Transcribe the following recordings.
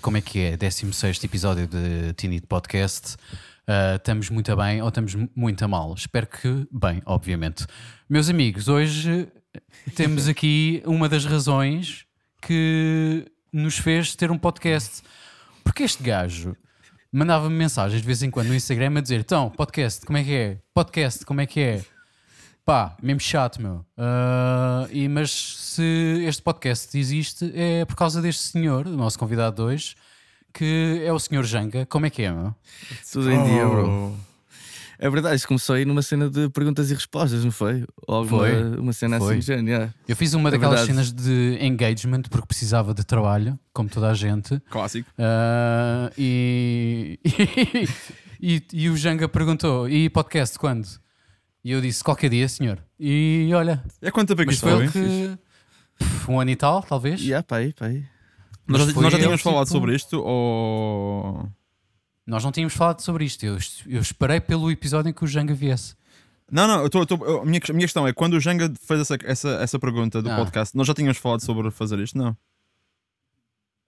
como é que é? 16 episódio de Tinite Podcast. Uh, estamos muito bem ou estamos muito a mal? Espero que bem, obviamente. Meus amigos, hoje temos aqui uma das razões que nos fez ter um podcast. Porque este gajo mandava-me mensagens de vez em quando no Instagram a dizer: Então, podcast, como é que é? Podcast, como é que é? Pá, mesmo chato, meu. Uh, e, mas se este podcast existe é por causa deste senhor, o nosso convidado de hoje, que é o senhor Janga. Como é que é, meu? Tudo em oh. dia, bro. É verdade, isso começou aí numa cena de perguntas e respostas, não foi? Ou foi. Uma, uma cena foi. assim, género. Yeah. Eu fiz uma é daquelas verdade. cenas de engagement porque precisava de trabalho, como toda a gente. Clássico. Uh, e, e, e, o Janga perguntou: e podcast quando? E eu disse: qualquer dia, senhor. E olha. É quanto tempo é que isto foi? Que, um ano e tal, talvez. Yeah, pá aí, pá aí. Nós, nós já tínhamos falado tipo... sobre isto ou. Nós não tínhamos falado sobre isto. Eu, eu esperei pelo episódio em que o Janga viesse. Não, não, eu tô, eu tô, a, minha, a minha questão é quando o Janga fez essa, essa, essa pergunta do ah. podcast, nós já tínhamos falado sobre fazer isto? Não.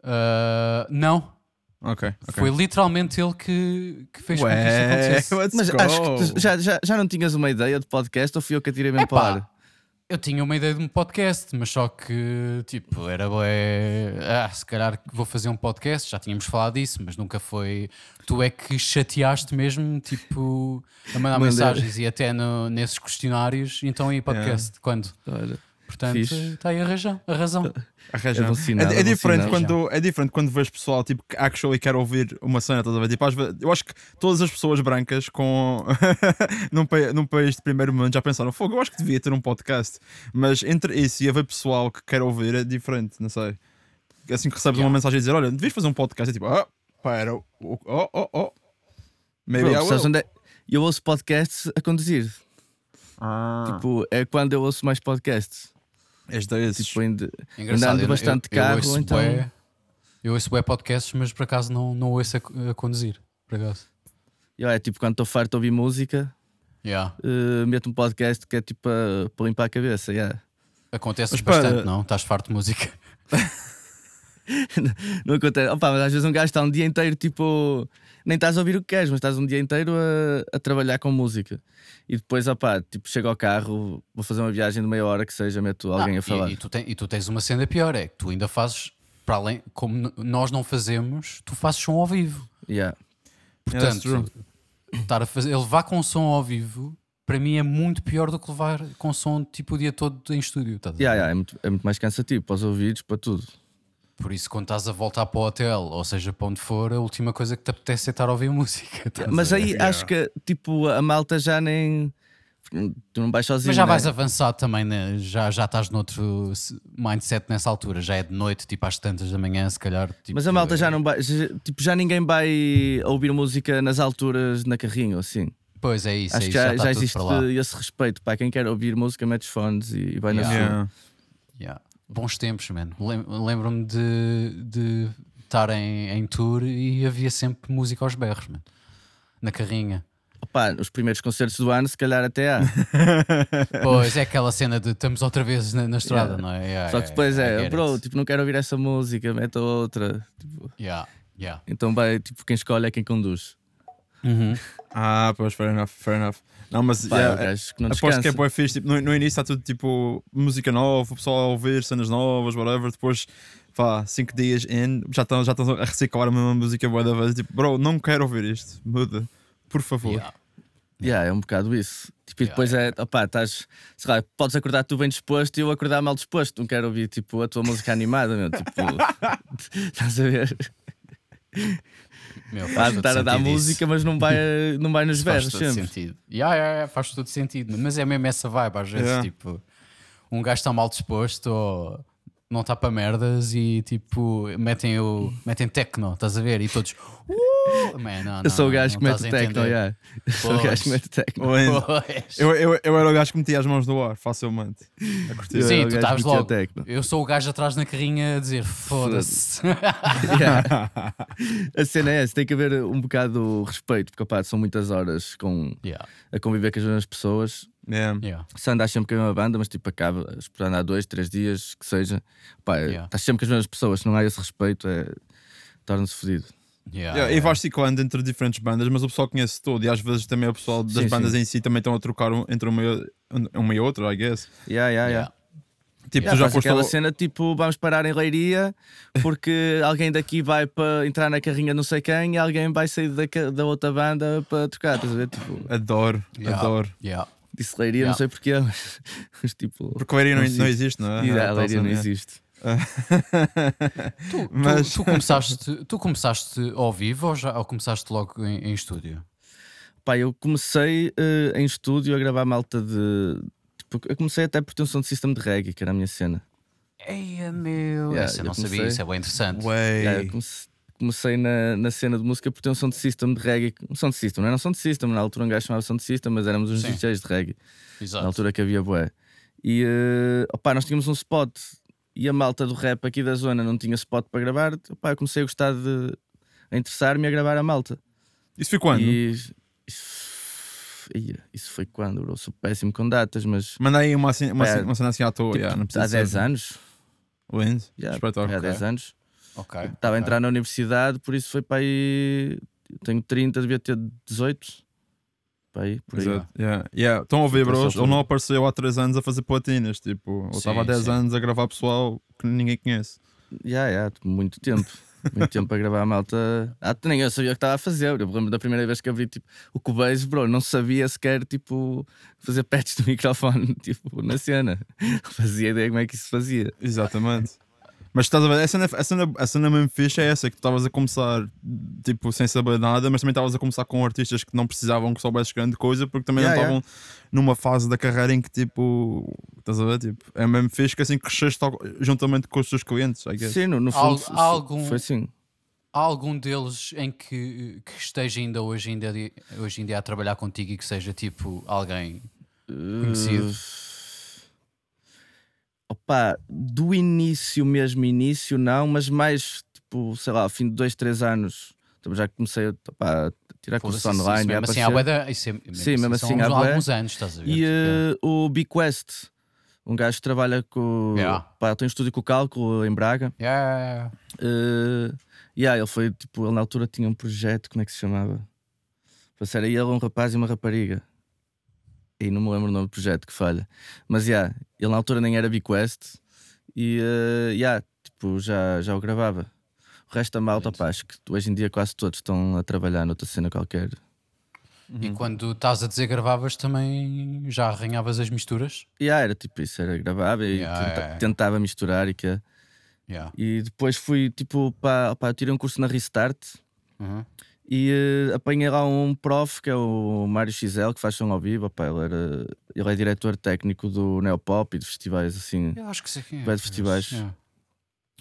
Uh, não. Okay, ok. Foi literalmente ele que, que fez Ué, com que isso acontecesse. Mas acho que já, já, já não tinhas uma ideia de podcast ou fui eu que atirei mesmo para ar? Eu tinha uma ideia de um podcast, mas só que, tipo, era bué. Ah, se calhar vou fazer um podcast, já tínhamos falado disso, mas nunca foi. Tu é que chateaste mesmo, tipo, a mandar mensagens e até no, nesses questionários. Então aí, podcast, yeah. quando? Olha. Portanto, está aí a razão. A razão. Arranjado. É, é, diferente quando, é diferente quando vês pessoal tipo, que actually quer ouvir uma cena, estás a ver? Tipo, eu acho que todas as pessoas brancas com num, num país de primeiro mundo já pensaram, fogo, eu acho que devia ter um podcast. Mas entre isso e haver pessoal que quer ouvir é diferente, não sei. Assim que recebes yeah. uma mensagem a dizer, olha, devias fazer um podcast, é tipo, ah, pera, oh, oh, oh, oh. Maybe Bro, I will. Onde é? Eu ouço podcasts a conduzir. Ah. Tipo, é quando eu ouço mais podcasts. És desses. Tipo, ainda, ainda ando bastante eu, carro, eu então. Bué, eu ouço bem podcasts, mas por acaso não, não ouço a, a conduzir. Por acaso. Yeah, é tipo quando estou farto de ouvir música, yeah. uh, meto um podcast que é tipo para, para limpar a cabeça. Yeah. Acontece bastante, para... não? Estás farto de música. não, não acontece. Opa, mas às vezes um gajo está um dia inteiro tipo nem estás a ouvir o que queres, mas estás um dia inteiro a, a trabalhar com música. E depois, opá, tipo, chego ao carro, vou fazer uma viagem de meia hora que seja, meto alguém a falar. E, e, tu tem, e tu tens uma cena pior, é que tu ainda fazes, para além, como nós não fazemos, tu fazes som ao vivo. Yeah. Portanto, estar a fazer, levar com som ao vivo para mim é muito pior do que levar com som tipo o dia todo em estúdio. Tá yeah, yeah, é, muito, é muito mais cansativo para os ouvidos, para tudo. Por isso, quando estás a voltar para o hotel, ou seja, para onde for, a última coisa que te apetece é estar a ouvir música. Mas aí acho que tipo a malta já nem. Tu não vais sozinho. Mas já né? vais avançado também, né? já, já estás noutro mindset nessa altura. Já é de noite, tipo às tantas da manhã, se calhar. Tipo, Mas a malta já não vai. Já, tipo, já ninguém vai ouvir música nas alturas na carrinho, assim. Pois é isso. Acho é que já, já, já existe esse respeito. Para quem quer ouvir música, mete os fones e, vai yeah. na yeah. yeah bons tempos, mano. Lembro-me de, de estar em, em tour e havia sempre música aos berros, mano. Na carrinha. Opa, os primeiros concertos do ano, se calhar até há. pois é aquela cena de estamos outra vez na, na estrada, yeah. não é? Yeah, Só que depois é, bro, tipo, não quero ouvir essa música, mete outra. Tipo, yeah, yeah. Então vai, tipo, quem escolhe é quem conduz. Uhum. Ah, pois, fair enough, fair enough. Não, mas Pá, yeah, que não aposto que é boa fixe. Tipo, no, no, início está tudo tipo música nova, o pessoal a ouvir cenas novas, whatever. Depois, pá, cinco dias in, já estão já a reciclar a mesma música boa da vez. Tipo, bro, não quero ouvir isto, muda, por favor. Yeah. Yeah, é um bocado isso. Tipo, e depois yeah. é, opá, estás, sei lá, podes acordar tu bem disposto e eu acordar mal disposto. Não quero ouvir tipo a tua música animada, meu. Tipo, estás a ver? Meu, vai estar a dar música, mas não vai, não vai nos versos faz todo sentido. Yeah, yeah, yeah, faz todo sentido, mas é mesmo essa vibe às vezes, yeah. tipo, um gajo está mal disposto ou não está para merdas e tipo, metem o metem techno, estás a ver? E todos uh, man, não, Eu sou o gajo que mete techno, yeah. sou o gajo que mete techno. Eu, eu, eu era o gajo que metia as mãos no ar, facilmente. Sim, tu estás logo. Eu sou o gajo atrás na carrinha a dizer foda-se. a cena é essa, tem que haver um bocado de respeito, porque opa, são muitas horas com, yeah. a conviver com as mesmas pessoas Yeah. Yeah. Se andas sempre com a mesma banda, mas tipo acaba, por andar dois, três dias, que seja, pá, yeah. estás sempre com as mesmas pessoas, se não há esse respeito, é, torna-se fodido. Yeah, yeah, E vais ciclando entre diferentes bandas, mas o pessoal conhece todo. E às vezes também o pessoal das sim, bandas sim. em si também estão a trocar entre uma, uma e outra, I guess. Yeah, yeah, yeah. Tipo, yeah, tu já foste aquela cena tipo, vamos parar em Leiria porque alguém daqui vai para entrar na carrinha não sei quem e alguém vai sair da, da outra banda para tocar, estás a ver? Tipo... Adoro, yeah. adoro. Yeah. Disse Leiria, yeah. não sei porquê, mas, mas tipo. Porque Leiria não, não, não, existe, não é? Yeah, Leiria não existe. tu, mas... tu, tu, começaste, tu começaste ao vivo ou, já, ou começaste logo em, em estúdio? Pá, eu comecei uh, em estúdio a gravar malta de, Tipo, eu comecei até por ter um som de sistema de reggae, que era a minha cena. Eia, meu! Yeah, Essa eu não comecei, sabia, isso é bem interessante. Yeah, comecei, comecei na, na cena de música por ter um de system de reggae. Um de system, não era um de system, na altura um gajo chamava de system, mas éramos uns Sim. DJs de reggae. Exato. Na altura que havia bué. E uh, opa, nós tínhamos um spot e a malta do rap aqui da zona não tinha spot para gravar. Opa, eu comecei a gostar de a interessar-me a gravar a malta. Isso foi quando? E, isso foi quando? Eu sou péssimo com datas, mas. Manda aí uma, uma, é, uma cena assim à toa. Tipo, yeah, há 10 anos. Lindo. Yeah, há 10 anos. Ok. Estava okay. a entrar na universidade, por isso foi para aí. Tenho 30, devia ter 18. Para aí, por aí. Exato. Yeah. Yeah. Estão a ouvir, bros? Ele não apareceu há 3 anos a fazer platinas. Tipo, ele estava há 10 sim. anos a gravar pessoal que ninguém conhece. Já, yeah, yeah, muito tempo muito tempo a gravar a malta. Ah, nem eu sabia o que estava a fazer. Eu lembro da primeira vez que abri tipo, o Cubase, bro, não sabia sequer tipo, fazer patches do microfone tipo, na cena. Fazia ideia como é que isso fazia. Exatamente. Mas estás a ver, a cena, a cena, a cena mesmo fixe é essa, que tu estavas a começar tipo sem saber nada, mas também estavas a começar com artistas que não precisavam que soubesses grande coisa, porque também yeah, não estavam yeah. numa fase da carreira em que tipo, estás a ver, tipo, é mesmo fixe que assim cresceste juntamente com os teus clientes. Sim, no, no fundo Al, algum, foi assim. Há algum deles em que, que esteja ainda hoje, ainda, hoje em dia a trabalhar contigo e que seja tipo alguém conhecido? Uh Opa, do início mesmo, início não, mas mais tipo, sei lá, ao fim de dois, três anos, então já comecei opa, a tirar curso online. Mesmo assim, há isso é, mesmo Sim, mesmo assim, há alguns anos, estás a ver? E uh, o Bequest, um gajo que trabalha com. Yeah. Pá, tem um estúdio com cálculo em Braga. Yeah. Uh, yeah, ele foi tipo, ele na altura tinha um projeto, como é que se chamava? Era ele, um rapaz e uma rapariga e não me lembro o nome do projeto que falha. Mas já, yeah, ele na altura nem era Bequest e uh, yeah, tipo, já, já o gravava. O resto da malta, pá, acho que hoje em dia quase todos estão a trabalhar noutra cena qualquer. E uhum. quando estás a dizer gravavas também já arranhavas as misturas? Yeah, era tipo isso, era gravava e yeah, tenta, yeah. tentava misturar e que yeah. E depois fui tipo, pá, pá, tirei um curso na Restart. Uhum. E uh, apanhei lá um prof que é o Mário XL, que faz som ao vivo. Opa, ele, era, ele é diretor técnico do Neopop e de festivais assim. Eu acho que sei quem é. De festivais. Yeah.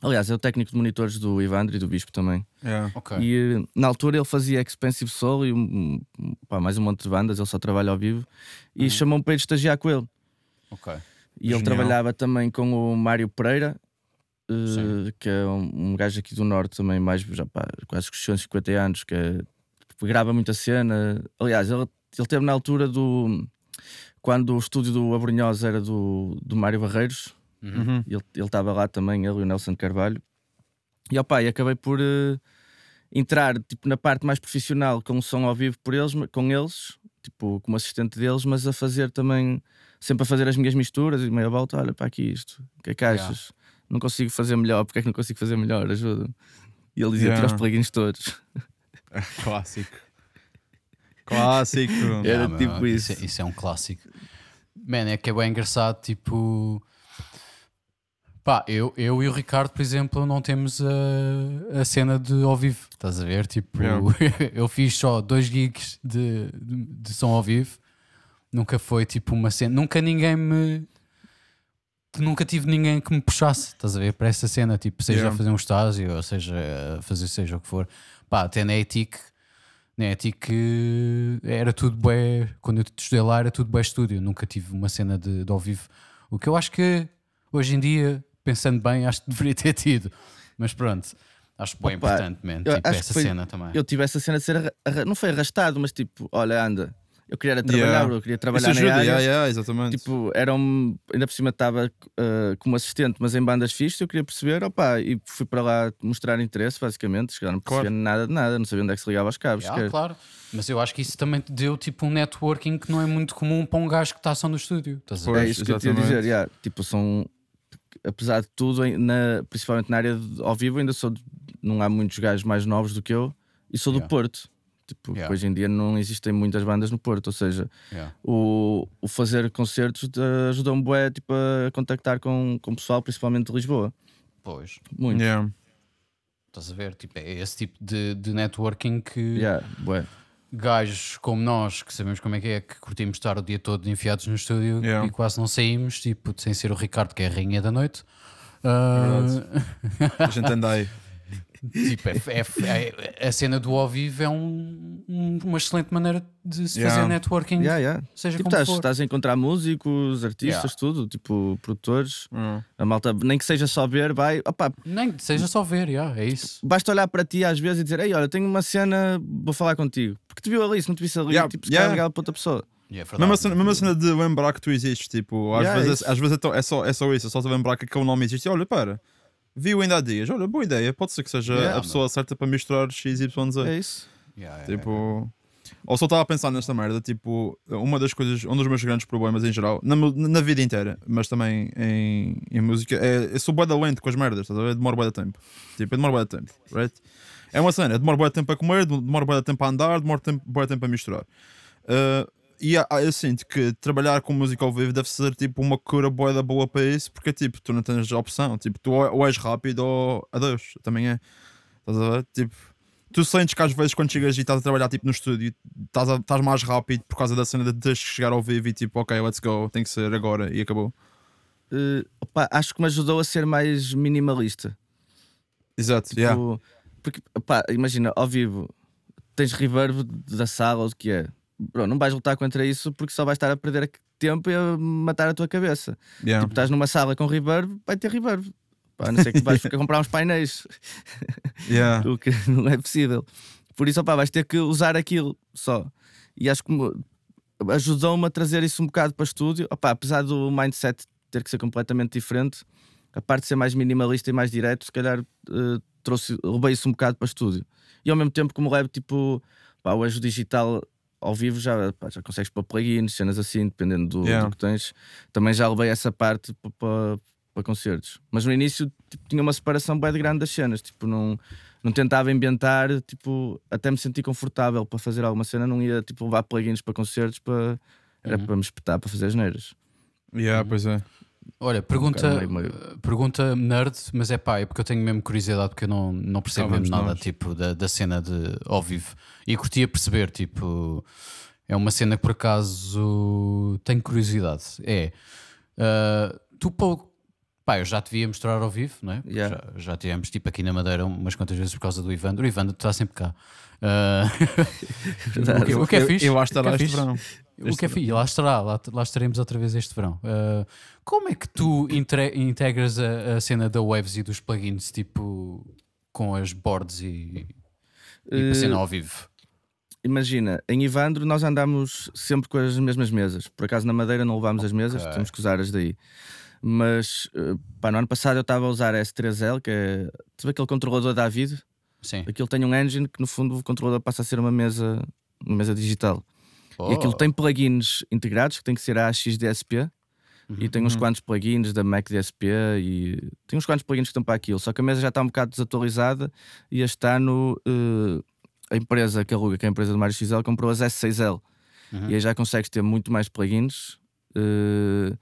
Aliás, é o técnico de monitores do Ivandro e do Bispo também. Yeah. Okay. E uh, na altura ele fazia Expensive Soul e um, pá, mais um monte de bandas, ele só trabalha ao vivo. E uhum. chamou-me para ir estagiar com ele. Ok. E Genial. ele trabalhava também com o Mário Pereira, uh, que é um, um gajo aqui do Norte também, mais já pá, quase com 50 anos, que é, tipo, grava muita cena. Aliás, ele, ele teve na altura do. Quando o estúdio do Abrunhosa era do, do Mário Barreiros, uhum. ele estava lá também, ele e o Nelson Carvalho. E opa, e acabei por uh, entrar tipo, na parte mais profissional com o som ao vivo por eles, com eles, tipo, como assistente deles, mas a fazer também, sempre a fazer as minhas misturas e meia volta, olha para aqui isto, o que é que achas? Yeah não consigo fazer melhor, porque é que não consigo fazer melhor? Ajuda. E ele dizia: yeah. tira os plugins todos. Clássico. Clássico. Era yeah, tipo isso. Isso é, isso é, um clássico. Man, é que é bem engraçado. Tipo, pá, eu, eu e o Ricardo, por exemplo, não temos a, a cena de ao vivo. Estás a ver? Tipo, yeah. eu fiz só dois gigs de, de, de som ao vivo. Nunca foi tipo uma cena. Nunca ninguém me nunca tive ninguém que me puxasse, estás a ver, para essa cena, tipo, seja yeah. a fazer um estágio, ou seja, a fazer seja o que for. Pá, até na ETIC, na ETIC era tudo bué, quando eu estudei lá era tudo bué estúdio, nunca tive uma cena de, de ao vivo. O que eu acho que hoje em dia, pensando bem, acho que deveria ter tido. Mas pronto. Acho bem importante, man. Tipo, essa foi, cena também. Eu tive essa cena de ser, não foi arrastado, mas tipo, olha, anda, eu queria era trabalhar, yeah. eu queria trabalhar Isso ajuda, na área. Yeah, yeah, exatamente. Tipo, era um, ainda por cima estava uh, como assistente, mas em bandas fixas, eu queria perceber, opa, e fui para lá mostrar interesse, basicamente. Chegaram, não percebia claro. nada de nada, não sabia onde é que se ligava os cabos. Yeah, claro, mas eu acho que isso também deu tipo um networking que não é muito comum para um gajo que está só no estúdio. Pois, é isso que eu tinha a dizer, yeah. tipo, são apesar de tudo, na, principalmente na área de, ao vivo, ainda sou. Não há muitos gajos mais novos do que eu e sou yeah. do Porto. Tipo, yeah. hoje em dia não existem muitas bandas no Porto, ou seja, yeah. o, o fazer concertos ajudou-me bué, tipo, a contactar com, com o pessoal, principalmente de Lisboa. Pois. Muito. Yeah. Estás a ver? Tipo, é esse tipo de, de networking que. Yeah, bué gajos como nós, que sabemos como é que é, que curtimos estar o dia todo enfiados no estúdio yeah. e quase não saímos, tipo, sem ser o Ricardo, que é a rainha da noite. Uh... a gente anda aí. Tipo, é, é, é, a cena do ao vivo é um, um, uma excelente maneira de se yeah. fazer networking. Yeah, yeah. Seja tipo, como estás, for. estás a encontrar músicos, artistas, tudo, tipo, produtores. Hum. A malta, nem que seja só ver, vai. Opa, nem que seja só ver, yeah, é isso. Basta olhar para ti às vezes e dizer: Ei, olha, tenho uma cena, vou falar contigo. Porque te viu ali, se não te visse ali, yeah. tipo, se yeah. legal para outra pessoa. Yeah, é mesmo, cena, mesmo cena de lembrar que tu existes, tipo, às, yeah, vezes, às vezes é, só, é só isso, é só lembrar que aquele nome existe. Olha, para, viu ainda há dias. Olha, boa ideia. Pode ser que seja yeah, a pessoa certa para misturar X, Y, Z. É isso. Yeah, tipo. Ou só estava a pensar nesta merda, tipo, uma das coisas, um dos meus grandes problemas em geral, na, na vida inteira, mas também em, em música, é eu sou bué da lento com as merdas, estás a ver? Demora bué de tempo. Tipo, eu demoro bué de tempo, right? É uma cena, demora bué de tempo a comer, demora bué de tempo a andar, demora bué de tempo a misturar. Uh, e eu sinto que trabalhar com música ao vivo deve ser tipo uma cura boa da boa para isso, porque tipo, tu não tens opção, tipo, tu ou és rápido ou adeus, também é. Estás a ver? Tipo, tu sentes que às vezes quando chegas e estás a trabalhar tipo no estúdio, estás, a, estás mais rápido por causa da cena de teres que chegar ao vivo e tipo, ok, let's go, tem que ser agora e acabou. Uh, opa, acho que me ajudou a ser mais minimalista. Exato, tipo, yeah. Porque, opa, imagina, ao vivo tens reverb da sala ou o que é bro, não vais lutar contra isso porque só vais estar a perder tempo e a matar a tua cabeça. Yeah. Tipo, estás numa sala com reverb, vai ter reverb. Pá, a não ser que vais comprar uns painéis. Yeah. o que não é possível. Por isso, opá, vais ter que usar aquilo só. E acho que ajudou-me a trazer isso um bocado para estúdio. Opá, apesar do mindset ter que ser completamente diferente, a parte de ser mais minimalista e mais direto, se calhar uh, trouxe, levei isso um bocado para estúdio. E ao mesmo tempo, como levo tipo, pá, hoje o digital ao vivo já, pá, já consegues pôr plugins, cenas assim, dependendo do, yeah. do, que tens. Também já levei essa parte para, para concertos. Mas no início tipo, tinha uma separação bem grande das cenas, tipo, não, não tentava inventar, tipo, até me sentir confortável para fazer alguma cena, não ia tipo, levar plugins para concertos, para, era uhum. para me espetar para fazer as neiras. Yeah, uhum. pois é. Olha, pergunta, um meio, pergunta nerd, mas é pá, é porque eu tenho mesmo curiosidade porque eu não, não percebo mesmo nada nós. tipo, da, da cena de ao vivo e curtia perceber, tipo, é uma cena que por acaso tenho curiosidade. É uh, tu pouco. Pá, eu já te via mostrar ao vivo, não é? Yeah. Já, já tivemos tipo aqui na Madeira umas quantas vezes por causa do Ivandro. O Ivandro está sempre cá. Uh... o, que, o que é fixe? Eu, eu acho que estará este verão. O que é fixe, lá estará, lá, lá estaremos outra vez este verão. Uh, como é que tu integras a, a, cena da Waves e dos plugins, tipo, com as boards e, e uh, a cena ao vivo? Imagina, em Ivandro nós andamos sempre com as mesmas mesas. Por acaso na Madeira não levámos okay. as mesas, temos que usar as daí. Mas uh, pá, no ano passado eu estava a usar a S3L, que é sabe aquele controlador da Avid? Sim. Aquilo tem um engine que no fundo o controlador passa a ser uma mesa, uma mesa digital. Oh. E aquilo tem plugins integrados que tem que ser a AXDSP. Uhum. E tem uns uhum. quantos plugins da Mac DSP e tem uns quantos plugins que estão para aquilo. Só que a mesa já está um bocado desatualizada e este ano uh, a empresa que aluga, que é a empresa do Mário XL, comprou as S6L. Uhum. E aí já consegues ter muito mais plugins. Uh,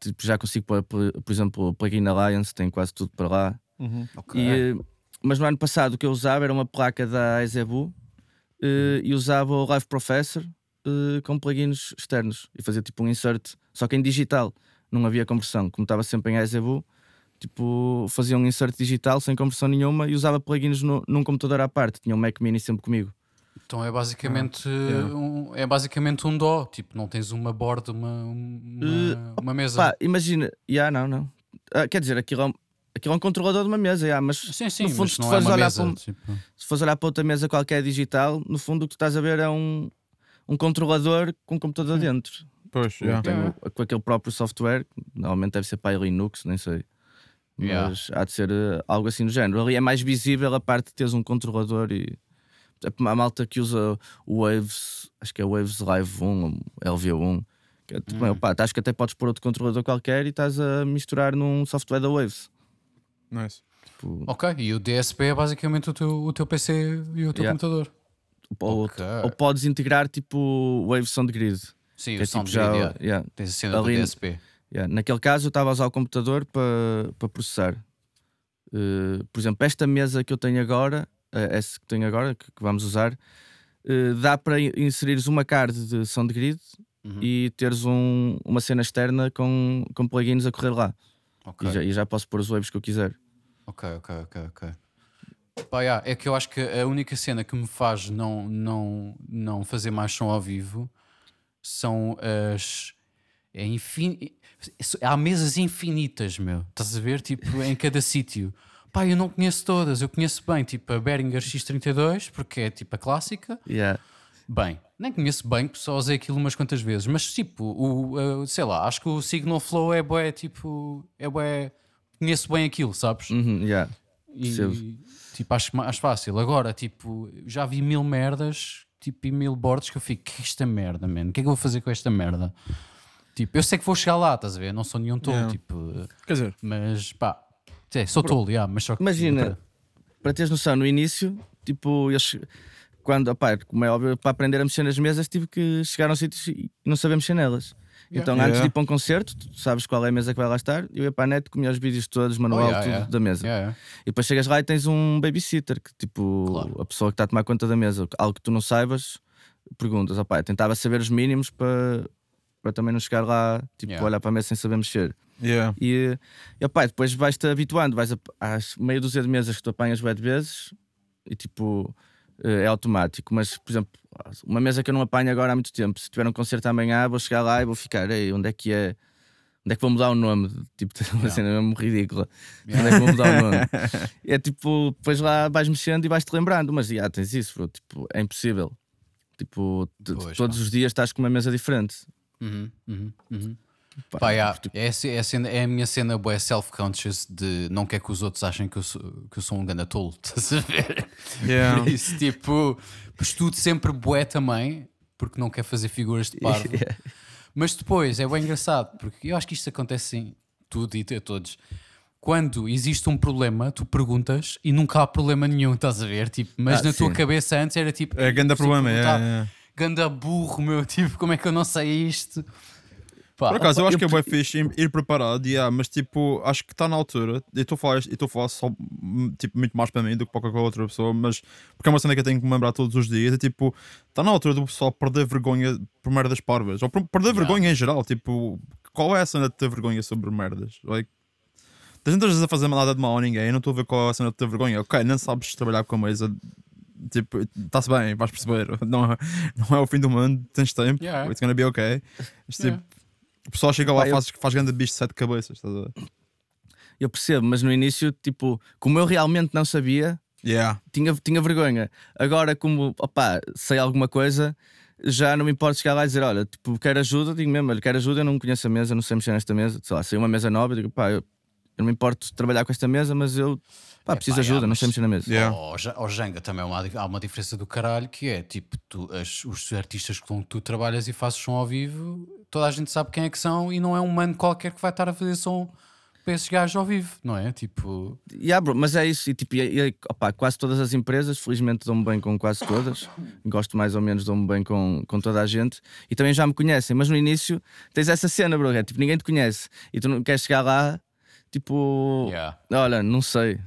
tipo, já consigo pôr, por, exemplo, o plugin Alliance, tem quase tudo para lá. Uhum. Okay. E, mas no ano passado o que eu usava era uma placa da Ezebu uh, e usava o Live Professor uh, com plugins externos e fazia tipo um insert, só que em digital, não havia conversão, como estava sempre em Ezebu, tipo fazia um insert digital sem conversão nenhuma e usava plugins no, num computador à parte, tinha um Mac Mini sempre comigo. Então é basicamente, ah, um, é basicamente um dó, tipo, não tens uma board, uma, uma, uh, uma mesa. Pá, imagina, já yeah, não, não. Uh, quer dizer, aquilo é um, Aquilo é um controlador de uma mesa, yeah, mas sim, sim, no fundo, se, fores é olhar mesa, para um, tipo... se fores olhar para outra mesa qualquer digital, no fundo o que tu estás a ver é um, um controlador com um computador dentro. Pois, yeah. Com aquele próprio software, normalmente deve ser para Linux, nem sei. Mas yeah. há de ser uh, algo assim do género. Ali é mais visível a parte de teres um controlador e a malta que usa o Waves, acho que é o Waves Live 1, LV1. Que é, tipo, hum. opa, acho que até podes pôr outro controlador qualquer e estás a misturar num software da Waves. Nice. Tipo... Ok, e o DSP é basicamente o teu, o teu PC e o teu yeah. computador. Ou, okay. ou, podes integrar tipo Wave Sound Grid. Sim, o é, Sound tipo, Grid, já, yeah. Yeah. tens a cena Ali, do DSP. Yeah. Naquele caso eu estava a usar o computador para, para processar. Uh, por exemplo, esta mesa que eu tenho agora, uh, essa que tenho agora, que, que vamos usar, uh, dá para inserires uma card de Sound Grid uhum. e teres um, uma cena externa com, com plugins a correr lá. Okay. E, já, e já posso pôr os waves que eu quiser. Ok, ok, ok, ok. Pá, yeah, é que eu acho que a única cena que me faz não, não, não fazer mais som ao vivo são as. É infin... Há mesas infinitas, meu. Estás a ver? Tipo, em cada sítio. Pá, eu não conheço todas. Eu conheço bem, tipo, a Behringer X32, porque é tipo a clássica. Yeah. Bem, nem conheço bem, só usei aquilo umas quantas vezes. Mas, tipo, o, uh, sei lá, acho que o Signal Flow é bué, tipo, é bué. Conheço bem aquilo, sabes? Uhum, yeah. E, tipo, acho mais fácil. Agora, tipo, já vi mil merdas, tipo, e mil boards que eu fico, que é esta merda, mano? O que é que eu vou fazer com esta merda? Tipo, eu sei que vou chegar lá, estás a ver? Não sou nenhum tolo, yeah. tipo. Quer dizer, mas pá, é, sou tolo, yeah, mas só que. Imagina, para... para teres noção, no início, tipo, eles quando, opá, como é óbvio, para aprender a mexer nas mesas, tive que chegar a um sítio e não saber mexer nelas. Yeah. Então, yeah. antes de ir para um concerto, tu sabes qual é a mesa que vai lá estar, eu ia para a net, comia os vídeos todos, manual, oh, yeah, tudo da mesa. E depois chegas lá e tens um babysitter, que tipo, claro. a pessoa que está a tomar conta da mesa, algo que tu não saibas, perguntas, opá, tentava saber os mínimos para, para também não chegar lá, tipo, olhar para a mesa sem saber mexer. Yeah. E, e opá, depois vais-te habituando, vais a, às meia dúzia de mesas que tu apanhas web vezes e tipo é automático, mas por exemplo, uma mesa que eu não apanho agora há muito tempo, se tiver um concerto amanhã, vou chegar lá e vou ficar, ei, onde é que é? Onde é que vou mudar o nome? Tipo, uma cena mesmo ridícula. Yeah. Onde é que vou mudar o nome? é tipo, depois lá vais mexendo e vais-te lembrando, mas já tens isso, bro. Tipo, é impossível. Tipo, pois, todos os dias estás com uma mesa diferente. Uhum, uhum, uhum. Pá, Pá, yeah. tipo... é, é, a cena, é a minha cena boa self-conscious de não quer que os outros achem que eu sou, que eu sou um ganda tolo, estás a ver? Yeah. Isso, tipo, estudo sempre bué também, porque não quer fazer figuras de parvo. Yeah. Mas depois é bem engraçado, porque eu acho que isto acontece em tudo e a todos. Quando existe um problema, tu perguntas e nunca há problema nenhum, estás a ver? Tipo, mas ah, na sim. tua cabeça antes era tipo. É grande problema, é. Ganda burro, meu, tipo, como é que eu não sei isto? Pá, Por acaso, eu acho que é bem fixe ir preparado, yeah, mas tipo, acho que está na altura. E estou a falar, a falar só hum, tipo, muito mais para mim do que para qualquer outra pessoa, mas porque é uma cena que eu tenho que me lembrar todos os dias. É tipo, está na altura do pessoal perder vergonha por merdas parvas, ou perder yeah. vergonha em geral. Tipo, qual é a cena de ter vergonha sobre merdas? Like, Tens tantas vezes a fazer nada de mal a ninguém, não estou a ver qual é a cena de ter vergonha. Ok, não sabes trabalhar com a mesa, tipo, está-se bem, vais perceber. Não é, não é o fim do mundo, tens tempo, yeah. it's gonna be ok. Mas, tipo, o pessoal chega lá e faz, eu... faz grande bicho de sete cabeças, estás a ver? Eu percebo, mas no início, tipo, como eu realmente não sabia, yeah. tinha, tinha vergonha. Agora, como, opá, sei alguma coisa, já não me importa chegar lá e dizer: Olha, tipo, quero ajuda, digo mesmo, olha, quero ajuda, eu não conheço a mesa, não sei mexer nesta mesa, sei lá, sei uma mesa nova, digo, pá, eu, eu não me importo trabalhar com esta mesa, mas eu Pá, é, preciso de ajuda, não sei mexer na mesa. Yeah. Ao, Jenga também há uma, há uma diferença do caralho que é tipo, tu, as, os artistas com que tu trabalhas e fazes som ao vivo, toda a gente sabe quem é que são e não é um mano qualquer que vai estar a fazer som para esses gajos ao vivo, não é? Tipo. Yeah, bro, mas é isso, e, tipo, e, e, opa, quase todas as empresas, felizmente dou-me bem com quase todas, gosto mais ou menos, dou-me bem com, com toda a gente e também já me conhecem, mas no início tens essa cena, bro, é, tipo, ninguém te conhece e tu não queres chegar lá, tipo, yeah. olha, não sei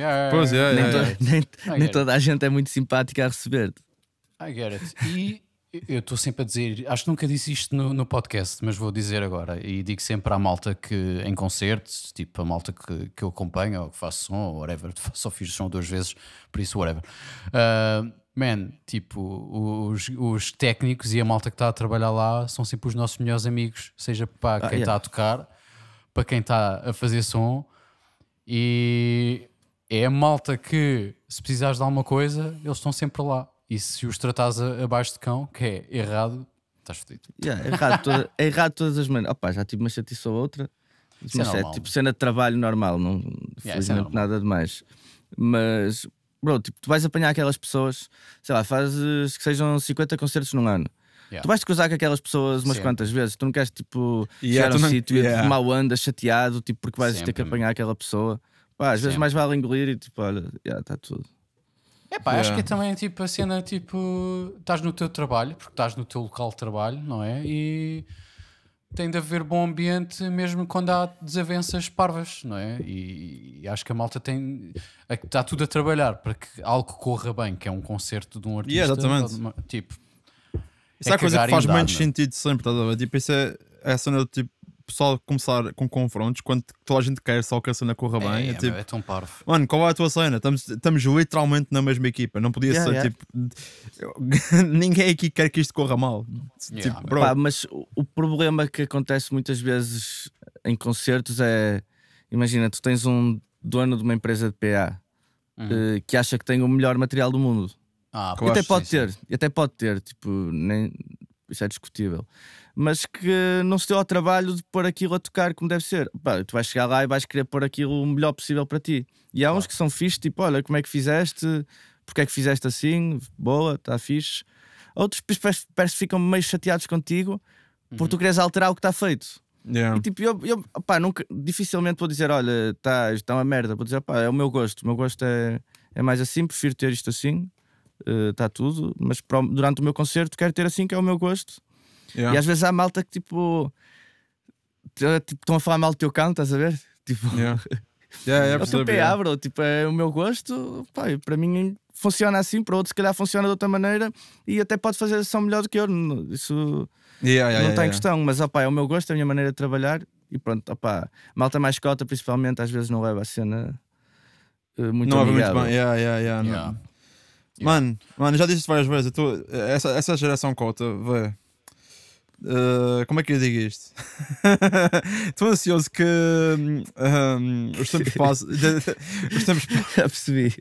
Yeah, pois é, nem, yeah, to, nem, nem toda a gente é muito simpática a receber. I get it. E eu estou sempre a dizer, acho que nunca disse isto no, no, podcast, mas vou dizer agora. E digo sempre à malta que em concertos, tipo a malta que, que eu acompanho, ou que faço som, ou whatever, só fiz som duas vezes, por isso, whatever. Uh, man, tipo, os, os técnicos e a malta que está a trabalhar lá são sempre os nossos melhores amigos, seja para ah, quem está yeah. a tocar, para quem está a fazer som. E é a malta que, se precisares de alguma coisa, eles estão sempre lá. E se os tratares abaixo de cão, que é errado, estás fodido. Yeah, é, errado toda, é errado todas as maneiras. Opa, já tive uma chatice ou outra. Isso mas é, é, tipo cena de trabalho normal, não yeah, é felizmente é nada demais. Mas, bro, tipo, tu vais apanhar aquelas pessoas, sei lá, fazes que sejam 50 concertos num ano. Yeah. Tu vais te cruzar com aquelas pessoas umas Sempre. quantas vezes. Tu não queres tipo yeah, chegar a um sítio yeah. e mal anda, chateado, tipo, porque vais Sempre. ter que apanhar aquela pessoa. Pá, às vezes mais vale engolir e tipo, olha, já está tudo. É pá, yeah. acho que é também tipo a cena tipo, estás no teu trabalho, porque estás no teu local de trabalho, não é? E tem de haver bom ambiente mesmo quando há desavenças parvas, não é? E, e acho que a malta tem. Está tudo a trabalhar para que algo corra bem, que é um concerto de um artista. Yeah, exatamente. Tipo, isso é, é a coisa que faz menos sentido sempre, estás a ver? Tipo, isso é, é a cena do tipo pessoal começar com confrontos quando toda a gente quer só que a cena corra é, bem. É, é, tipo, é tão parvo. Mano, qual é a tua cena? Estamos, estamos literalmente na mesma equipa. Não podia yeah, ser yeah. tipo. Ninguém aqui quer que isto corra mal. Yeah, tipo, Pá, mas o, problema que acontece muitas vezes em concertos é. Imagina, tu tens um dono de uma empresa de PA uhum. uh, que acha que tem o melhor material do mundo. Ah, e até pode sim, ter, sim. até pode ter, tipo, nem, isso é discutível. Mas que não se deu ao trabalho de pôr aquilo a tocar como deve ser. Pá, tu vais chegar lá e vais querer pôr aquilo o melhor possível para ti. E há uns que são fixes, tipo, olha, como é que fizeste? Porque é que fizeste assim? Boa, está fixe. Outros parece, parece que ficam meio chateados contigo porque uhum. tu queres alterar o que está feito. Yeah. E tipo, eu, eu pá, nunca, dificilmente vou dizer, olha, tá, está uma merda. Vou dizer, pá, é o meu gosto. O meu gosto é, é mais assim, prefiro ter isto assim está eh, uh, tudo, mas pro, durante o meu concerto quero ter assim, que é o meu gosto. Yeah. E às vezes há malta que tipo, tipo estão a falar mal do teu canto, estás a ver? Tipo, yeah. yeah, yeah, eu estou yeah. bro, tipo, é o meu gosto, pá, para mim funciona assim, para outros se calhar funciona de outra maneira e até pode fazer ação melhor do que eu. Isso yeah, não tem questão, mas opa, é o meu gosto, é a minha maneira de trabalhar e pronto, opa, malta mais cota, principalmente, às vezes não leva a cena uh, muito Não leva muito bem, yeah, yeah, yeah, yeah. Mano, mano, já disse várias vezes, tô, essa, essa geração cota, vê. Uh, como é que eu digo isto? Estou ansioso que um, um, os tempos passem. os tempos... Já percebi.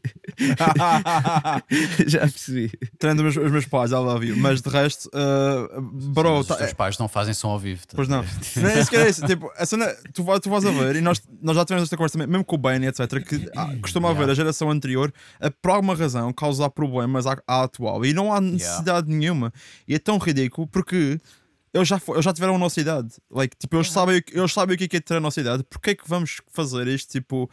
Já percebi. Tendo os, os, meus pais, love you. Mas de resto, uh, bro. Sim, tá, os teus pais não fazem som ao vivo. Tá? Pois não. não é isso que é isso. Tipo, a cena, tu, tu vais a ver, e nós, nós já tivemos esta conversa também, mesmo com o Ben, etc., que ah, costuma yeah. haver a geração anterior, a, por alguma razão, causar problemas à, à atual. E não há necessidade yeah. nenhuma. E é tão ridículo porque eles já, eles já tiveram a nossa idade. Like, tipo, eles, sabem, eles sabem o que é, que é ter a nossa idade. Porquê é que vamos fazer este tipo.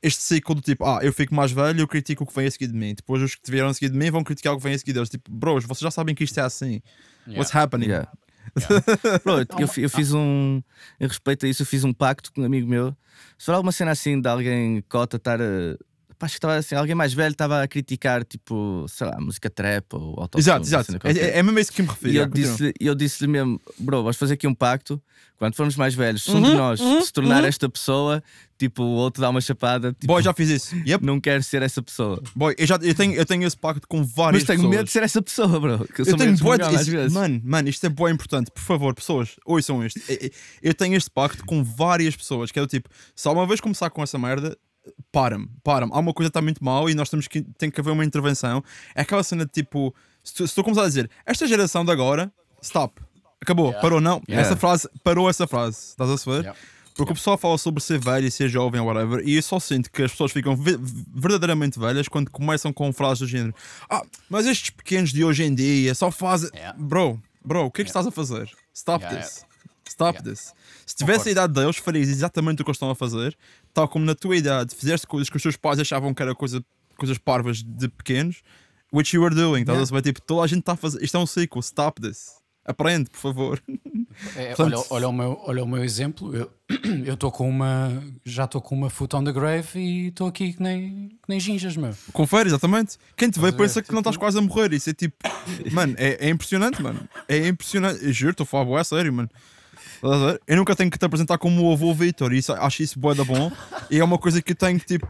Este ciclo do tipo, ah, eu fico mais velho, eu critico o que vem a seguir de mim. Depois os que vieram a seguir de mim vão criticar o que vem a seguir deles. Tipo, bros, vocês já sabem que isto é assim. Yeah. What's happening? Yeah. Yeah. Bro, eu, eu fiz um. Em respeito a isso, eu fiz um pacto com um amigo meu. Se for alguma cena assim de alguém cota estar a acho que estava assim, alguém mais velho estava a criticar, tipo, sei lá, música trap ou autotune. Exato, exato. É, é mesmo isso que me refiro. E eu disse-lhe eu disse mesmo, bro, vamos fazer aqui um pacto. Quando formos mais velhos, se um uhum, de nós uhum, se tornar uhum. esta pessoa, tipo, o outro dá uma chapada. Tipo, Boy, já fiz isso. Yep. Não quero ser essa pessoa. Boy, eu, já, eu, tenho, eu tenho esse pacto com várias Mas tenho pessoas. medo de ser essa pessoa, bro. eu, eu tenho boa isso, Mano, mano, isto é bem importante. Por favor, pessoas, ouçam isto. Eu tenho este pacto com várias pessoas, que é do tipo, se alguma vez começar com essa merda, para-me, para-me, há uma coisa que está muito mal e nós temos que, tem que haver uma intervenção. É aquela cena de tipo, se tu, se tu começar a dizer esta geração de agora, stop, acabou, yeah. parou, não. Yeah. Essa frase, parou essa frase, estás a saber? Yeah. Porque o pessoal fala sobre ser velho e ser jovem ou whatever, e eu só sinto que as pessoas ficam verdadeiramente velhas quando começam com frases do género: Ah, mas estes pequenos de hoje em dia só fazem. Bro, bro, o que é que estás a fazer? Stop this. Stop this. Se tivesse a idade deles, farias exatamente o que eles estão a fazer, tal como na tua idade fizeste coisas que os teus pais achavam que era coisa, coisas parvas de pequenos, which you were doing. Yeah. Estás a Tipo, toda a gente está a fazer. Isto é um ciclo, stop this. Aprende, por favor. É, Portanto, olha, olha, o meu, olha o meu exemplo. Eu estou com uma. Já estou com uma foot on the grave e estou aqui que nem, que nem ginjas, meu. Confere, exatamente. Quem te vê pensa que não estás tipo quase a morrer. Isso é tipo. Mano, é, é impressionante, mano. É impressionante. Eu juro, estou a falar, é sério, mano. Eu nunca tenho que te apresentar como o avô Vitor, isso acho isso boa da bom. e é uma coisa que tenho tipo,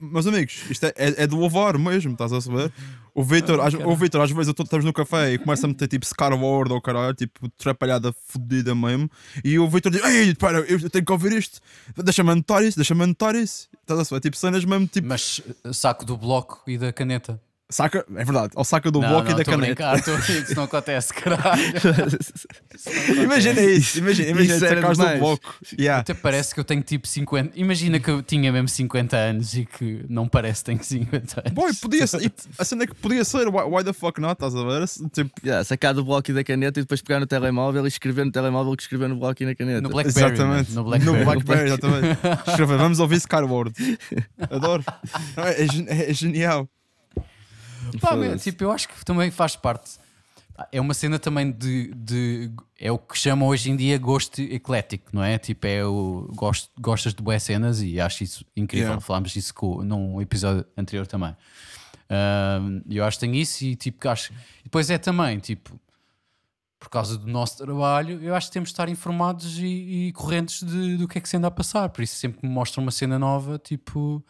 meus amigos, isto é, é, é do avar mesmo, estás a saber? O Vitor, ah, o Vitor, às vezes eu estamos no café e começa a meter tipo Scarward ou caralho, tipo trapalhada fodida mesmo. E o Vitor diz: Ei, para, eu tenho que ouvir isto, deixa-me anotar isso, deixa-me anotar isso. Estás a saber? Tipo cenas mesmo tipo. Mas saco do bloco e da caneta. Saca, é verdade, ou saca do não, bloco não, e da caneta. Brincar, tô, isso não acontece, caralho. imagina isso, imagina, imagina Isso sacares do bloco. Yeah. Até parece que eu tenho tipo 50. Imagina que eu tinha mesmo 50 anos e que não parece que tenho 50 anos. Boy, podia ser, a cena é que podia ser, why, why the fuck not? Estás a ver? Tipo, Yeah, sacar do bloco e da caneta e depois pegar no telemóvel e escrever no telemóvel que escrever no bloco e na caneta. No Blackberry. exatamente. No Blackberry. Blackberry, exatamente. Escrever, vamos ouvir Skyward. Adoro. É, é é genial. Pá, meu, tipo, eu acho que também faz parte. É uma cena também de, de- É o que chamam hoje em dia gosto eclético, não é? Tipo, é o. Gosto, gostas de boas cenas e acho isso incrível. Yeah. Falámos disso com, num episódio anterior também. Ahm, eu acho que tenho isso e tipo, acho. E depois é também, tipo. Por causa do nosso trabalho, eu acho que temos de estar informados e, e correntes de- do que é que se anda a passar. Por isso, sempre que me mostram uma cena nova, tipo,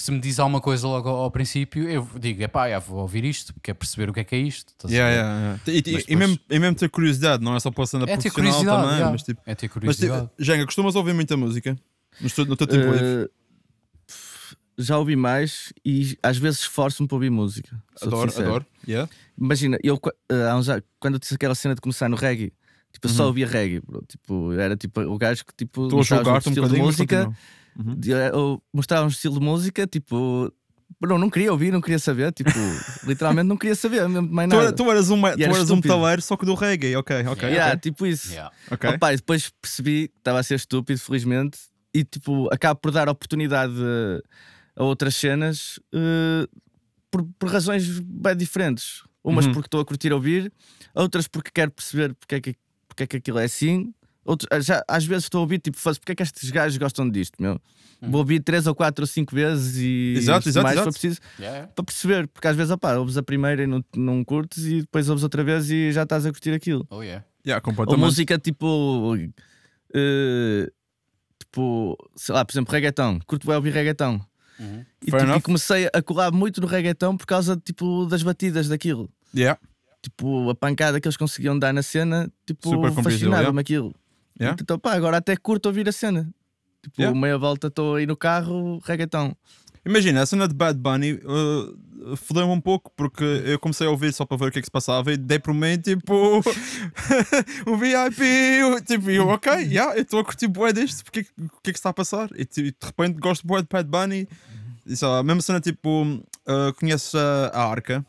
se me diz alguma coisa logo ao, ao princípio, eu digo, epá, já vou ouvir isto, porque é perceber o que é que é isto. Yeah, yeah, yeah. E, e- Mas e mesmo, e mesmo ter curiosidade, não é só para a cena É ter profissional curiosidade, também, yeah. mas tipo. é ter Mas curiosidade. tipo, Jenga, costumas ouvir muita música? No teu, no teu tempo livre? Uh, já ouvi mais e às vezes esforço-me para ouvir música. Adoro, sincero. adoro. Yeah. Imagina, eu uh, quando eu disse aquela cena de começar no reggae, tipo, eu só Uhum. ouvia reggae, bro. Tipo, era tipo o gajo que tipo, Estou a julgar-te um estilo de bocadinho, mas música, continua. De- eu mostrava um estilo de música, tipo, bro, não queria ouvir, não queria saber, tipo, literalmente não queria saber mesmo mais Tu, nada. era- tu eras um, tu era eras um metaleiro, só que do reggae. Ok, ok. Yeah, ok. tipo isso. Yeah. ok. Opa, e depois percebi que estava a ser estúpido, felizmente, e tipo, acabo por dar oportunidade a, a outras cenas eh, por, por razões bem diferentes. Umas Uhum. porque estou a curtir ouvir, outras porque quero perceber porque é que, porque é que aquilo é assim. Outros, já, às vezes estou a ouvir, tipo, faz, porque é que estes gajos gostam disto, meu? Vou ouvir três ou quatro ou cinco vezes e Exato, exato, mais exato. preciso Yeah. para perceber, porque às vezes, opá, ouves a primeira e não, não curtes e depois ouves outra vez e já estás a curtir aquilo. Oh, yeah. Yeah, Ou música tipo. eh, tipo, sei lá, por exemplo, reggaeton. Curto bem ouvir reggaeton. Uhum. E, tipo, e comecei a colar muito no reggaeton por causa tipo, das batidas daquilo. Yeah. Tipo, a pancada que eles conseguiam dar na cena, tipo, fascinava-me aquilo. Yeah. Então, pá, agora até curto ouvir a cena. Tipo, Yeah. meia volta estou aí no carro, reggaeton. Imagina, a cena de Bad Bunny uh, fodeu-me um pouco porque eu comecei a ouvir só para ver o que é que se passava e dei por mim tipo um VIP. Tipo, eu, ok, yeah, eu estou a curtir bué disto, porque, o que é que está a passar? E tipo, de repente gosto bué de Bad Bunny. E lá, a mesma cena tipo, uh, conheces a, a Arca?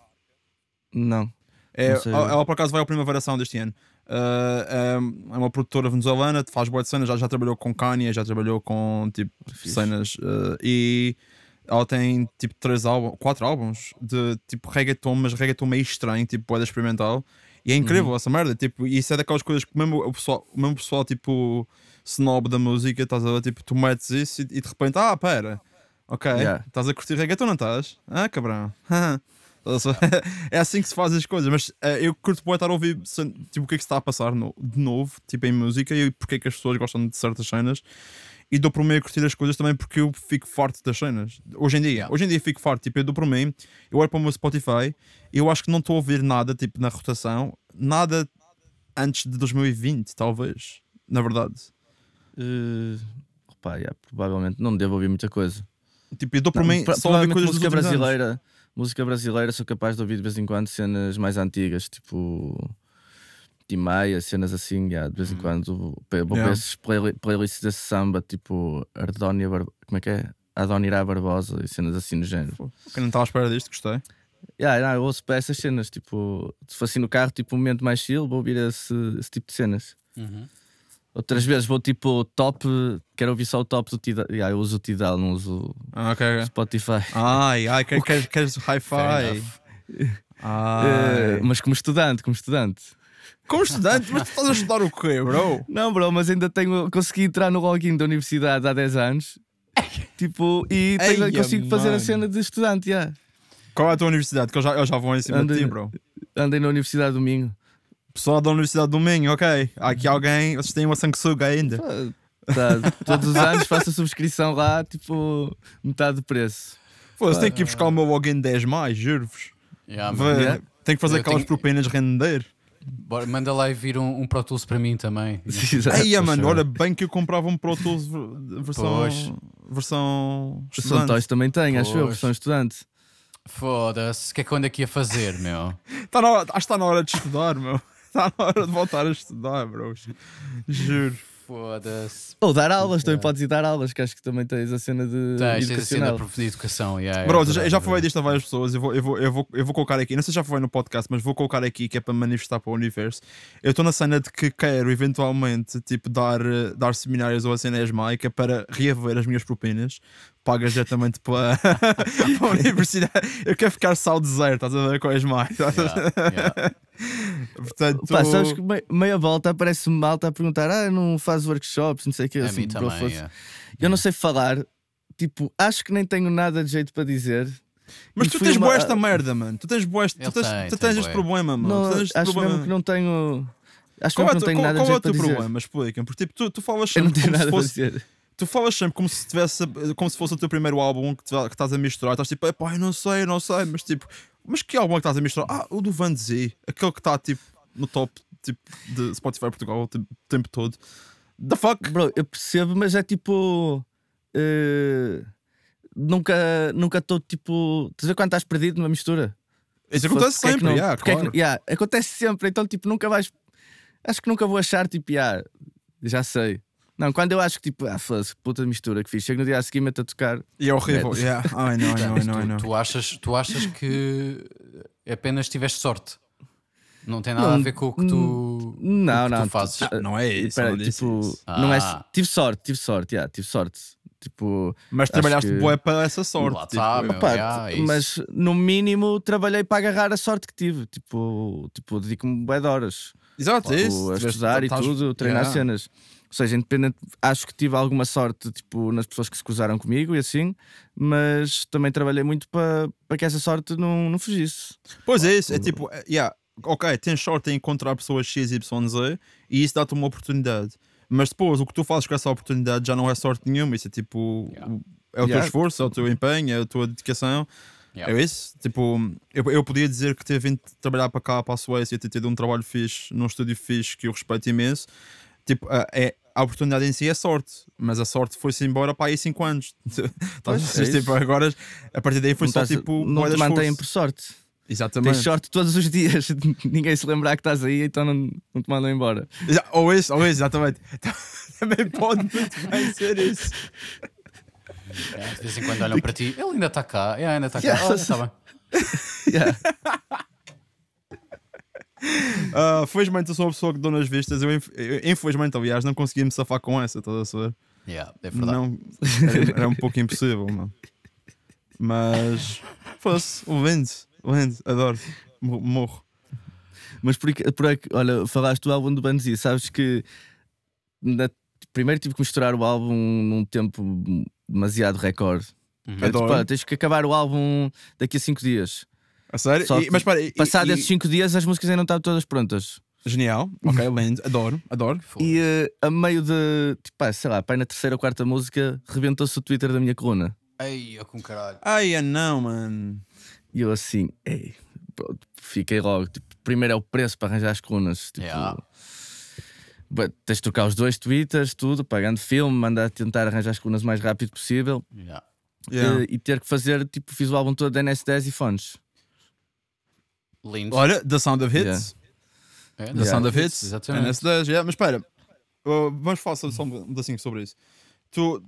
Não. É, Não ela, ela, por acaso vai à Sound deste ano. Uh, é, uma produtora venezuelana, faz boa de cenas, já, já trabalhou com Kanye, já trabalhou com tipo Fixe. cenas uh, e ela tem tipo três álbuns, quatro álbuns de tipo reggaeton, mas reggaeton meio estranho, tipo boeda experimental. E é incrível essa merda, tipo, isso é daquelas coisas que mesmo o pessoal, o mesmo pessoal tipo snob da música, estás a ver, tipo, tu metes isso e, e de repente, ah, pera, ok, Yeah. estás a curtir reggaeton, não estás? Ah, cabrão. É assim que se faz as coisas, mas eh, eu curto bué estar a ouvir tipo, o que é que se está a passar no- de novo, tipo em música, e porque é que as pessoas gostam de certas cenas. E dou por mim a curtir as coisas também porque eu fico forte das cenas. Hoje em dia, Yeah. hoje em dia fico forte, tipo, eu dou por mim, eu olho para o meu Spotify e eu acho que não estou a ouvir nada, tipo, na rotação, nada antes de 2020, talvez, na verdade. Uh, opá, yeah, provavelmente não devo ouvir muita coisa. Tipo, eu dou por Não, mim só ouvir coisas música últimos anos. Música brasileira sou capaz de ouvir de vez em quando cenas mais antigas, tipo Tim Maia, cenas assim, yeah, de vez em quando pe- vou Yeah. para esses playli- playlists desse samba, tipo Ardónia Bar... como é que é? Adonirá Barbosa e cenas assim no género. Que não estava à espera disto, gostei. Yeah, não, eu ouço para essas cenas, tipo, se for assim no carro, tipo um momento mais chill, vou ouvir esse, esse tipo de cenas. Uhum. Outras vezes vou tipo top, quero ouvir só o top do Tidal. Yeah, eu uso o Tidal, não uso Ah, ok, o ok. Spotify. Ai, ai, quer- queres, queres Fair hi-fi? Eh, mas como estudante, como estudante. Como estudante, mas tu estás a estudar o quê, bro? Não, bro, mas ainda tenho. Consegui entrar no login da universidade há 10 anos. tipo, e tenho- Eia, consigo fazer a mano. cena de estudante, yeah. Qual é a tua universidade? Que eu já, eu já vou em cima de Andei- ti, bro. Andei na Universidade do Minho. Pessoal da Universidade do Minho, ok. Há aqui alguém, vocês têm uma sanguessuga ainda. Tá, todos os anos faço a subscrição lá, tipo, metade do preço. Pô, você tem que ir buscar o meu login 10 mais, juro-vos. Yeah. Yeah. Tem que fazer Eu aquelas tenho- propinas render. Bora, manda lá e vir um, um Pro Tools para mim também. Aí, mano, olha bem que eu comprava um Pro Tools ver- versão. Pois. Versão. O estudante. Santos também tem, acho eu, Pois. versão estudante. Foda-se, o que é que eu ando aqui a fazer, meu? tá na hora, acho que está na hora de estudar, meu. Está na hora de voltar a estudar, bros. Juro. Foda-se. Ou dar aulas, também podes ir dar aulas, que acho que também tens a cena de. Tens, tens a cena de educação. Yeah, Bro, é já, já falei disto a várias pessoas. Eu vou, eu, vou, eu, vou, eu vou colocar aqui, não sei se já foi no podcast, mas vou colocar aqui que é para manifestar para o universo. Eu estou na cena de que quero eventualmente tipo, dar, dar seminários ou a cena ESMAI que é para reaver as minhas propinas. Pagas diretamente para, para a universidade. Eu quero ficar sal deserto, estás a ver com a ESMAI. Yeah, yeah. Portanto, Pá, sabes que meia volta aparece-me malta a perguntar: ah, não faz workshops, não sei o que. Assim, também, fosse... é. Eu não sei falar, tipo, acho que nem tenho nada de jeito para dizer. Mas tu tens uma... boa esta merda, mano. Tu tens boa este, tu tens, tu tens este problema, mano. Não, acho problema. mesmo que não tenho. Acho qual que não tenho qual, nada qual de jeito é o teu problema? Explica-me. Porque tipo, tu, tu falas sempre como se fosse. Tu falas sempre como se, tivesse, como se fosse o teu primeiro álbum que, que estás a misturar. Estás tipo, pá, eu não sei, não sei, mas tipo, mas que álbum é que estás a misturar? Ah, o do Van Z, aquele que está tipo no top tipo, de Spotify Portugal o tempo todo. The fuck? Bro, eu percebo, mas é tipo. Uh, nunca nunca estou tipo. Estás a ver quando estás perdido numa mistura? Isso acontece sempre, é não, yeah, claro. é que, yeah, acontece sempre, então tipo, nunca vais. Acho que nunca vou achar tipo, yeah, já sei. Não, quando eu acho que tipo, ah, foda-se, puta mistura que fiz, chego no dia a seguir, a tocar. E é horrível, é. yeah. I know, I know, I know, I know. Tu, achas, tu achas que apenas tiveste sorte? Não tem nada não, a ver com o que tu, não, que não, tu fazes. Ah, não é isso. Pera, não, tipo, isso. não é. Ah. Tive sorte, tive sorte, yeah, tive sorte. Tipo, mas trabalhaste que... para essa sorte. Lá tipo, tá, meu, opa, yeah, é mas no mínimo trabalhei para agarrar a sorte que tive. Tipo, tipo dedico-me bué de horas. Exato, tipo, isso. A estudar e tudo, treinar yeah. cenas. Ou seja, independente, acho que tive alguma sorte tipo, nas pessoas que se cruzaram comigo e assim, mas também trabalhei muito para, para que essa sorte não, não fugisse. Pois é, isso. É tipo, é, yeah, ok, tens sorte em encontrar pessoas X, Y, Z e isso dá-te uma oportunidade. Mas depois o que tu fazes com essa oportunidade já não é sorte nenhuma, isso é tipo. Yeah. É o yeah. teu esforço, é o teu empenho, é a tua dedicação. Yeah. É isso? Tipo, eu, eu podia dizer que ter vindo trabalhar para cá, para a Suécia, ter tido um trabalho fixe, num estúdio fixe que eu respeito imenso. Tipo, é, a oportunidade em si é sorte, mas a sorte foi-se embora para aí 5 anos. Pois, é tipo, agora, a partir daí foi não só estás, tipo. Não te mantém por sorte. Exatamente. Tens sorte todos os dias, ninguém se lembrar que estás aí, então não, não te mandam embora. Ou isso, ou isso, exatamente. Também pode muito bem ser isso. É, de vez em quando olham para ti, ele ainda está cá, é, ainda está cá, yeah. oh, está bem. yeah. Uh, felizmente eu sou uma pessoa que dou nas vistas. Eu, infelizmente, aliás, não consegui me safar com essa, estás a saber? Yeah, é verdade. Não, era, era, um pouco impossível, mano. Mas fosse, o lindo, lindo, adoro, morro. Mas por, por olha, falaste do álbum do Banzi, sabes que na, primeiro tive que misturar o álbum num tempo demasiado recorde. Uhum. É, tipo, tens que acabar o álbum daqui a 5 dias. A sério? E, mas para, passado esses 5 dias as músicas ainda não estavam todas prontas. Genial, ok, lindo, adoro, adoro. E uh, a meio de, tipo, sei lá, pai, na terceira ou quarta música, rebentou-se o Twitter da minha coluna. Ai, eu com caralho. Ai, é não, mano. E eu assim, ei, fiquei logo. Tipo, primeiro é o preço para arranjar as colunas. Tipo, yeah. Tens de trocar os dois twitters, tudo, pagando filme, mandar tentar arranjar as colunas o mais rápido possível. Yeah. Yeah. E, e, ter que fazer tipo, fiz o álbum todo de NS10 e fones. Lindo. Olha, The Sound of Hits. Yeah. É, The Sound of Hits. Exatamente. NS10, yeah. mas espera, uh, vamos falar só um pedacinho sobre isso. Tu,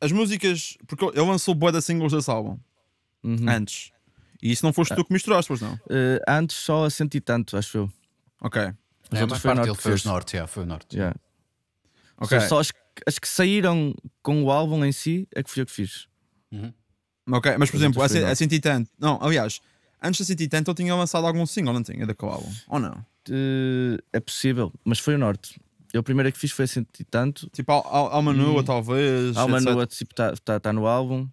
as músicas, porque ele lançou boa da singles desse álbum uhum. antes. E isso não foste ah. tu que misturaste, pois não? Uh, antes só a senti tanto, acho eu. Ok. As é, outras foi o norte. Foi o norte, yeah, foi o norte. Yeah. Okay. Só, só as, as, que saíram com o álbum em si é que fui eu que fiz. Uhum. Ok, mas por exemplo, a, a Senti Tanto. Não, aliás, antes da Senti Tanto eu tinha lançado algum single, não tinha, daquele álbum? Ou não? Uh, é possível, mas foi o Norte. Eu a primeira que fiz foi a Tanto. Tipo, Alma Nua, e... talvez. Alma Nua, tipo, está tá, tá no álbum.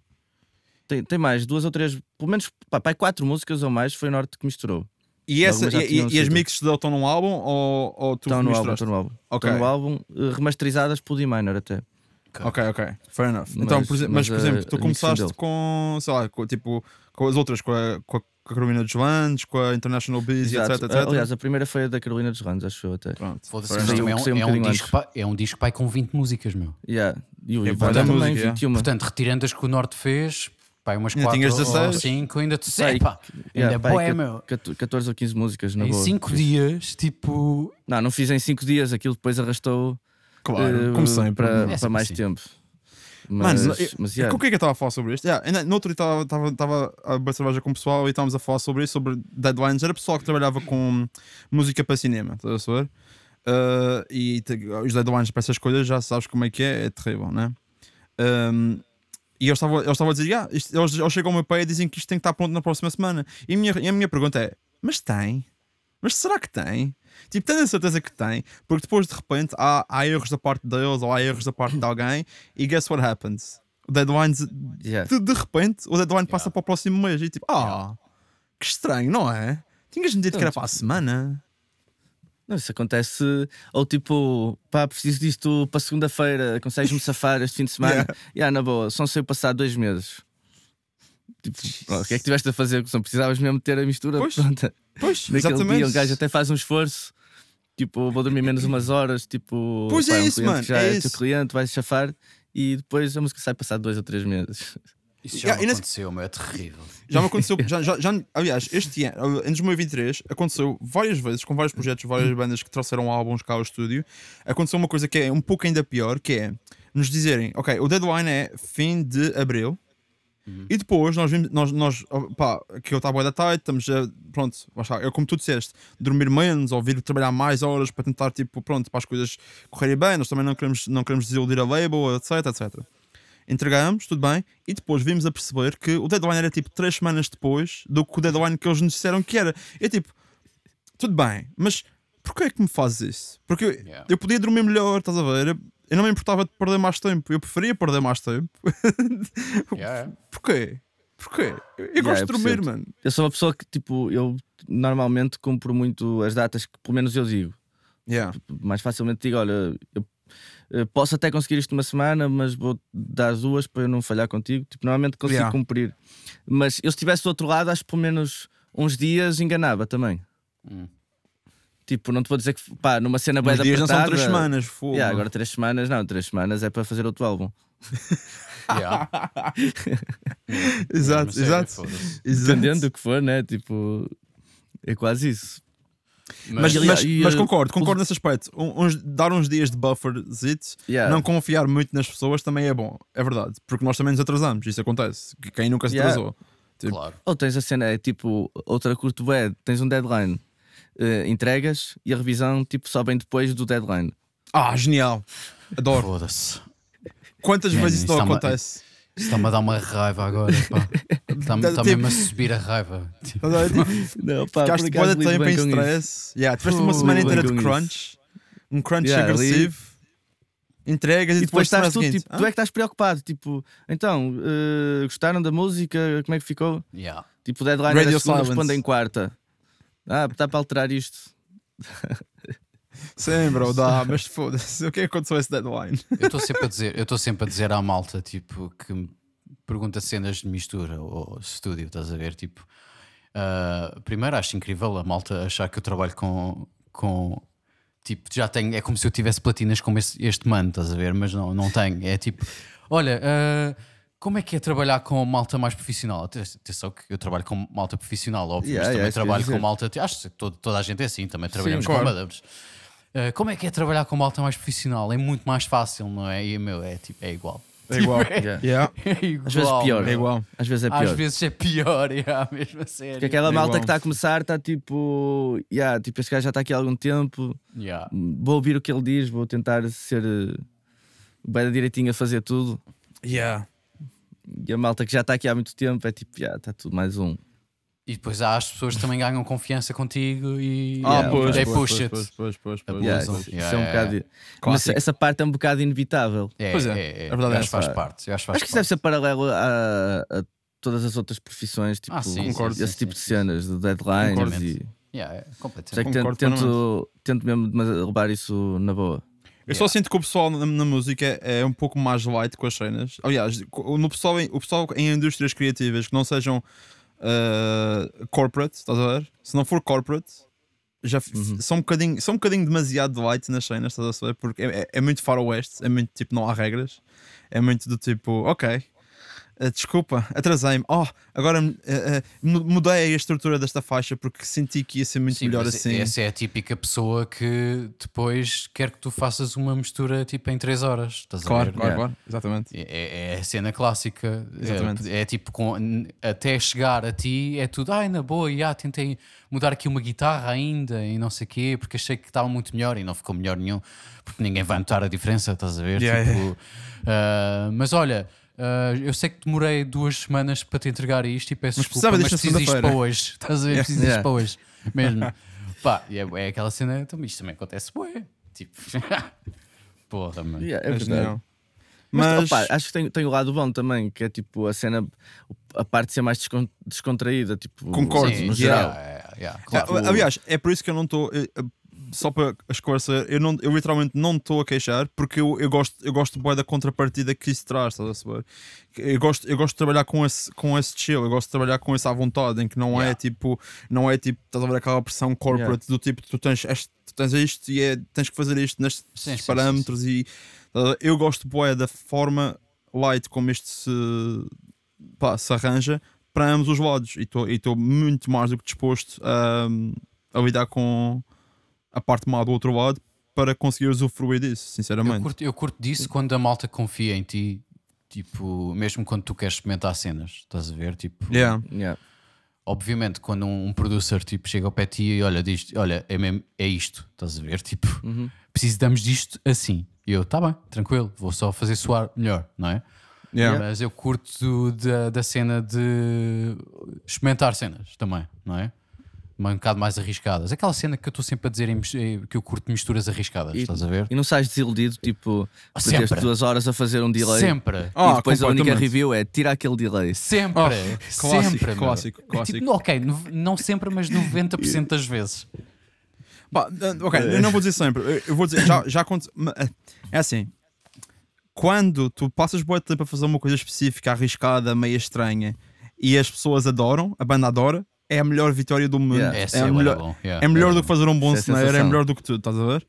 Tem, tem mais, duas ou três, pelo menos pá, pá, quatro músicas ou mais foi o Norte que misturou. E, essa, e, e, e as mixes dele estão num álbum ou, ou tu Estão no álbum, estão no álbum. Okay. Estão no álbum, eh, remasterizadas por D-Minor até. Ok, ok, fair enough. Mas, então, por, mas, mas, por exemplo, tu começaste com, sei lá, com, tipo, com as outras, com a, com a Carolina dos Landes, com a International Biz, etc, etc. Aliás, a primeira foi a da Carolina dos Landes, acho eu até. Pronto. Foda-se, mas é, um, é, um disco pai, é um disco pai com 20 músicas, meu. Yeah. E o Ivan também, música, 21. Portanto, retirando as que o Norte fez, Pá, umas 4 ou 5, ainda te sei, pá, ainda é boé, meu. 14 ou 15 músicas na Em 5 dias, tipo. Não, não fiz em 5 dias, aquilo depois arrastou. Claro, uh, como sempre. Para, é para mais assim. tempo. Mas, Mano, eu, mas yeah. com o que é que eu estava a falar sobre isto? Yeah, no outro dia estava a beber cerveja com o pessoal e estávamos a falar sobre isso, sobre deadlines. Era pessoal que trabalhava com música para cinema, estás a saber? Uh, e te, os deadlines para essas coisas já sabes como é que é, é terrível, né? Um, e eu estava, eu estava a dizer, ah, isto, eles, eles chegam ao meu pai e dizem que isto tem que estar pronto na próxima semana. E a minha, e a minha pergunta é: mas tem? Mas será que tem? Tipo, tenho a certeza que tem, porque depois de repente há, há erros da parte deles ou há erros da parte de alguém e guess what happens? O deadline, yeah. de, de, repente, o deadline passa para o próximo mês e tipo, ah, yeah. que estranho, não é? Tinhas-me dito que era para a semana. Não, isso acontece, ou tipo, pá, preciso disto para segunda-feira, consegues-me safar este fim de semana? Yeah. yeah, na boa, só sei passar dois meses. Tipo, o que é que tiveste a fazer? Não precisavas mesmo ter a mistura pois, pronta. Pois, Naquele exatamente. dia o gajo até faz um esforço, tipo, vou dormir menos umas horas, tipo, pois pá, é um isso, mano. Já é, é teu cliente, vais chafar e depois a música sai passar dois ou três meses. Isso já yeah, me aconteceu, nesse... é terrível. Já me aconteceu, já, já, já, aliás, este ano, em 2023, aconteceu várias vezes, com vários projetos, várias bandas que trouxeram álbuns cá ao estúdio. Aconteceu uma coisa que é um pouco ainda pior, que é nos dizerem, ok, o deadline é fim de abril. Uhum. E depois nós vimos, nós, nós pá, que eu estava a da tight, estamos a, pronto, é como tu disseste, dormir menos ou vir trabalhar mais horas para tentar, tipo, pronto, para as coisas correrem bem, nós também não queremos, não queremos desiludir a label, etc, etc entregamos, tudo bem, e depois vimos a perceber que o deadline era tipo 3 semanas depois do que o deadline que eles nos disseram que era. É tipo, tudo bem, mas porquê é que me fazes isso? Porque eu, yeah. eu podia dormir melhor, estás a ver? Eu não me importava de perder mais tempo, eu preferia perder mais tempo. yeah. Porquê? Porquê? Eu, eu yeah, gosto de dormir, mano. Eu sou uma pessoa que, tipo, eu normalmente cumpro muito as datas que pelo menos eu digo. Yeah. Mais facilmente digo, olha, eu posso até conseguir isto uma semana, mas vou dar duas para eu não falhar contigo. Tipo, normalmente consigo yeah. cumprir. Mas eu estivesse do outro lado, acho que pelo menos uns dias enganava também. Hum. Tipo, não te vou dizer que pá, numa cena bem dias apertada, não são três semanas, fogo. Yeah, agora três semanas, não, três semanas é para fazer outro álbum. exato, exato. Dependendo do que for, né? Tipo, é quase isso. Mas, mas, mas, mas concordo, concordo nesse aspecto. Uns, dar uns dias de buffer, yeah. não confiar muito nas pessoas também é bom, é verdade. Porque nós também nos atrasamos, isso acontece. Quem nunca se atrasou. Yeah. Tipo. Claro. Ou tens a cena, é tipo, outra curto é, tens um deadline, uh, entregas e a revisão tipo só bem depois do deadline. Ah, genial! Adoro. Foda-se. Quantas vezes isso não acontece? Está-me a dar uma raiva agora, pá. Está-me tá mesmo a subir a raiva. Tipo. Não, pá, Ficaste boa de tempo em stress. Yeah, tiveste uma semana inteira de crunch. Um crunch yeah, agressivo. Ali... Entregas e, e depois, depois estás tu, tipo, ah? tu é que estás preocupado. Tipo, então, uh, gostaram da música? Como é que ficou? Yeah. Tipo, o deadline Radio era segunda, responde em quarta. Ah, está para alterar isto. Sim, bro, dá, mas foda-se, o que é que aconteceu a esse deadline? Eu estou sempre a dizer, eu estou sempre a dizer à malta, tipo, que me pergunta cenas de mistura ou estúdio, estás a ver? Tipo, uh, primeiro acho incrível a malta achar que eu trabalho com, com tipo, já tenho, é como se eu tivesse platinas como este, este mano, estás a ver? Mas não, não tenho, é tipo, olha, uh, como é que é trabalhar com malta mais profissional? Atenção que eu trabalho com malta profissional, óbvio, yeah, mas também yeah, trabalho com malta. Acho que toda, toda a gente é assim, também trabalhamos Sim, com claro. Uh, como é que é trabalhar com malta mais profissional? É muito mais fácil, não é? E meu, é, tipo, é igual. É igual. Tipo, é, yeah. é igual. Às vezes pior. É igual. Às vezes é pior. Às vezes é pior, yeah, mesmo a sério. Porque aquela é malta igual. que está a começar está tipo, yeah, tipo, este gajo já está aqui há algum tempo. Yeah. Vou ouvir o que ele diz, vou tentar ser uh, bem direitinho a fazer tudo. Yeah. E a malta que já está aqui há muito tempo é tipo, yeah, está tudo mais um. E depois há as pessoas que também ganham confiança contigo e ah, pois, they push it. Pois, pois, pois, pois, yeah, é um bocado. Mas essa parte é um bocado inevitável. É, pois é, é, é, verdade, acho que faz parte. Acho, faz acho que isso deve ser paralelo a, a, todas as outras profissões, tipo, ah, sim, concordo, esse sim, tipo sim, de cenas, de deadlines e. Yeah, é, completamente. Sei que tento, tento, tento mesmo levar isso na boa. Eu yeah. só sinto que o pessoal na, na, música é um pouco mais light com as cenas. Aliás, no pessoal, o pessoal em indústrias criativas que não sejam uh, corporate, estás a ver? Se não for corporate, já uhum. são, um bocadinho, são um bocadinho demasiado light nas cenas, estás a saber? Porque é, é, é muito far oeste, é muito tipo, não há regras, é muito do tipo, ok. Uh, desculpa, atrasei-me. Oh, agora uh, uh, mudei a estrutura desta faixa porque senti que ia ser muito Sim, melhor assim. Essa é a típica pessoa que depois quer que tu faças uma mistura tipo em 3 horas. Estás claro, a ver? Claro, claro, exatamente. É, é, é a cena clássica. Exatamente. É, é, tipo, com, até chegar a ti é tudo, ai, na boa, já tentei mudar aqui uma guitarra ainda e não sei o quê, porque achei que estava muito melhor e não ficou melhor nenhum, porque ninguém vai notar a diferença, estás a ver? Yeah, tipo, yeah. mas olha Uh, eu sei que demorei duas semanas para te entregar isto e peço mas desculpa, mas preciso isto para hoje. Estás a ver? Preciso yeah. isto para hoje. Mesmo. Pá, é, é aquela cena. Então, isto também acontece, bué. Tipo, porra, mano. Yeah, é verdade. Mas, mas opa, acho que tem, tem o lado bom também, que é tipo a cena, a parte de ser mais descontraída. Tipo, Concordo, no geral. Yeah, yeah, claro. Aliás, é por isso que eu não estou. Só para esclarecer, eu, não, eu literalmente não estou a queixar porque eu, eu gosto, eu gosto boa da contrapartida que isso traz, estás a saber? Eu gosto, eu gosto de trabalhar com esse, com esse chill, eu gosto de trabalhar com essa à vontade, em que não é yeah. é tipo, não é tipo, estás a ver aquela pressão corporate yeah. do tipo, tu tens, este, tu tens isto e é, tens que fazer isto nestes sim, parâmetros sim, sim. e eu gosto boa da forma light como isto se, pá, se arranja para ambos os lados e estou muito mais do que disposto a, a lidar com a parte má do outro lado para conseguir usufruir disso, sinceramente. Eu curto, eu curto disso quando a malta confia em ti, tipo, mesmo quando tu queres experimentar cenas, estás a ver? Tipo, yeah. Yeah. obviamente, quando um, um, producer tipo, chega ao pé de ti e olha, diz, olha, é, mesmo, é isto, estás a ver? Tipo, uhum. precisamos disto assim. E eu, tá bem, tranquilo, vou só fazer soar melhor, não é? Yeah. Mas eu curto da, da cena de experimentar cenas também, não é? Um bocado mais arriscadas. Aquela cena que eu estou sempre a dizer em, que eu curto misturas arriscadas, e, estás a ver? E não sais desiludido, tipo, sempre. duas horas a fazer um delay. Sempre. E oh, depois a única review é tirar aquele delay. Sempre. Oh, clássico, sempre. Clássico, clássico. Tipo, ok, não sempre, mas 90% das vezes. Bah, ok, eu não vou dizer sempre. Eu vou dizer, já, já É assim. Quando tu passas boa tempo a fazer uma coisa específica, arriscada, meio estranha, e as pessoas adoram, a banda adora, é a melhor vitória do mundo. Yeah. É, é, melhor, yeah. é melhor do que fazer um bom cenário, é melhor do que tudo, estás a ver?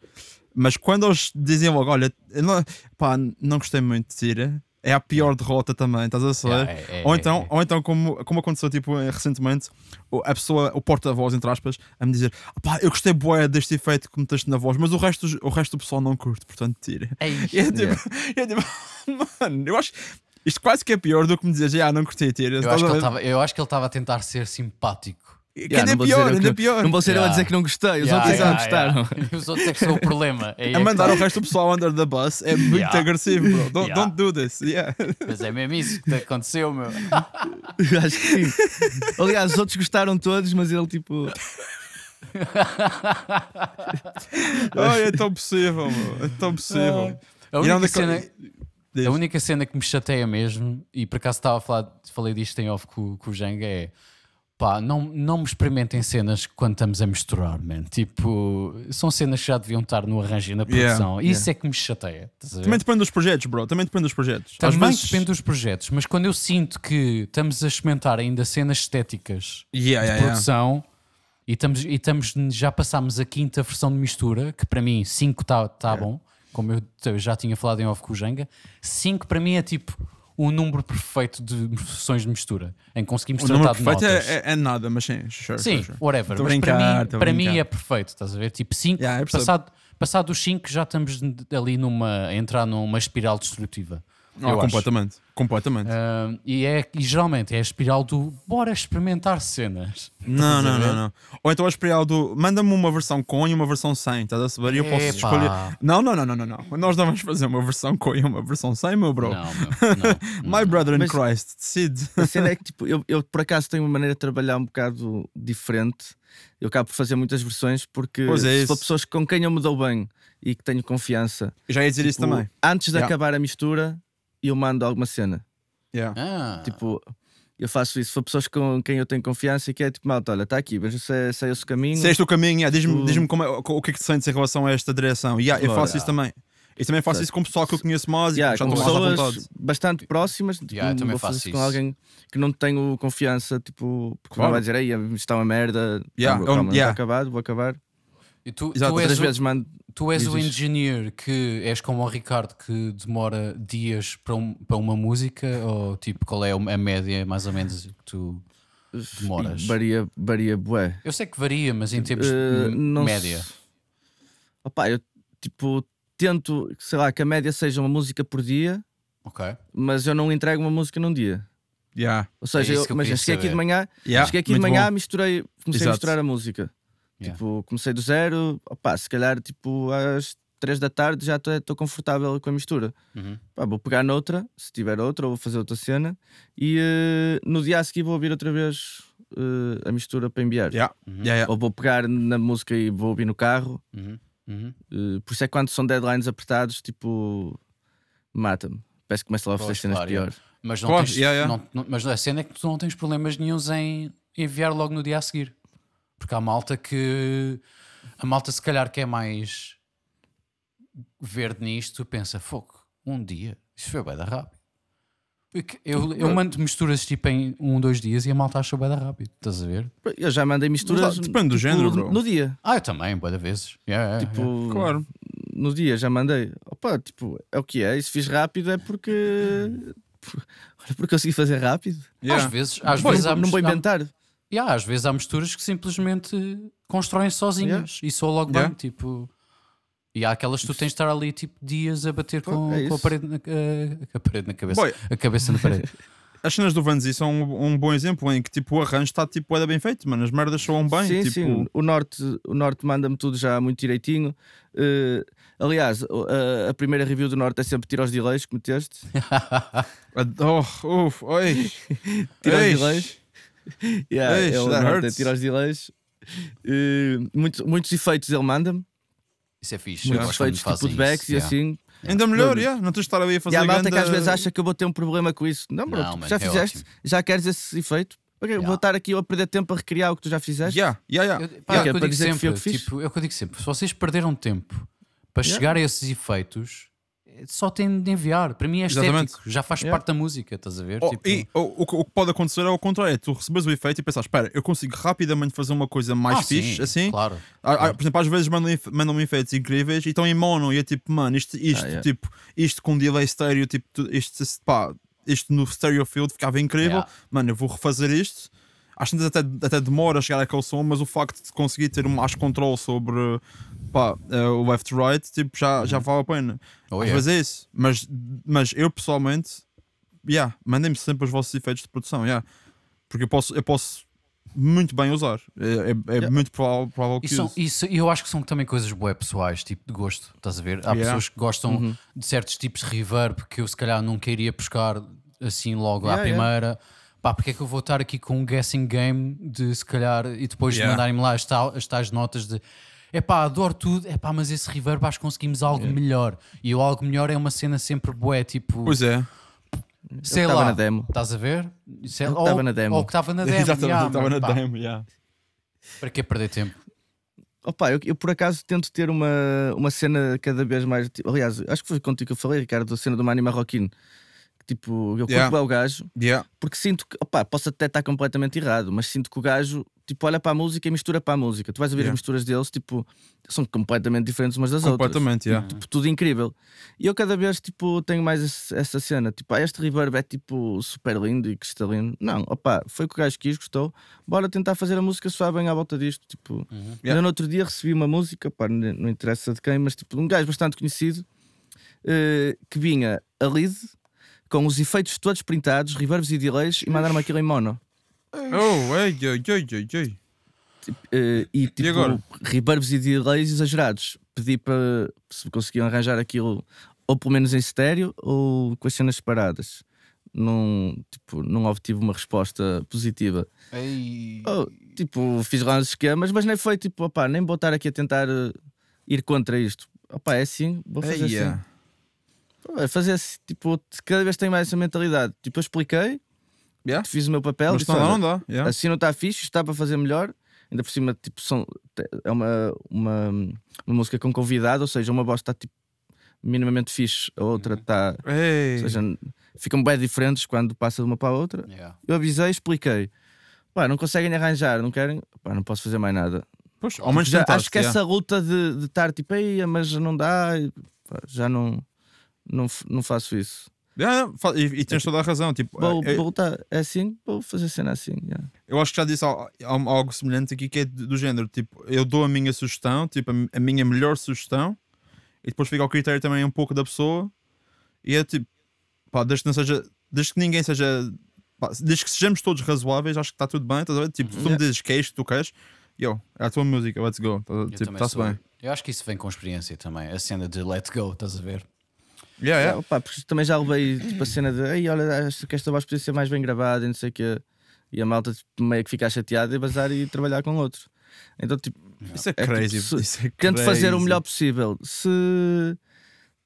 Mas quando eles dizem logo, olha, não, pá, não gostei muito de Tira, é a pior derrota também, estás a saber? Yeah, é, é, ou então, é, ou então como, como aconteceu tipo, recentemente, a pessoa, o porta-voz, entre aspas, a me dizer: pá, eu gostei boé deste efeito que meteste na voz, mas o resto, o resto do pessoal não curte, portanto tira. É isso. E é tipo, é tipo mano, eu acho isto quase que é pior do que me dizer, ah, não gostei de ter. Eu acho, que ele tava, eu acho que ele estava a tentar ser simpático. Que yeah, ainda é pior, ainda é pior. Não vou ser yeah. eu a dizer que não gostei, os yeah, outros yeah, yeah, gostaram. Os outros é que são o problema. É a mandar o resto do pessoal under the bus é muito agressivo, bro. Don't, don't do this. Yeah. Mas é mesmo isso que aconteceu, meu. Acho que sim. Aliás, os outros gostaram todos, mas ele tipo. Ai, é tão possível, meu. É tão possível. A única cena. A única cena que me chateia mesmo, e por acaso estava a falar, falei disto em off com, com o Jenga, é pá, não, não me experimentem cenas quando estamos a misturar, man. Tipo, são cenas que já deviam estar no arranjo e na produção. Yeah, Isso yeah. é que me chateia. Também depende dos projetos, bro. Também depende dos projetos. Também vezes... depende dos projetos, mas quando eu sinto que estamos a experimentar ainda cenas estéticas yeah, de produção. E, estamos, e estamos, já passámos a quinta versão de mistura, que para mim 5 está tá bom como eu já tinha falado em off com o Jenga, 5 para mim é tipo o número perfeito de sessões de mistura em que conseguimos o tratar de notas. É, é, é, nada, mas sim, sure, sim, sure. whatever. Tô mas brincar, para, mim, para mim é perfeito, estás a ver? Tipo 5, yeah, passado, passado os 5 já estamos ali numa, a entrar numa espiral destrutiva. Oh, completamente, acho. completamente. Uh, e, é, e geralmente é a espiral do bora experimentar cenas. Não, não, não, não. Ou então a espiral do manda-me uma versão com e uma versão sem, estás a saber? E eu posso escolher. Não, não, não, não, não, não. Nós não vamos fazer uma versão com e uma versão sem, meu bro. Não, meu, não, My brother in Christ, decide. A cena é que tipo, eu, eu por acaso tenho uma maneira de trabalhar um bocado diferente. Eu acabo por fazer muitas versões porque é for pessoas com quem eu me dou bem e que tenho confiança. Eu já ia dizer tipo, isso também. Antes de yeah. acabar a mistura, e eu mando alguma cena. Yeah. Ah. Tipo, eu faço isso. Se for pessoas com quem eu tenho confiança e que é tipo, malta, olha, está aqui, veja se é, se é esse o caminho. Se é este o caminho, yeah, diz-me tipo... diz como é, o que é que te sentes em relação a esta direção. Yeah, eu faço isso também. E também faço isso com pessoal que eu conheço mais yeah, e já com pessoas bastante próximas. Tipo, yeah, também vou faço isso com alguém que não tenho confiança, tipo, porque claro. não vai dizer, aí está uma merda, yeah, calma, calma, yeah. acabado, vou acabar. E tu, tu és, vezes o, mando... tu és o engineer que és como o Ricardo que demora dias para, um, para uma música ou tipo qual é a média mais ou menos que tu demoras? Varia, varia bué. Eu sei que varia, mas em termos uh, de média. Se... Opa, eu tipo tento, sei lá, que a média seja uma música por dia. Ok. Mas eu não entrego uma música num dia. Yeah. Ou seja, é eu, imagina, cheguei aqui de manhã, yeah. cheguei aqui de manhã, misturei, comecei Exato. a misturar a música. Yeah. Tipo, comecei do zero, opa, se calhar tipo às 3 da tarde já estou confortável com a mistura. Uhum. Pá, vou pegar noutra, se tiver outra, ou vou fazer outra cena, e uh, no dia a seguir vou ouvir outra vez uh, a mistura para enviar. Yeah. Uhum. Yeah, ou vou pegar na música e vou ouvir no carro. Uhum. Uh, por isso é que quando são deadlines apertados, tipo, mata-me. Parece que começa lá a fazer cenas claro, piores. Mas, não tens, não, não, mas a cena é que tu não tens problemas nenhums em enviar logo no dia a seguir. Porque há malta que. A malta, se calhar, que é mais verde nisto, pensa: fogo, um dia, isso foi bem da rápido. Eu, eu mando misturas tipo em um, dois dias e a malta acha bem da rápido, estás a ver? Eu já mandei misturas. Depende do tipo, género, bro. No dia. Ah, eu também, boa vezes. Yeah, tipo, yeah. claro. No dia já mandei. Opa, tipo, é o que é. E se fiz rápido é porque. Porque consegui fazer rápido. Yeah. Às vezes, às vezes não vou inventar. Yeah, às vezes há misturas que simplesmente constroem sozinhas yeah. e só logo yeah. bem, tipo. E há aquelas que tu tens de estar ali tipo dias a bater com, é com a, parede na, a, a parede na cabeça. Boy. A cabeça na parede. As cenas do Vanzi são um, um, bom exemplo em que tipo, o arranjo está tipo, bem feito, mano. As merdas soam bem. Sim, tipo... sim. O Norte, o Norte manda-me tudo já muito direitinho. Uh, aliás, a, a, primeira review do Norte é sempre tira os delays que meteste. oh, uf, oi. tira os delays. yeah, Eish, é Norte, é tira os delays. Uh, muito, muitos efeitos ele manda-me. Isso é fixe. Muitos efeitos tipo de backs e assim. Ainda melhor, yeah. não tens de estar ali a fazer. E a malta ganda... que às vezes acha que eu vou ter um problema com isso. Não, bro, não, já é fizeste, ótimo. já queres esse efeito. Okay, yeah. Vou estar aqui a perder tempo a recriar o que tu já fizeste. Yeah, yeah, yeah. Eu, pá, yeah. É, eu, digo sempre, eu, tipo, é o que eu digo sempre: se vocês perderam tempo para chegar a esses efeitos, só tem de enviar. Para mim é estético, Exatamente. já faz yeah. parte da música, estás a ver? Oh, tipo... E o, o, o, que pode acontecer é o contrário: é tu recebes o efeito e pensas, espera, eu consigo rapidamente fazer uma coisa mais ah, fixe, sim, assim. Claro, ah, claro. Por exemplo, às vezes mandam-me mandam efeitos incríveis e estão em mono e é tipo, mano, isto, isto, ah, yeah. tipo, isto com delay stereo, tipo, isto, pá, isto no stereo field ficava incrível. Yeah. Mano, eu vou refazer isto às vezes até, até demora a chegar àquele som, mas o facto de conseguir ter mais controle sobre pá, uh, o left-right tipo, já, uhum. já vale a pena. Oh, às yeah. vezes é isso, mas, mas eu pessoalmente, yeah, mandem-me sempre os vossos efeitos de produção, yeah, porque eu posso, eu posso muito bem usar. É, é, é yeah. muito provável, provável que isso, isso eu acho que são também coisas boas pessoais, tipo de gosto, estás a ver? Há yeah. pessoas que gostam uhum. de certos tipos de reverb que eu se calhar nunca iria buscar assim logo yeah, à primeira pá, porque é que eu vou estar aqui com um guessing game de se calhar e depois yeah. mandarem-me lá as, tal, as tais notas de é pá, adoro tudo, é pá, mas esse reverb acho que conseguimos algo yeah. melhor. E o algo melhor é uma cena sempre boa, tipo. Pois é. Sei lá, na demo. estás a ver? Sei, ou, estava na demo. Ou que estava na demo. Exatamente, yeah, estava na pá. demo, yeah. Para que perder tempo? Opa, eu, eu, por acaso tento ter uma, uma cena cada vez mais. Aliás, acho que foi contigo que eu falei, Ricardo, a cena do Manny Marroquino. Tipo, eu yeah. curto o gajo yeah. porque sinto que, opa, posso até estar completamente errado, mas sinto que o gajo tipo, olha para a música e mistura para a música. Tu vais ver yeah. as misturas deles, tipo, são completamente diferentes umas das completamente, outras. Tipo, tudo incrível. E eu cada vez tipo, tenho mais esse, essa cena, tipo, ah, este reverb é tipo super lindo e cristalino. Não, opa, foi o que o gajo quis, gostou. Bora tentar fazer a música soar bem à volta disto. Tipo, uhum. yeah. no outro dia recebi uma música, pá, não interessa de quem, mas tipo, um gajo bastante conhecido uh, que vinha a lead com os efeitos todos printados, reverbs e delays e mandaram-me aquilo em mono. Oh, ei, ei, ei, ei, ei. Uh, e tipo, e reverbs e delays exagerados. Pedi para se conseguiam arranjar aquilo ou pelo menos em estéreo ou com as cenas separadas. Não, tipo, não obtive uma resposta positiva. Oh, tipo, fiz lá uns esquemas, mas nem foi tipo, opá, nem vou estar aqui a tentar uh, ir contra isto. Opá, é assim, vou fazer Eia. assim. É fazer assim, tipo, cada vez tenho mais essa mentalidade. Tipo, eu expliquei, yeah. fiz o meu papel, disse, não, não dá. Yeah. assim não está fixe, está para fazer melhor. Ainda por cima, tipo, são, é uma, uma, uma música com convidado, ou seja, uma voz está tipo minimamente fixe, a outra está. Ou seja, ficam bem diferentes quando passa de uma para a outra. Yeah. Eu avisei, expliquei. Pá, não conseguem arranjar, não querem, pá, não posso fazer mais nada. Pois, ao menos já, acho que essa luta de, de estar tipo, aí, mas não dá, já não, não, não faço isso. Yeah, e, e, tens toda a razão. Tipo, vou, é, voltar é assim, vou fazer cena assim. Yeah. Eu acho que já disse algo, algo, semelhante aqui que é do género. Tipo, eu dou a minha sugestão, tipo, a, a, minha melhor sugestão, e depois fica ao critério também um pouco da pessoa. E é tipo, pá, desde que não seja, desde que ninguém seja, pá, desde que sejamos todos razoáveis, acho que está tudo bem. Tá tipo, se tu me dizes que é isto que tu queres, yo, é a tua música, let's go. Tá, tipo, está-se bem. Eu acho que isso vem com experiência também, a cena de let's go, estás a ver? Yeah, yeah. Opa, porque também já levei tipo, a cena de Ei, olha, acho que esta voz podia ser mais bem gravada e não sei o que. E a malta tipo, meio que fica chateada e bazar e trabalhar com outro. Então, tipo, isso é, é crazy. Tipo, isso é tento crazy. fazer o melhor possível. Se,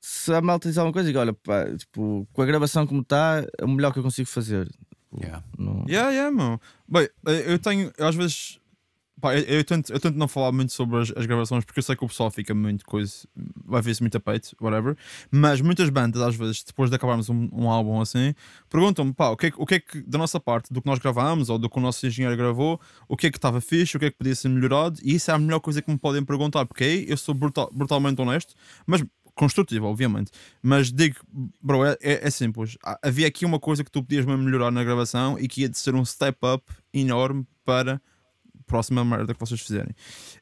se a malta diz alguma coisa, digo, olha, pá, tipo, com a gravação como está, é o melhor que eu consigo fazer. Yeah, no... yeah, yeah, mano. Bem, eu tenho, às vezes Pá, eu, eu, tento, eu tento não falar muito sobre as, as, gravações porque eu sei que o pessoal fica muito coisa, vai ver-se muito a peito, whatever. Mas muitas bandas, às vezes, depois de acabarmos um, um álbum assim, perguntam-me, pá, o que, é, o que é que da nossa parte, do que nós gravámos ou do que o nosso engenheiro gravou, o que é que estava fixe, o que é que podia ser melhorado, e isso é a melhor coisa que me podem perguntar, porque aí eu sou brutal, brutalmente honesto, mas construtivo, obviamente. Mas digo, bro, é, é, é, simples. Havia aqui uma coisa que tu podias melhorar na gravação e que ia de ser um step up enorme para próxima merda que vocês fizerem.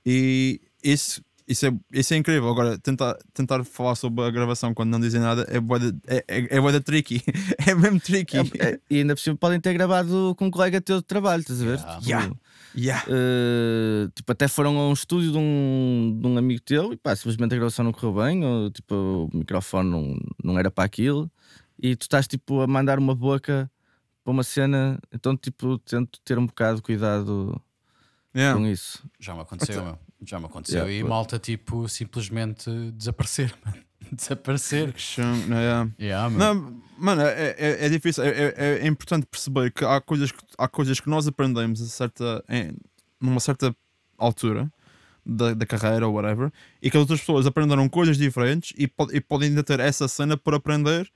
E isso, isso, é, isso é incrível. Agora, tentar, tentar falar sobre a gravação quando não dizem nada é boeda, é, é, é tricky. é mesmo tricky. É, é, e ainda por cima podem ter gravado com um colega teu de trabalho, estás a ver? Yeah. Tipo, yeah. Yeah. Uh, tipo, até foram a um estúdio de um, de um amigo teu e pá, simplesmente a gravação não correu bem, ou tipo, o microfone não, não era para aquilo, e tu estás tipo a mandar uma boca para uma cena, então tipo, tento ter um bocado de cuidado yeah. com isso. Já me aconteceu, meu. Já me aconteceu. Yeah, e malta, tipo, simplesmente desaparecer, mano. Desaparecer. Yeah. Yeah, Não, mano, é, é, é difícil. É, é, é, importante perceber que há coisas que, há coisas que nós aprendemos a certa, em, numa certa altura. Da, da, carreira ou whatever, e que as outras pessoas aprenderam coisas diferentes e, e podem ainda ter essa cena por aprender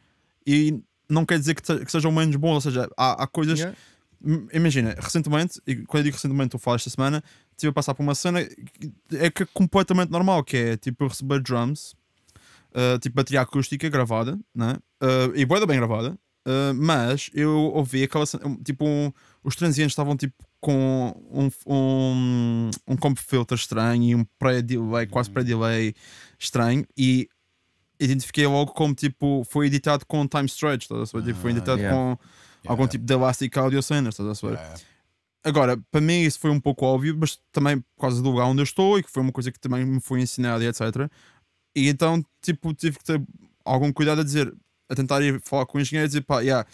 e não quer dizer que, que sejam menos bons, ou seja, há, há coisas yeah. Imagina, recentemente, e quando eu digo recentemente, eu falo esta semana, estive a passar por uma cena é que é completamente normal, que é tipo receber drums, uh, tipo bateria acústica gravada, né? Uh, e boa bem gravada, uh, mas eu ouvi aquela tipo, um, os transientes estavam tipo com um, um, um comp filter estranho e um pré-delay, quase pré-delay estranho, e identifiquei logo como tipo foi editado com time stretch, tá? tipo, foi editado yeah. com yeah. algum tipo de Elastic Audio Center, estás a saber? Yeah. Agora, para mim isso foi um pouco óbvio, mas também por causa do lugar onde eu estou e que foi uma coisa que também me foi ensinada e etc. E então, tipo, tive que ter algum cuidado a dizer, a tentar ir falar com o engenheiro e dizer, pá, yeah,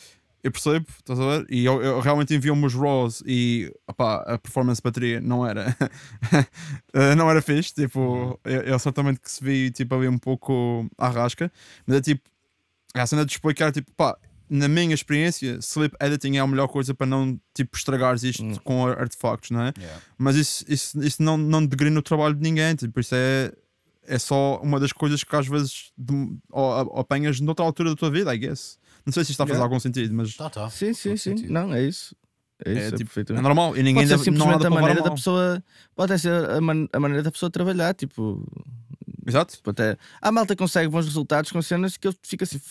eu percebo, estás a ver? E eu, eu realmente enviou-me os RAWs e opá, a performance de bateria não era eh, não era fixe, tipo, uhum. eu, eu, certamente que se vi tipo ali um pouco à rasca, mas é tipo, a cena de explicar, tipo, pá, na minha experiência, sleep editing é a melhor coisa para não tipo, estragares isto mm. com artefactos, não é? Yeah. Mas isso, isso, isso não, não degrina o trabalho de ninguém, tipo, isso é, é só uma das coisas que às vezes de, ou, ou apanhas noutra altura da tua vida, I guess. Não sei se isto está a fazer yeah. algum sentido, mas. Tá, tá. Sim, sim, sim. Sentido. Não, é isso. É, isso, é, é, tipo, é normal e ninguém pode ser simplesmente não a maneira da pessoa pode ser a, man, a maneira da pessoa trabalhar tipo Exato. Tipo, até, a malta consegue bons resultados com cenas que eu fico assim,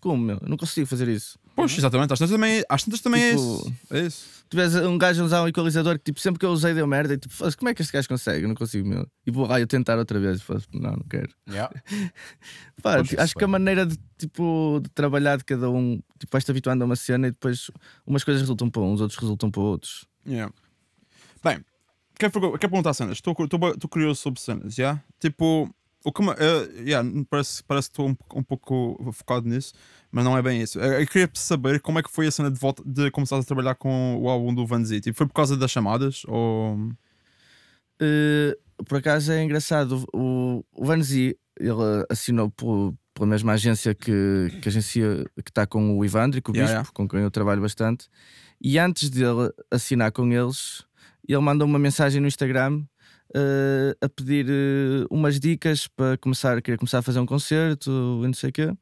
como, meu? Eu não consigo fazer isso. Pois, exatamente. Às tantas também, às tantas também tipo, é isso. É isso. Tu vês um gajo a usar um equalizador que tipo, sempre que eu usei deu merda e tipo, como é que este gajo consegue? Eu não consigo, meu. E vou lá eu tentar outra vez. não, não quero. Yeah. Pá, tipo, acho que a maneira de, tipo, de trabalhar de cada um, tipo, vais-te habituando a uma cena e depois umas coisas resultam para uns, outros resultam para outros. Yeah. Bem, quero, quero perguntar cenas. Estou curioso sobre cenas, já? Yeah? Tipo, o que, uh, yeah, parece, parece que estou um, um, pouco focado nisso, mas não é bem isso. Eu, eu queria saber como é que foi a cena de volta de começar a trabalhar com o álbum do Van Zee. Tipo, foi por causa das chamadas? Ou... Uh, por acaso é engraçado. O, o Van Zee ele assinou por, pela mesma agência que, que que está com o Ivandro e com o yeah, Bispo, yeah. com quem eu trabalho bastante. E antes dele assinar com eles, ele mandou uma mensagem no Instagram uh, a pedir uh, umas dicas para começar, queria começar a fazer um concerto e não sei o quê.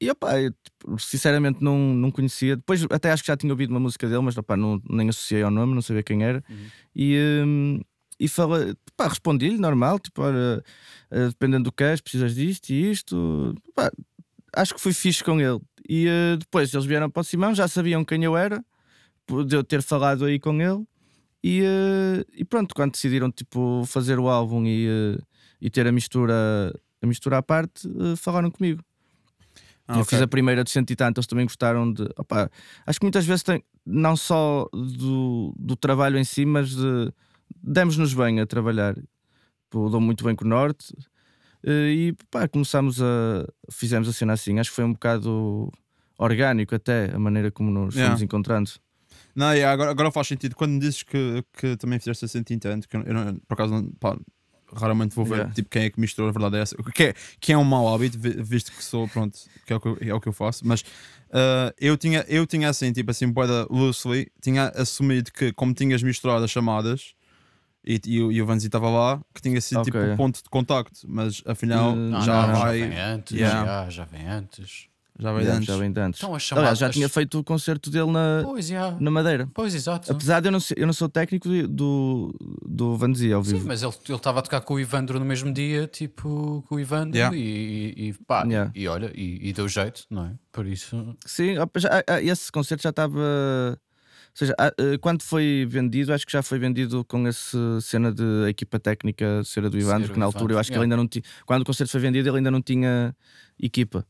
E opá, eu, tipo, sinceramente não, não conhecia. Depois até acho que já tinha ouvido uma música dele, mas opá, não, nem associei ao nome, não sabia quem era. Uhum. E, um, e fala, pá, respondi-lhe normal, tipo, olha, uh, dependendo do que és, precisas disto e isto. Pá, acho que fui fixe com ele. E uh, depois eles vieram para o Simão, já sabiam quem eu era, de eu ter falado aí com ele. E, uh, e pronto, quando decidiram tipo, fazer o álbum e, e ter a mistura, a mistura à parte, falaram comigo. Ah, eu okay. fiz a primeira de cento e tanto, eles também gostaram de. Opa, acho que muitas vezes tem, não só do, do trabalho em si, mas de demos-nos bem a trabalhar. Pô, dou muito bem com o Norte eh, e pá, começámos a. Fizemos a cena assim. Acho que foi um bocado orgânico até a maneira como nos yeah. fomos encontrando. Não, yeah, agora, agora faz sentido. Quando dizes que, que também fizeste a cento e tanto, que eu, não, por acaso não, pá, raramente vou ver yeah. tipo, quem é que misturou, a verdade é essa. Que é, que é um mau hábito, visto que sou, pronto, que é o que eu, é o que eu faço, mas uh, eu, tinha, eu tinha assim, tipo assim, boeda loosely, tinha assumido que, como tinhas misturado as chamadas e, e, e o Vanzi estava lá, que tinha sido okay. tipo o ponto de contacto, mas afinal uh, já não, vai. Já vem antes, yeah. já, já vem antes. Já vem antes. Já vem antes. Então, chamadas... já tinha feito o concerto dele na, pois, yeah. na Madeira. Pois, exato. Apesar de eu não ser, eu não sou técnico do, do Vanzi ao vivo. Sim, mas ele estava a tocar com o Ivandro no mesmo dia, tipo, com o Ivandro, yeah. e, e, pá, yeah. e olha, e, e, deu jeito, não é? Por isso. Sim, já, esse concerto já estava. Ou seja, eh, quando foi vendido, acho que já foi vendido com essa cena de equipa técnica ser a do Ivandro, que na altura eu acho que ele ainda não tinha. Quando o concerto foi vendido, ele ainda não tinha equipa.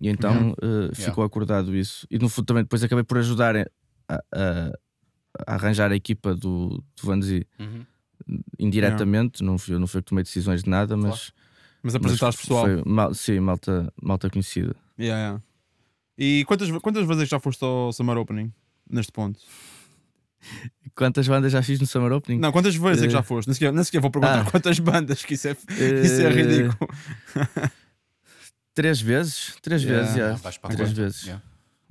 E então uh, ficou acordado isso. E no fundo também depois acabei por ajudar a, a, a arranjar a equipa do, do Vanzi uhum. indiretamente. Não, fui, não foi que tomei decisões de nada, mas. Claro. Mas apresentaste pessoal. Foi, mal, sim, malta, malta conhecida. Yeah, yeah. E quantas, quantas vezes já foste ao Summer Opening? neste ponto? Quantas bandas já fiz no Summer Opening? Não, quantas vezes uh... é que já eh, foste? Nem sequer, nem sequer vou perguntar ah. quantas bandas, que isso é, uh... isso é ridículo. Três vezes? Três yeah. vezes, yeah. Ah, Três vezes. Yeah.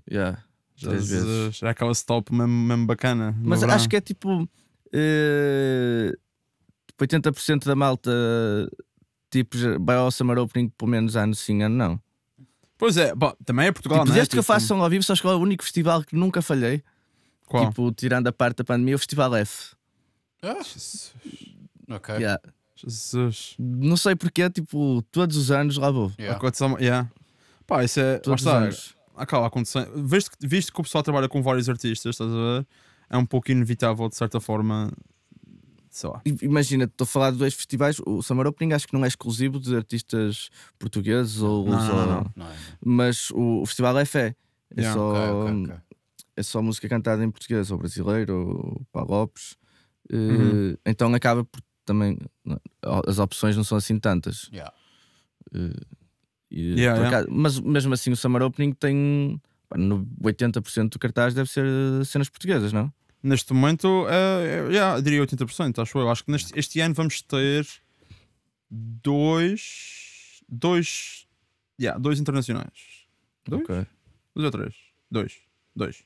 Yeah. Três vezes. Já aquela stop mesmo, mesmo bacana. Mas acho que é tipo. Uh, 80% da malta tipo, vai ao Summer Opening pelo menos ano sim, ano não. Pois é, bom, também é Portugal, tipo, não é? Desde que eu tipo, faço som ao vivo, só que é o único festival que nunca falhei. Qual? Tipo, tirando a parte da pandemia, o Festival F. Ah, ok. Yeah. Jesus. Não sei porquê, tipo, todos os anos lá vou. Yeah. yeah. Pá, isso é. Todos os anos. Acaba acontecendo. Visto, visto que o pessoal trabalha com vários artistas, estás a ver? É um pouco inevitável, de certa forma, sei lá. Imagina, estou a falar de dois festivais. O Summer Opening acho que não é exclusivo de artistas portugueses ou. Não, não, não, não, Mas o, o Festival é. É, yeah. só, okay, okay, okay. é só música cantada em português, ou brasileiro, ou Pá Lopes. Uhum. Uh, então acaba por também. As opções não são assim tantas. Yeah. Uh, e, yeah, yeah. Acaso, mas mesmo assim, o Summer Opening tem. No 80% do cartaz deve ser cenas portuguesas, não? Neste momento, uh, yeah, diria 80%, acho eu. Acho que neste, este ano vamos ter dois. Dois. Yeah, dois internacionais. Dois? Okay. Dois ou três? Dois. Dois.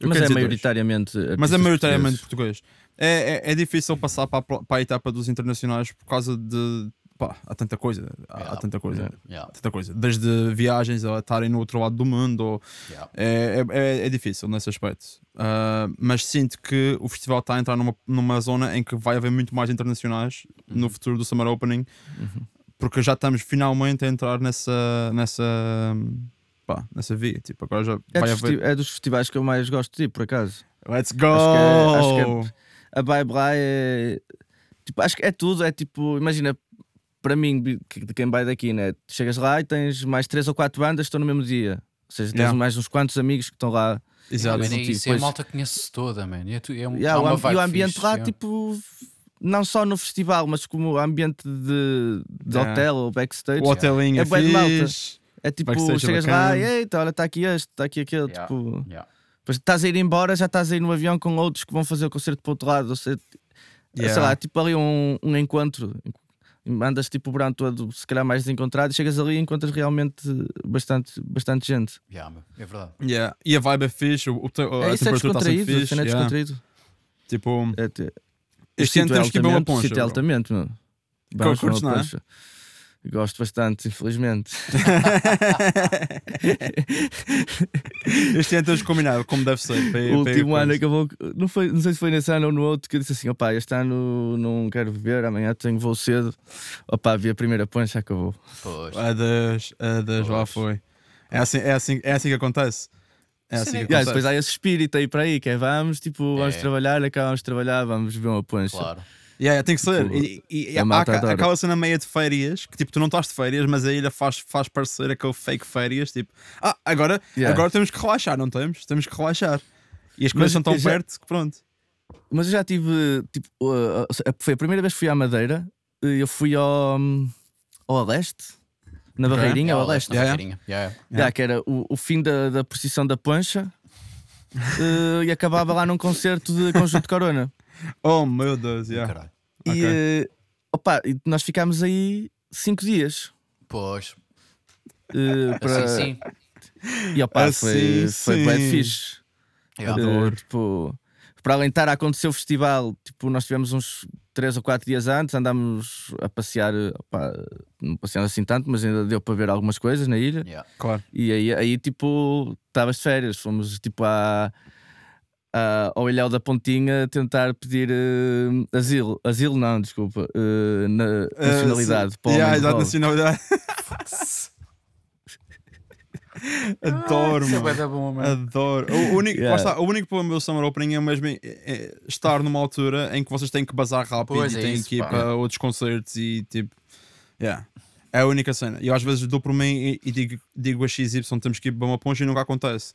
Eu Mas é maioritariamente. Mas é maioritariamente português. É, é, é, difícil passar para a, para a etapa dos internacionais por causa de pá, há tanta coisa, há, yeah. há tanta coisa, yeah. tanta coisa, desde viagens a estarem no outro lado do mundo, yeah. é, é, é, difícil nesse aspecto. Uh, mas sinto que o festival está a entrar numa, numa zona em que vai haver muito mais internacionais uhum. no futuro do Summer Opening, uhum. porque já estamos finalmente a entrar nessa, nessa, pá, nessa via. Tipo, agora já é, vai haver... é dos festivais que eu mais gosto de ir, por acaso. Let's go! Acho que, é, acho que é, a Bye Bye é. Tipo, acho que é tudo, é tipo, imagina, para mim, de quem vai daqui, né? chegas lá e tens mais três ou quatro bandas que estão no mesmo dia. Ou seja, tens yeah. mais uns quantos amigos que estão lá. Exato. Yeah, isso, tipo, é a malta conhece toda, man. É, é um, yeah, o, e o ambiente fixe, lá, yeah. tipo, não só no festival, mas como o ambiente de, de yeah. hotel ou backstage. O hotelinho é, é bem malta. É tipo, chegas lá e eita, olha, está aqui este, está aqui aquele. Tipo, depois estás a ir embora, já estás a ir no avião com outros que vão fazer o concerto para o outro lado. Ou seja, sei lá, tipo ali um, um encontro andas tipo o verão todo, se calhar mais desencontrado, e chegas ali e encontras realmente bastante, bastante gente. Yeah, é verdade. Yeah. E a vibe é fixe, o, o, a é, isso é descontraído, está fixe, é descontraído. Tipo, é, te... este ano temos que ir uma poncha. altamente, meu. Curtes, não é? Gosto bastante, infelizmente. este ano temos combinado, como deve ser. Para, o último ano acabou. Não, foi, não sei se foi nesse ano ou no outro que eu disse assim: opá, este ano não quero beber, amanhã tenho voo cedo. Opá, vi a primeira poncha, acabou. Pois. Adeus, adeus, lá foi. É assim, é, assim, é assim que acontece. É assim que acontece. Yeah, depois há esse espírito aí para aí, que é vamos, tipo, vamos é. trabalhar, acabamos de trabalhar, vamos beber uma poncha. Claro. Yeah, yeah, tem que ser. Tipo, e, e, e há, aquela cena meia de férias que tipo, tu não estás de férias, mas a ilha faz, faz parecer aquele fake férias. Tipo, ah, agora, yeah. agora temos que relaxar, não temos? Temos que relaxar. E as coisas são tão já, perto que pronto. Mas eu já tive, tipo, uh, foi a primeira vez que fui à Madeira. Eu fui ao, ao leste, na Barreirinha, ao leste. Yeah, yeah. Yeah, yeah. que era o, o fim da, da procissão da Pancha uh, e acabava lá num concerto de Conjunto Corona. Oh meu Deus, yeah. E, okay. uh, opa, nós ficámos aí cinco dias. Pois. Uh, para... Assim, sim. E opa, assim, foi, foi bem fixe. Uh, tipo, para além de estar a acontecer o festival, tipo, nós tivemos uns três ou quatro dias antes, andámos a passear, opa, não passeamos assim tanto, mas ainda deu para ver algumas coisas na ilha. Yeah. Claro. E aí, aí tipo, estavas de férias, fomos tipo à uh, ao Ilhéu da Pontinha tentar pedir uh, asilo. Asilo não, desculpa. Uh, na, nacionalidade. Uh, yeah, exato, nacionalidade. Adoro, ah, mano. É bom, mano. Adoro. O único, yeah. está, o único problema do Summer Opening é mesmo é, estar numa altura em que vocês têm que bazar rápido pois e é têm isso, que ir pá. para outros concertos e tipo. Yeah. É a única cena. E eu às vezes dou por mim e, e digo, digo a XY temos que ir para uma ponte e nunca acontece.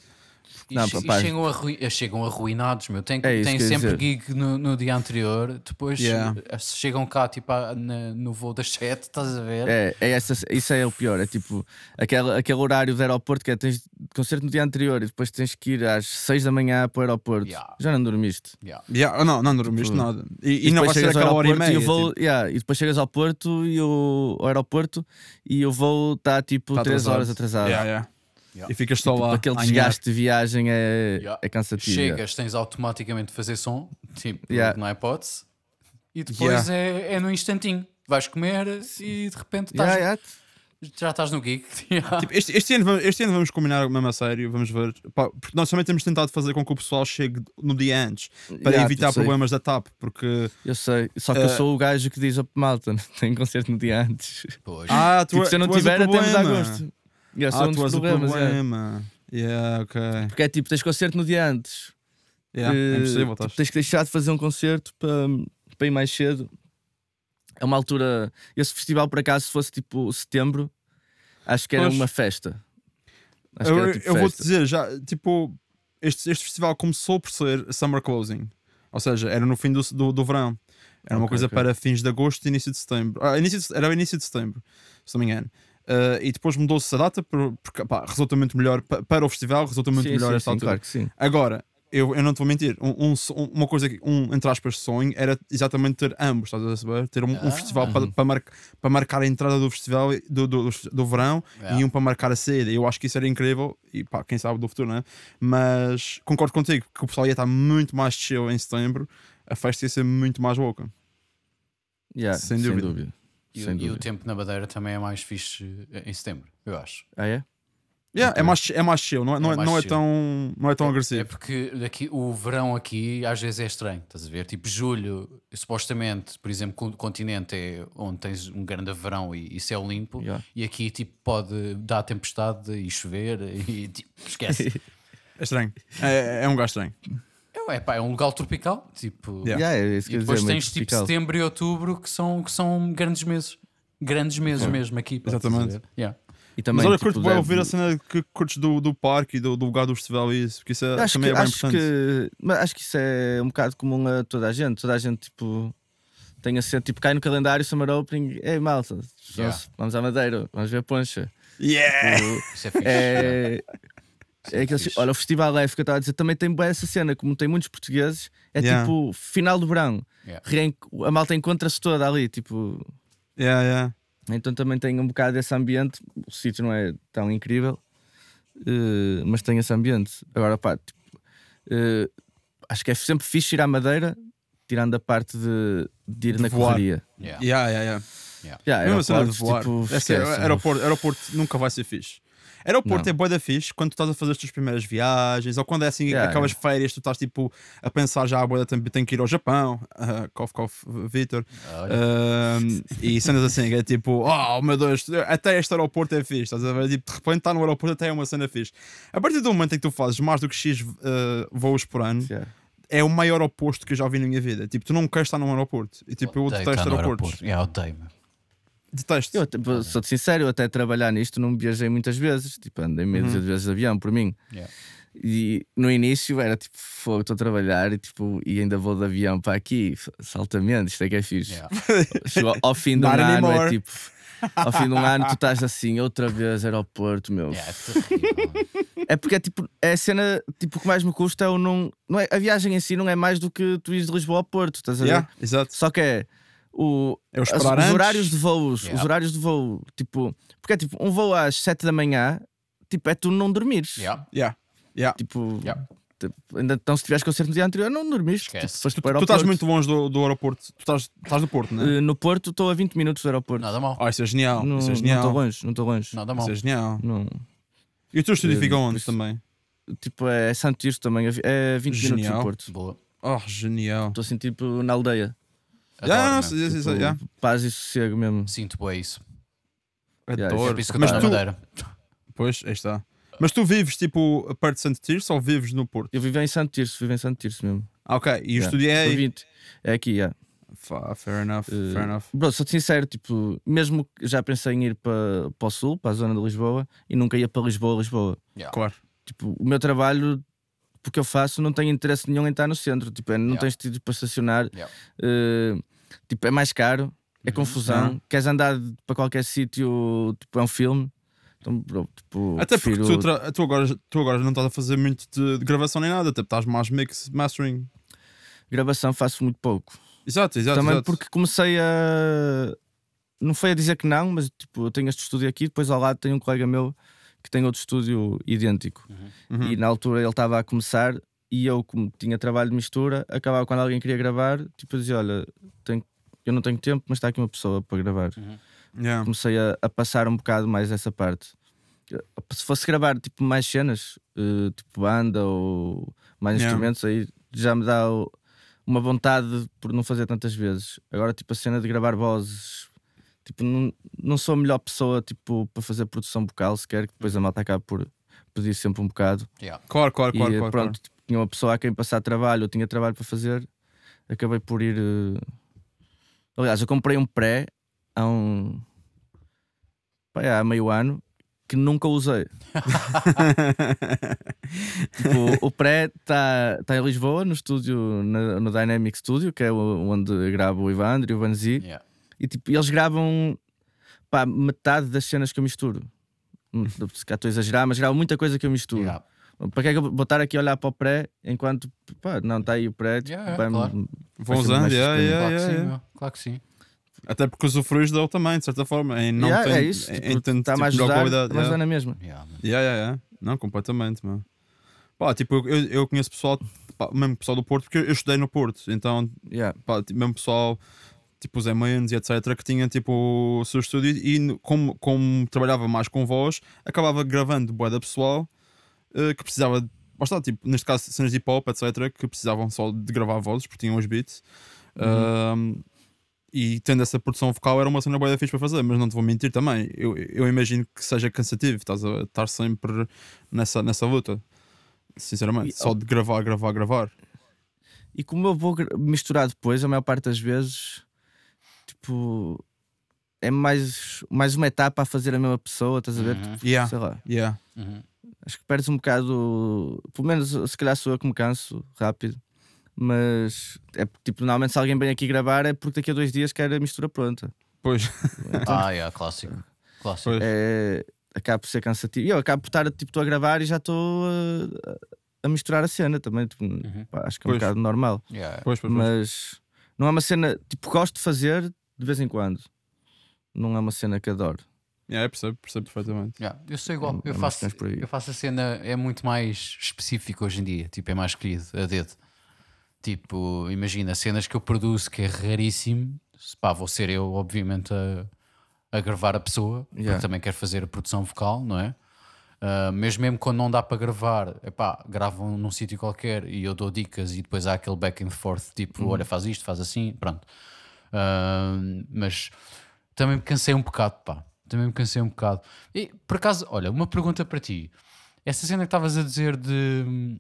Não, e, e chegam, arrui, chegam arruinados, meu. Tem, é tem sempre gig no, no, dia anterior, depois yeah. Eh, chegam cá tipo, na, no voo das 7, estás a ver? É, é essa, isso é o pior. É tipo aquele, aquele horário do aeroporto que é tens concerto no dia anterior e depois tens que ir às 6 da manhã para o aeroporto. Yeah. Já não dormiste? Yeah. Yeah. Não, não dormiste tipo, nada. E, e, e não vai ser aquela hora e meia. E, voo, tipo... yeah, e depois chegas ao Porto e o, ao aeroporto e o voo está tipo 3 horas atrasado. Yeah, yeah. Yeah. E ficas só tipo, lá. Aquele desgaste de viagem é, yeah. é cansativo. Chegas, tens automaticamente de fazer som, tipo, yeah. não é hipótese, e depois é, é no instantinho. Vais comer e de repente estás, já estás no geek. Tipo, este, este, ano, este ano vamos combinar mesmo a sério, vamos ver. Pá, porque nós também temos tentado fazer com que o pessoal chegue no dia antes para evitar problemas da TAP. Porque eu sei, só que uh, eu eh, sou o gajo que diz: malta, tem concerto no dia antes. Pois. Ah, tu, tipo, se eu não tiver, até me dá gosto. Yeah, ah, tu és o problema. Yeah. yeah, ok. Porque é tipo, tens concerto no dia antes. Yeah, é impossível, tipo, tens que deixar de fazer um concerto para, para ir mais cedo. É uma altura. Esse festival, por acaso, se fosse tipo setembro, acho que era pois. uma festa. Acho eu, era, tipo, eu vou-te dizer, já, tipo, este, este festival começou por ser Summer Closing. Ou seja, era no fim do, do, do verão. Era uma coisa okay. para fins de agosto e início de setembro. Ah, início de, era o início de setembro, se não me engano. Uh, e depois mudou-se a data porque pá, resulta muito melhor para o festival, resulta muito sim, melhor sim, esta sim, altura. Claro que sim. Agora, eu, eu não te vou mentir, um, um, uma coisa, um, entre aspas, sonho era exatamente ter ambos, estás a saber? Ter um, ah, um festival para, para, mar, para marcar a entrada do festival do, do, do verão yeah. e um para marcar a saída. Eu acho que isso era incrível e pá, quem sabe do futuro, né? Mas concordo contigo que o pessoal ia estar muito mais chill em setembro, a festa ia ser muito mais louca. Yeah, sem, dúvida. Sem dúvida. E, e, o tempo na Madeira também é mais fixe eh, em setembro, eu acho. Ah, é? Yeah, é, mais, é mais chill, não é, não é, não é tão, não é tão é, agressivo. É porque aqui, o verão aqui às vezes é estranho, estás a ver? Tipo, julho, supostamente, por exemplo, o continente é onde tens um grande verão e, e céu limpo, yeah. e aqui tipo, pode dar tempestade e chover e tipo, esquece. é estranho, é, é um gajo estranho. É, pá, é um lugar tropical, tipo. Yeah. Yeah, é e depois dizer, tens tipo setembro e outubro que são, que são grandes meses. Grandes meses mesmo aqui. Exatamente. Yeah. E também, Mas olha, tipo, curto bem ouvir a cena que curtes do, do parque e do, do lugar do festival e isso, porque isso é, acho também que, é bem acho importante. Que, mas acho que isso é um bocado comum a toda a gente. Toda a gente, tipo, tem a ser, tipo, cai no calendário, Summer Opening, é malta, yeah. vamos à Madeira, vamos ver a poncha. Yeah! Tipo, isso é fixe. É, é que, olha, o Festival F que eu estava a dizer também tem boa essa cena, como tem muitos portugueses, é yeah. tipo final do verão. Yeah. A malta encontra-se toda ali, tipo. Yeah, yeah. Então também tem um bocado desse ambiente. O sítio não é tão incrível, uh, mas tem esse ambiente. Agora, pá, tipo, uh, acho que é sempre fixe ir à Madeira, tirando a parte de, de ir de na voar. correria. Yeah. Yeah, yeah, Yeah. Yeah, aeroporto, tipo, Esse, aeroporto, aeroporto nunca vai ser fixe. Aeroporto não. é boa da fixe quando tu estás a fazer as tuas primeiras viagens, ou quando é assim, yeah, aquelas yeah. férias, tu estás tipo a pensar já a boa tempo, tenho que ir ao Japão, uh, cof, cof, Vitor, uh, e cenas assim, é tipo, oh meu Deus, até este aeroporto é fixe, estás a ver? Tipo, de repente está no aeroporto, até é uma cena fixe. A partir do momento em que tu fazes mais do que X uh, voos por ano. Yeah é o maior oposto que eu já vi na minha vida. Tipo, tu não queres estar num aeroporto. E tipo, eu detesto aeroportos. Aeroporto. É, odeio. Detesto. Eu tipo, sou-te sincero, eu até trabalhar nisto não viajei muitas vezes. Tipo, andei meio uhum. vezes de avião por mim. Yeah. E no início era tipo, fogo, estou a trabalhar e, tipo, e ainda vou de avião para aqui, saltamento, isto é que é fixe. Yeah. ao fim do ano anymore. é tipo, ao fim de um ano tu estás assim, outra vez aeroporto, meu. Yeah, é, é porque é tipo, é a cena tipo, que mais me custa é o não, não é, a viagem em si não é mais do que tu ires de Lisboa ao Porto, estás a ver? Yeah, exato. Só que é o, é os, os horários de voos, yeah. os horários de voo, tipo, porque é tipo um voo às 7 da manhã, tipo, é tu não dormires. Yeah. Yeah. Yeah. Tipo, yeah. Tipo, ainda então se tiveres concerto no dia anterior, não dormiste. Tipo, tu, tu, tu estás muito longe do, do aeroporto. Tu estás, estás no Porto, não é? Uh, no Porto estou a 20 minutos do aeroporto. Nada mal. Ah, isso é genial. Não, isso é genial. Não estou longe, não estou longe. Nada mal. Isso é genial. Não. E o teu estúdio uh, fica onde também? Tipo, é Santo Tirso também, é 20 genial. minutos do Porto. Boa. Oh, genial. Estou assim, tipo, na aldeia. Yeah, não, tipo, isso, yeah. Paz e sossego mesmo. Sinto bem isso. Adoro. Yeah, é isso que eu Mas tu... na Madeira. Pois, aí está. Mas tu vives tipo perto de Santo Tirso ou vives no Porto? Eu vivo em Santo Tirso, vivo em Santo Tirso mesmo. Ah, ok. E o estúdio é aí? É aqui, yeah. Fair enough, uh, fair enough. Bro, sou sincero, tipo, mesmo já pensei em ir para, para o sul, para a zona de Lisboa, e nunca ia para Lisboa, Lisboa. Yeah. Claro. Tipo, o meu trabalho, porque eu faço, não tenho interesse nenhum em estar no centro. Tipo, é, não yeah. tens tido para estacionar. Yeah. Uh, tipo, é mais caro, é uhum. confusão. Queres andar para qualquer sítio, tipo, é um filme. Então, bro, tipo, Até porque tu, tu, agora, tu agora não estás a fazer muito de, de gravação nem nada, tipo, estás mais mix, mastering. Gravação faço muito pouco. Exato, exato. Também exato. porque comecei a. Não foi a dizer que não, mas tipo, eu tenho este estúdio aqui, depois ao lado tem um colega meu que tem outro estúdio idêntico. Uhum. Uhum. E na altura ele estava a começar e eu, como tinha trabalho de mistura, acabava quando alguém queria gravar, tipo, eu dizia: Olha, tenho, eu não tenho tempo, mas está aqui uma pessoa para gravar. Uhum. Yeah. Comecei a, a, passar um bocado mais essa parte. Se fosse gravar tipo mais cenas, uh, tipo banda ou mais yeah. instrumentos, aí já me dá uma vontade por não fazer tantas vezes. Agora, tipo, a cena de gravar vozes, tipo, não, não sou a melhor pessoa tipo, para fazer produção vocal sequer, que depois a malta acaba por pedir sempre um bocado. Yeah. Claro, claro, claro. E, claro, pronto, claro. Tipo, tinha uma pessoa a quem passar trabalho, eu tinha trabalho para fazer, acabei por ir. Uh... Aliás, eu comprei um pré há um. Pai, há meio ano que nunca usei. tipo, o pré está tá em Lisboa, no estúdio, no, no, Dynamic Studio, que é onde gravo o Ivandro e o Vanzi. Yeah. E tipo, eles gravam pá, metade das cenas que eu misturo. Hum, se cá estou a exagerar, mas gravo muita coisa que eu misturo. Yeah. Para que é que eu vou estar aqui a olhar para o pré enquanto pá, não está aí o pré? Tipo, yeah, claro. Vão usando, yeah, yeah, claro, que sim, claro que sim. Até porque usufruis dele também, de certa forma. Em não yeah, tem, é isso. Em, tipo, em tanto, está tipo, mais usar, qualidade. Mas yeah. na mesma. Yeah, yeah, yeah, Não, completamente, mano. Pá, tipo, eu, eu conheço pessoal, pá, mesmo pessoal do Porto, porque eu, estudei no Porto. Então, yeah. pá, tipo, mesmo pessoal, tipo os Emanes e etc., que tinha tipo o seu estúdio e como, como trabalhava mais com voz, acabava gravando boeda pessoal uh, que precisava. Basta, tipo, neste caso, cenas de hip hop, etc., que precisavam só de gravar vozes porque tinham os beats. Uhum. Uh, e tendo essa produção vocal era uma cena boa fixe para fazer, mas não te vou mentir também. Eu, eu imagino que seja cansativo, estás a estar sempre nessa, nessa luta, sinceramente, e, só de gravar, gravar, gravar. E como eu vou misturar depois, a maior parte das vezes, tipo, é mais, mais uma etapa a fazer a mesma pessoa, estás a ver? Uhum. Tipo, yeah. Sei lá. Yeah. Uhum. Acho que perdes um bocado, pelo menos se calhar sou eu que me canso rápido mas é tipo, normalmente se alguém vem aqui gravar é porque daqui a dois dias quer a mistura pronta. Pois. Então, ah, é, clássico. clássico. É, acaba por ser cansativo. E eu acabo por estar tipo, a gravar e já estou a, a, misturar a cena também. Tipo, uhum. pá, acho que é um bocado normal. Yeah. Pois, pois, mas não é uma cena, tipo, gosto de fazer de vez em quando. Não é uma cena que adoro. Yeah, percebo, percebo perfeitamente. Yeah, eu sou igual, é, eu, é faço, eu faço a cena, é muito mais específico hoje em dia, tipo, é mais escolhido a dedo. Tipo, imagina cenas que eu produzo que é raríssimo, pá, vou ser eu, obviamente, a, a gravar a pessoa, yeah. porque também quero fazer a produção vocal, não é? Uh, mesmo mesmo quando não dá para gravar, epá, gravam num sítio qualquer e eu dou dicas e depois há aquele back and forth, tipo, uhum. olha, faz isto, faz assim, pronto. Uh, mas também me cansei um bocado, pá. Também me cansei um bocado. E por acaso, olha, uma pergunta para ti. Essa cena que estavas a dizer de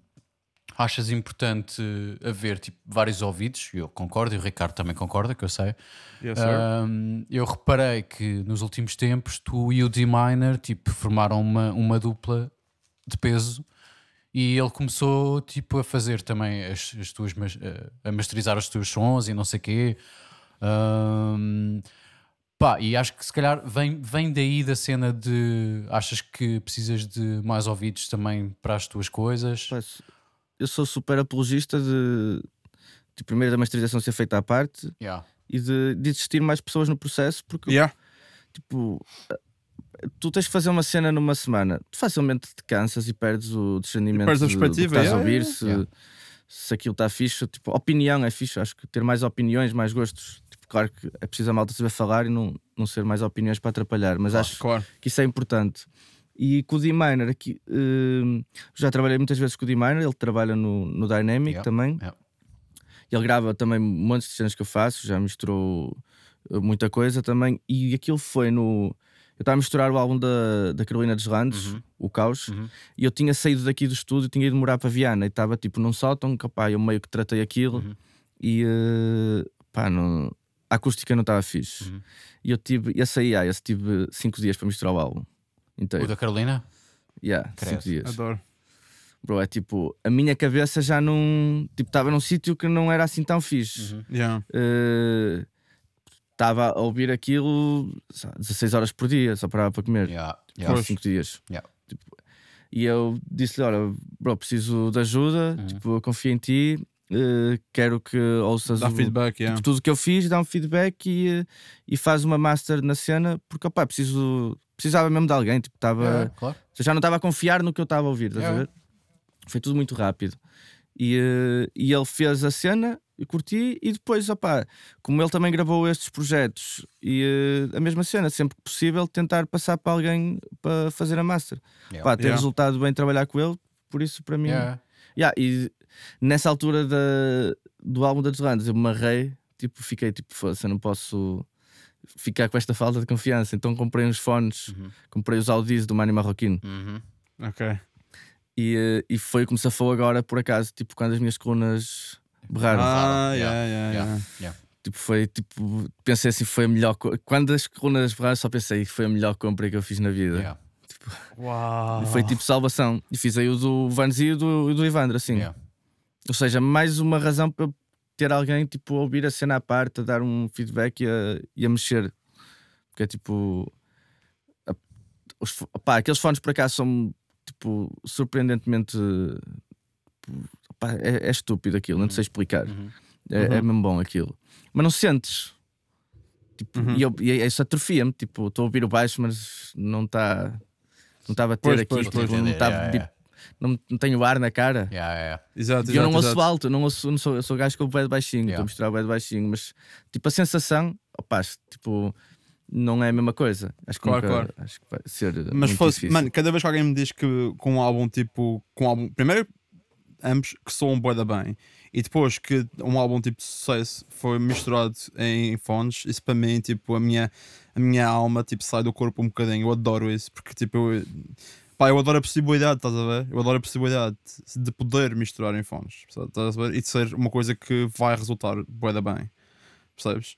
achas importante haver tipo, vários ouvidos, eu concordo, e o Ricardo também concorda, que eu sei. Yes, um, eu reparei que nos últimos tempos tu e o D-Miner tipo, formaram uma, uma dupla de peso e ele começou tipo, a fazer também as, as tuas a masterizar os teus sons e não sei o quê. Um, pá, e acho que se calhar vem, vem daí da cena de achas que precisas de mais ouvidos também para as tuas coisas. Eu sou super apologista de, de primeiro da masterização ser feita à parte yeah. e de, de existir mais pessoas no processo, porque yeah. tipo tu tens que fazer uma cena numa semana, tu facilmente te cansas e perdes o discernimento perdes a perspectiva, do que estás yeah, a ouvir, se, yeah. se aquilo está fixe, tipo, opinião é fixe, acho que ter mais opiniões, mais gostos, claro que é preciso a malta saber falar e não, não ser mais opiniões para atrapalhar, mas claro, acho claro. que isso é importante. E com o D-Miner, aqui, uh, já trabalhei muitas vezes com o D-Miner, ele trabalha no, no Dynamic yeah, também. Yeah. Ele grava também montes de cenas que eu faço, já misturou eh, muita coisa também. E aquilo foi no. Eu estava a misturar o álbum da, da Carolina dos Randes, uhum. o Caos, uhum. e eu tinha saído daqui do estúdio, tinha ido morar para Viana e estava tipo num sótão, que pá, eu meio que tratei aquilo uhum. e uh, pá, não, a acústica não estava fixe. Uhum. E eu tive, esse aí, ah, esse tive 5 dias para misturar o álbum inteiro. O da Carolina? Yeah, cinco dias. Adoro. Bro, é tipo, a minha cabeça já não. Tipo, estava num sítio que não era assim tão fixe. Uhum. Yeah. Estava uh, a ouvir aquilo 16 horas por dia, só parava para comer. Yeah. Yeah. 5 dias. Yeah. Tipo, e eu disse-lhe: Olha, bro, preciso de ajuda, uhum. tipo, eu confio em ti. Uh, quero que ouças dá o, feedback, yeah. tudo o que eu fiz, dá um feedback e, uh, e faz uma master na cena, porque opa, preciso precisava mesmo de alguém, tipo, estava. Yeah, claro. Já não estava a confiar no que eu estava a ouvir, estás yeah. a ver? Foi tudo muito rápido. E, uh, e ele fez a cena, e curti, e depois, opá, como ele também gravou estes projetos, e uh, a mesma cena, sempre que possível, tentar passar para alguém para fazer a master. Yeah. Ter yeah. resultado bem trabalhar com ele, por isso para mim. Yeah. Yeah, e nessa altura da, do álbum da Deslandes, eu me marrei, tipo, fiquei tipo, foda-se, eu não posso ficar com esta falta de confiança. Então comprei uns fones, uhum. comprei os Audis do Mani Marroquino. Uhum. Ok. E, eh, e foi como se foi agora, por acaso, tipo, quando as minhas colunas berraram. Ah, yeah, yeah, yeah, yeah. Tipo, foi tipo, pensei assim, foi a melhor. Quando as colunas berraram, só pensei que foi a melhor compra que eu fiz na vida. Yeah. Tipo, Uau. Foi tipo salvação. E fiz aí o do Vanzi e o do, do Ivandro, assim. Ou seja, mais uma razão para ter alguém tipo a ouvir a cena à parte, a dar um feedback e a, e a mexer. Porque é tipo. A, os, opá, aqueles fones por acaso são tipo surpreendentemente. Opá, é, é, estúpido aquilo, uhum. não sei explicar. Uhum. É, é uhum. é, mesmo bom aquilo. Mas não sentes. Tipo, uhum. e, eu, e isso atrofia-me. Tipo, estou a ouvir o baixo, mas não está. Não estava a ter pois, aqui, pois, tipo, pois, não está tipo, não, não tenho ar na cara. Yeah, yeah. Exato, e eu não ouço alto, não, ouço, não sou, eu sou gajo com o pé de baixinho, estou yeah. a misturar o pé de baixinho, mas tipo a sensação, opá, tipo, não é a mesma coisa. Acho que, claro, nunca, claro. Acho que vai ser. Mas fosse, difícil. mano, cada vez que alguém me diz que com um álbum tipo, com um álbum, primeiro, ambos que soam bué da bem, e depois que um álbum tipo de sucesso foi misturado em fones, isso para mim, tipo, a minha, a minha alma tipo, sai do corpo um bocadinho. Eu adoro isso, porque tipo, eu, Pá, eu adoro a possibilidade, estás a ver? Eu adoro a possibilidade de poder misturar em fones, estás a ver? E de ser uma coisa que vai resultar bué bem, percebes?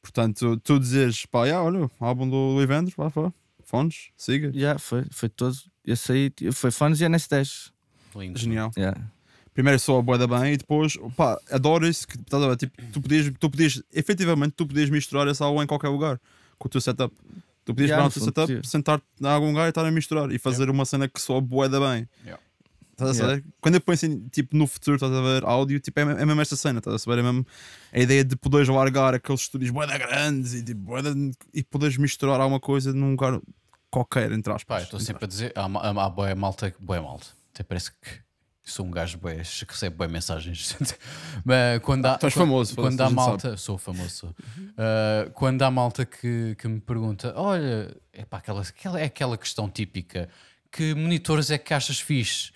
Portanto, tu dizes, pá, yeah, olha, álbum do, Evandro, pá, pá, fones, siga. Já, yeah, foi, foi todo. Esse aí foi fones e NS10. Lindo. Genial. Yeah. Primeiro só a boeda bem e depois, pá, adoro isso. Que, estás a ver? Tipo, tu podias, tu podias, efetivamente, tu podias misturar esse álbum em qualquer lugar com o teu setup. Tu podias yeah, pegar no teu setup, sentar em algum lugar e estar a misturar e fazer yeah. uma cena que soa boeda bem. Estás a. Quando eu penso em, tipo, no futuro, estás a ver áudio, tipo, é, é mesmo esta cena, estás a saber? É mesmo a ideia de poderes largar aqueles estúdios boeda grandes e, tipo, boeda, e poderes misturar alguma coisa num lugar qualquer, entre aspas. Pá, estou sempre a dizer, há, há, há boa malta, boa malta. Até parece que Sou um gajo bem, que recebe bem mensagens. Mas quando há, quando, famoso, quando há malta, sou famoso. Uh, quando há malta que, que me pergunta: Olha, epá, aquela, aquela, é aquela questão típica: que monitores é que achas fixe?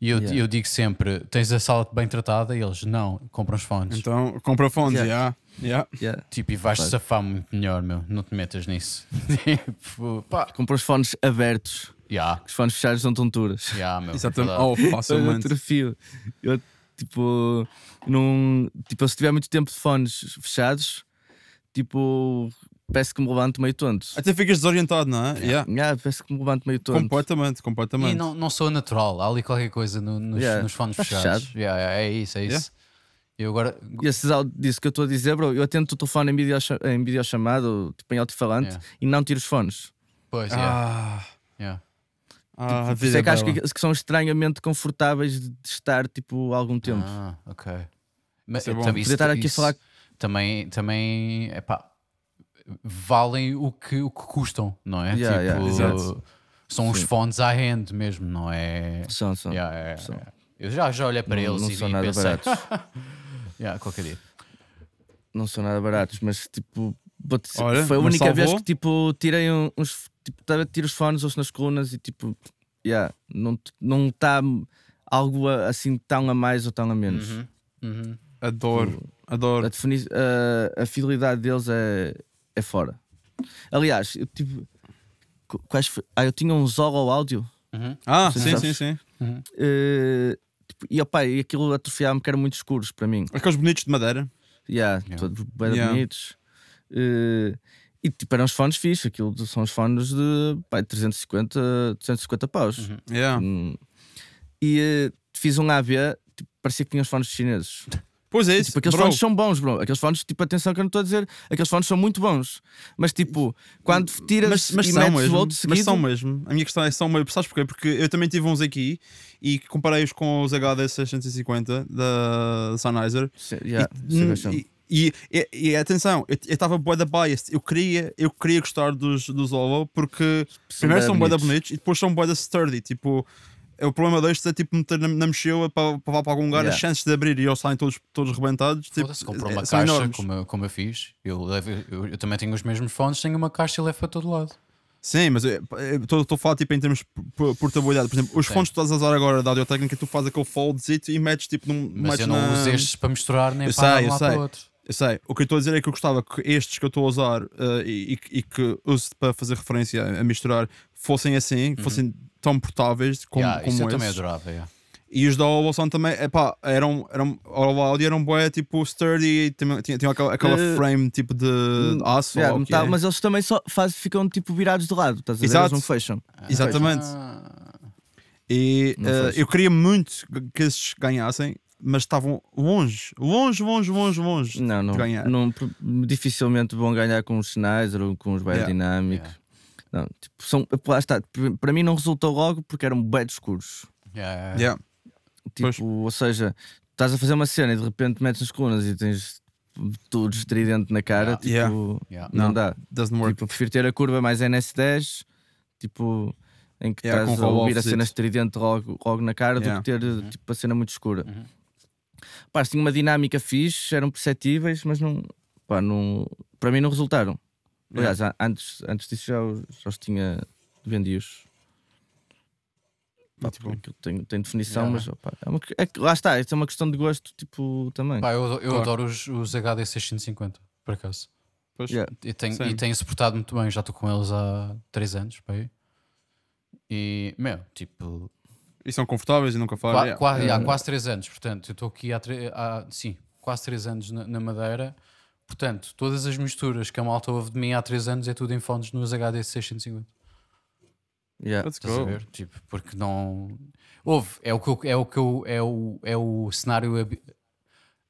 E eu, Yeah. eu digo sempre: Tens a sala bem tratada? E eles: Não, compram os fones. Então, compra fones, Yeah. yeah. Yeah. Yeah. Tipo, e vais safar muito melhor, meu. Não te metas nisso. tipo, pá. Compra os fones abertos. Yeah, Os fones fechados são tonturas. yeah, meu. Exatamente. verdade. Oh, Eu facilmente. atrofio. Eu, tipo, num, tipo, se tiver muito tempo de fones fechados, tipo, peço que me levante meio tonto. Até ficas desorientado, não é? Yeah. Yeah, peço que me levante meio tonto. Completamente, E completamente. não, não sou natural. Há ali qualquer coisa no- nos, Yeah. nos fones Tá fechados. fechado. Yeah, yeah, é isso, é isso. Yeah. Eu agora. E esses áudios disso que eu estou a dizer, bro, eu atendo o telefone em, video, em videochamado, tipo em alto-falante, Yeah. e não tiro os fones. Pois, yeah, Ah, yeah. Ah, a Por isso vida é que acho que, que são estranhamente confortáveis de de estar tipo algum tempo. Ah, ok. Mas Isso é bom. também- Podia estar aqui a isso falar- Também, também epá, valem o que, o que custam, não é? Yeah, yeah, tipo, exato. são os Sim. fones high-end mesmo, não é? São, são. Yeah, yeah, São. yeah. Eu já, já olhei para Não- eles não e, são e nada pensei, baratos. yeah, qualquer dia. Não são nada baratos, mas tipo, Olha, foi a única vez que tipo, tirei um- uns. Tipo, tava- tiro os fones, ouço nas colunas e tipo, yeah, não está não tá algo a- assim tão a mais ou tão a menos. Uhum, uhum. Adoro, A, adoro. defini- a- a fidelidade deles é, é fora. Aliás, eu tive. qu- Quais foi- ah, eu tinha um Zolo áudio Uhum. Ah, Sim, sim, sim, sim. eh, tipo, e, opa, e aquilo atrofiava-me que eram muito escuros para mim. Aqueles bonitos de madeira. Yeah, Yeah. todos bem Yeah. bonitos. Eh, e tipo, eram os fones fixos, aquilo são os fones de pá, 350, 350 paus. Uhum. Yeah. Hum. E eh, fiz um AB, tipo, parecia que tinha os fones chineses. Pois é isso. tipo, aqueles bro. fones são bons, bro. Aqueles fones, tipo, atenção que eu não estou a dizer, aqueles fones são muito bons. Mas tipo, quando tiras mas, mas e são metes mesmo, outro mas seguido, são mesmo. A minha questão é são mesmo. Sabes porquê? Porque eu também tive uns aqui e comparei-os com os HD 650 da Sennheiser. Sim, yeah, e, são. E, e, e- atenção, eu estava bué da biased. Eu queria, eu queria gostar dos, dos Olo porque primeiro são bué da bonitos. e depois são bué da sturdy. Tipo, é o problema destes é tipo meter na, na mochila para, para, para algum lugar, Yeah. as chances de abrir e eles saem todos, todos rebentados. Tipo, Foda-se, comprou é- uma são caixa, como eu, como eu fiz. Eu, levo, eu, eu também tenho os mesmos fones, tenho uma caixa e levo para todo lado. Sim, mas estou a falar tipo, em termos de por- portabilidade. Por exemplo, os Sim. fones que tu estás a usar agora da audio técnica, tu fazes aquele foldzito e metes tipo num. Mas metes eu não na... uso estes para misturar nem Eu para sei, um lado para o outro. Eu sei, o que eu estou a dizer é que eu gostava que estes que eu estou a usar eh, e, e- e que uso para fazer referência a, a misturar fossem assim, fossem tão portáveis como, Uhum. Yeah, como isso eu também adorava. yeah. E os da Sound também, epá, eram, eram, o áudio eram bué, tipo sturdy, tinham, tinham, tinham aquela, aquela Eh, frame tipo de aço. Yeah, metal, é. mas eles também só faz, ficam tipo virados de lado, estás a ver? Exato. Eles não fecham. Exatamente. Ah, E Não eh, faz. eu queria muito que esses ganhassem, mas estavam longe, longe, longe, longe, longe Não, não, de ganhar. não dificilmente vão ganhar com os Sennheiser ou com os Biodynamic. Yeah. Não, tipo, são, lá está, para mim não resultou logo porque eram bem escuros. yeah, yeah. Yeah. Tipo, Pois. ou seja, estás a fazer uma cena e de repente metes nas colunas e tens tudo estridente na cara, Yeah. tipo, Yeah. não, Não. dá. Doesn't work. Tipo, eu prefiro ter a curva mais NS10, tipo, em que Yeah, estás a ouvir a cena estridente logo, logo na cara Yeah. do que ter tipo, a cena muito escura. Uhum. Pá, tinha uma dinâmica fixe, eram perceptíveis, mas não, pá, não, para mim não resultaram. Aliás, a- antes, antes disso já, os- já os tinha vendidos. Pá, porque tem, tem definição, Yeah. mas opá, é uma, é lá está, isto é uma questão de gosto, tipo, também. Pá, eu, eu Claro. adoro os, os HD 650, por acaso. Pois. Yeah. E tenho, Sim. e tenho suportado muito bem, já estou com eles há 3 anos. Pá, aí. e, meu, tipo, E são confortáveis e nunca falham. qua- yeah. qua- há quase 3 anos. Portanto, eu estou aqui há, há- sim, quase 3 anos na, na Madeira. Portanto, todas as misturas que a malta ouve de mim há 3 anos é tudo em fones nos HD 650. Yeah. Let's go. ver? Tipo, porque não. Houve, é o que eu, é o que eu, é o, é o cenário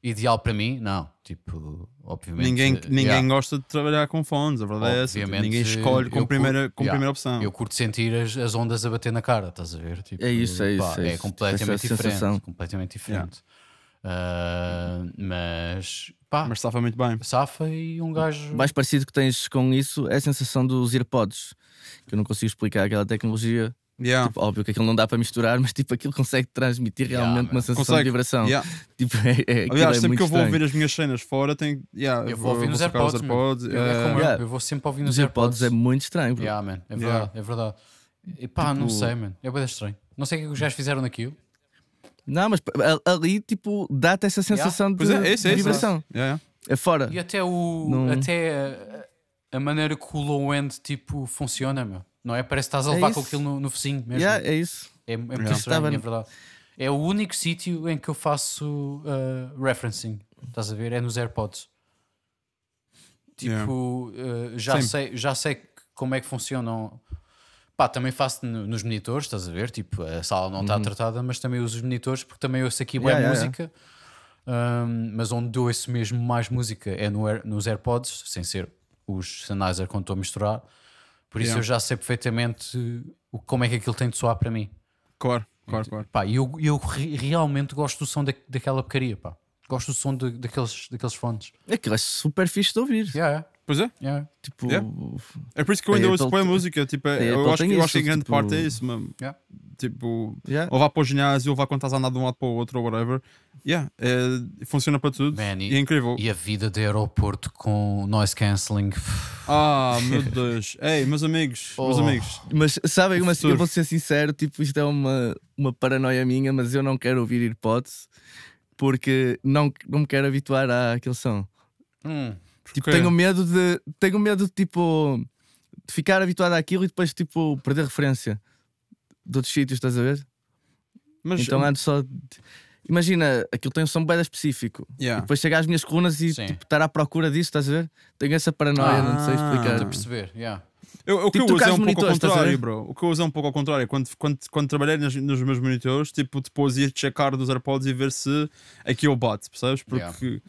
ideal para mim? Não, tipo, obviamente. Ninguém, ninguém yeah, gosta de trabalhar com fones, a verdade é essa. Tipo, Obviamente, Ninguém escolhe com, primeira, curto- com yeah. primeira opção. Eu curto sentir as, as ondas a bater na cara, estás a ver? Tipo, É isso, é isso, pá, é é isso. completamente diferente. sensação. Completamente diferente. Ah, mas pá, Mas safa muito bem. safa e um gajo. O mais parecido que tens com isso é a sensação dos AirPods. que eu não consigo explicar aquela tecnologia. Yeah. Tipo, óbvio que aquilo não dá para misturar, mas tipo, aquilo consegue transmitir realmente Yeah, uma sensação Consegue. de vibração. Yeah. Tipo, é, é, Aliás, é sempre muito que eu vou estranho. ouvir as minhas cenas fora, tenho. Yeah, Eu vou ouvir nos AirPods. AirPods. Eu, é eu, Yeah. eu vou sempre ouvir nos Os AirPods AirPods. é muito estranho. bro. Yeah, man. É Yeah. verdade, é verdade. E pá, não Tipo- sei, man. É bem estranho. Não sei o que é que os gajos fizeram naquilo. Não, mas ali, tipo, dá-te essa sensação Pois de, é, é é de vibração. Yeah, yeah. É fora. E até o. Não- Até a, maneira que o low end tipo, funciona, meu. Não é? Parece que estás a É levar com isso. aquilo no, no focinho mesmo. Yeah, é isso. É, é muito Yeah. estranho, é verdade. É o único sítio em que eu faço uh, referencing. Estás a ver? É nos AirPods. Tipo, uh, já, sei, já sei como é que funcionam. Pá, também faço no- nos monitores, estás a ver? Tipo, a sala não está tratada, mas também uso os monitores porque também ouço aqui boa Uhum. Yeah, yeah, música. Um, mas onde ouço mesmo mais música é no Air- nos AirPods, sem ser os Sennheiser quando estou a misturar. Por isso Yeah. eu já sei perfeitamente como é que aquilo tem de soar para mim. Claro, claro, claro. Pá, e eu, eu re- realmente gosto do som da, daquela porcaria, pá. Gosto do som de- daqueles, daqueles fones. Aquilo é super fixe de ouvir. Yeah, Pois é. yeah. Tipo, Yeah. É por isso que eu ainda ouço boa música. Tipo, é- eu, acho, que- eu acho que isso, grande tipo- parte é isso mesmo. Yeah. Tipo, yeah. ou vá para o ginásio, ou vá quando estás a andar de um lado para o outro, ou whatever. Yeah, é- funciona para tudo. Man, e é incrível. E a vida de aeroporto com noise cancelling. Ah, meu Deus. Ei, meus amigos, meus Oh. amigos. Mas sabem, mas eu vou ser sincero, tipo, isto é uma, uma paranoia minha, mas eu não quero ouvir AirPods porque não, não me quero habituar àquele som. Hum, Tipo, tenho medo de. Tenho medo de tipo. de ficar habituado àquilo e depois tipo perder referência de outros sítios, estás a ver? Mas, Então ando só. de- Imagina, aquilo tem um som bem específico. yeah. Depois chega às minhas colunas e Sim. tipo, estar à procura disso, estás a ver? Tenho essa paranoia, não sei Ah. explicar. estou a perceber, yeah. Eu, o que Tipo, eu uso é um pouco ao contrário, bro. O que eu uso é um pouco ao contrário. Quando, quando, quando trabalhei nos, nos meus monitores, tipo, depois ir checar dos AirPods e ver se aquilo bate, percebes? Porque Yeah.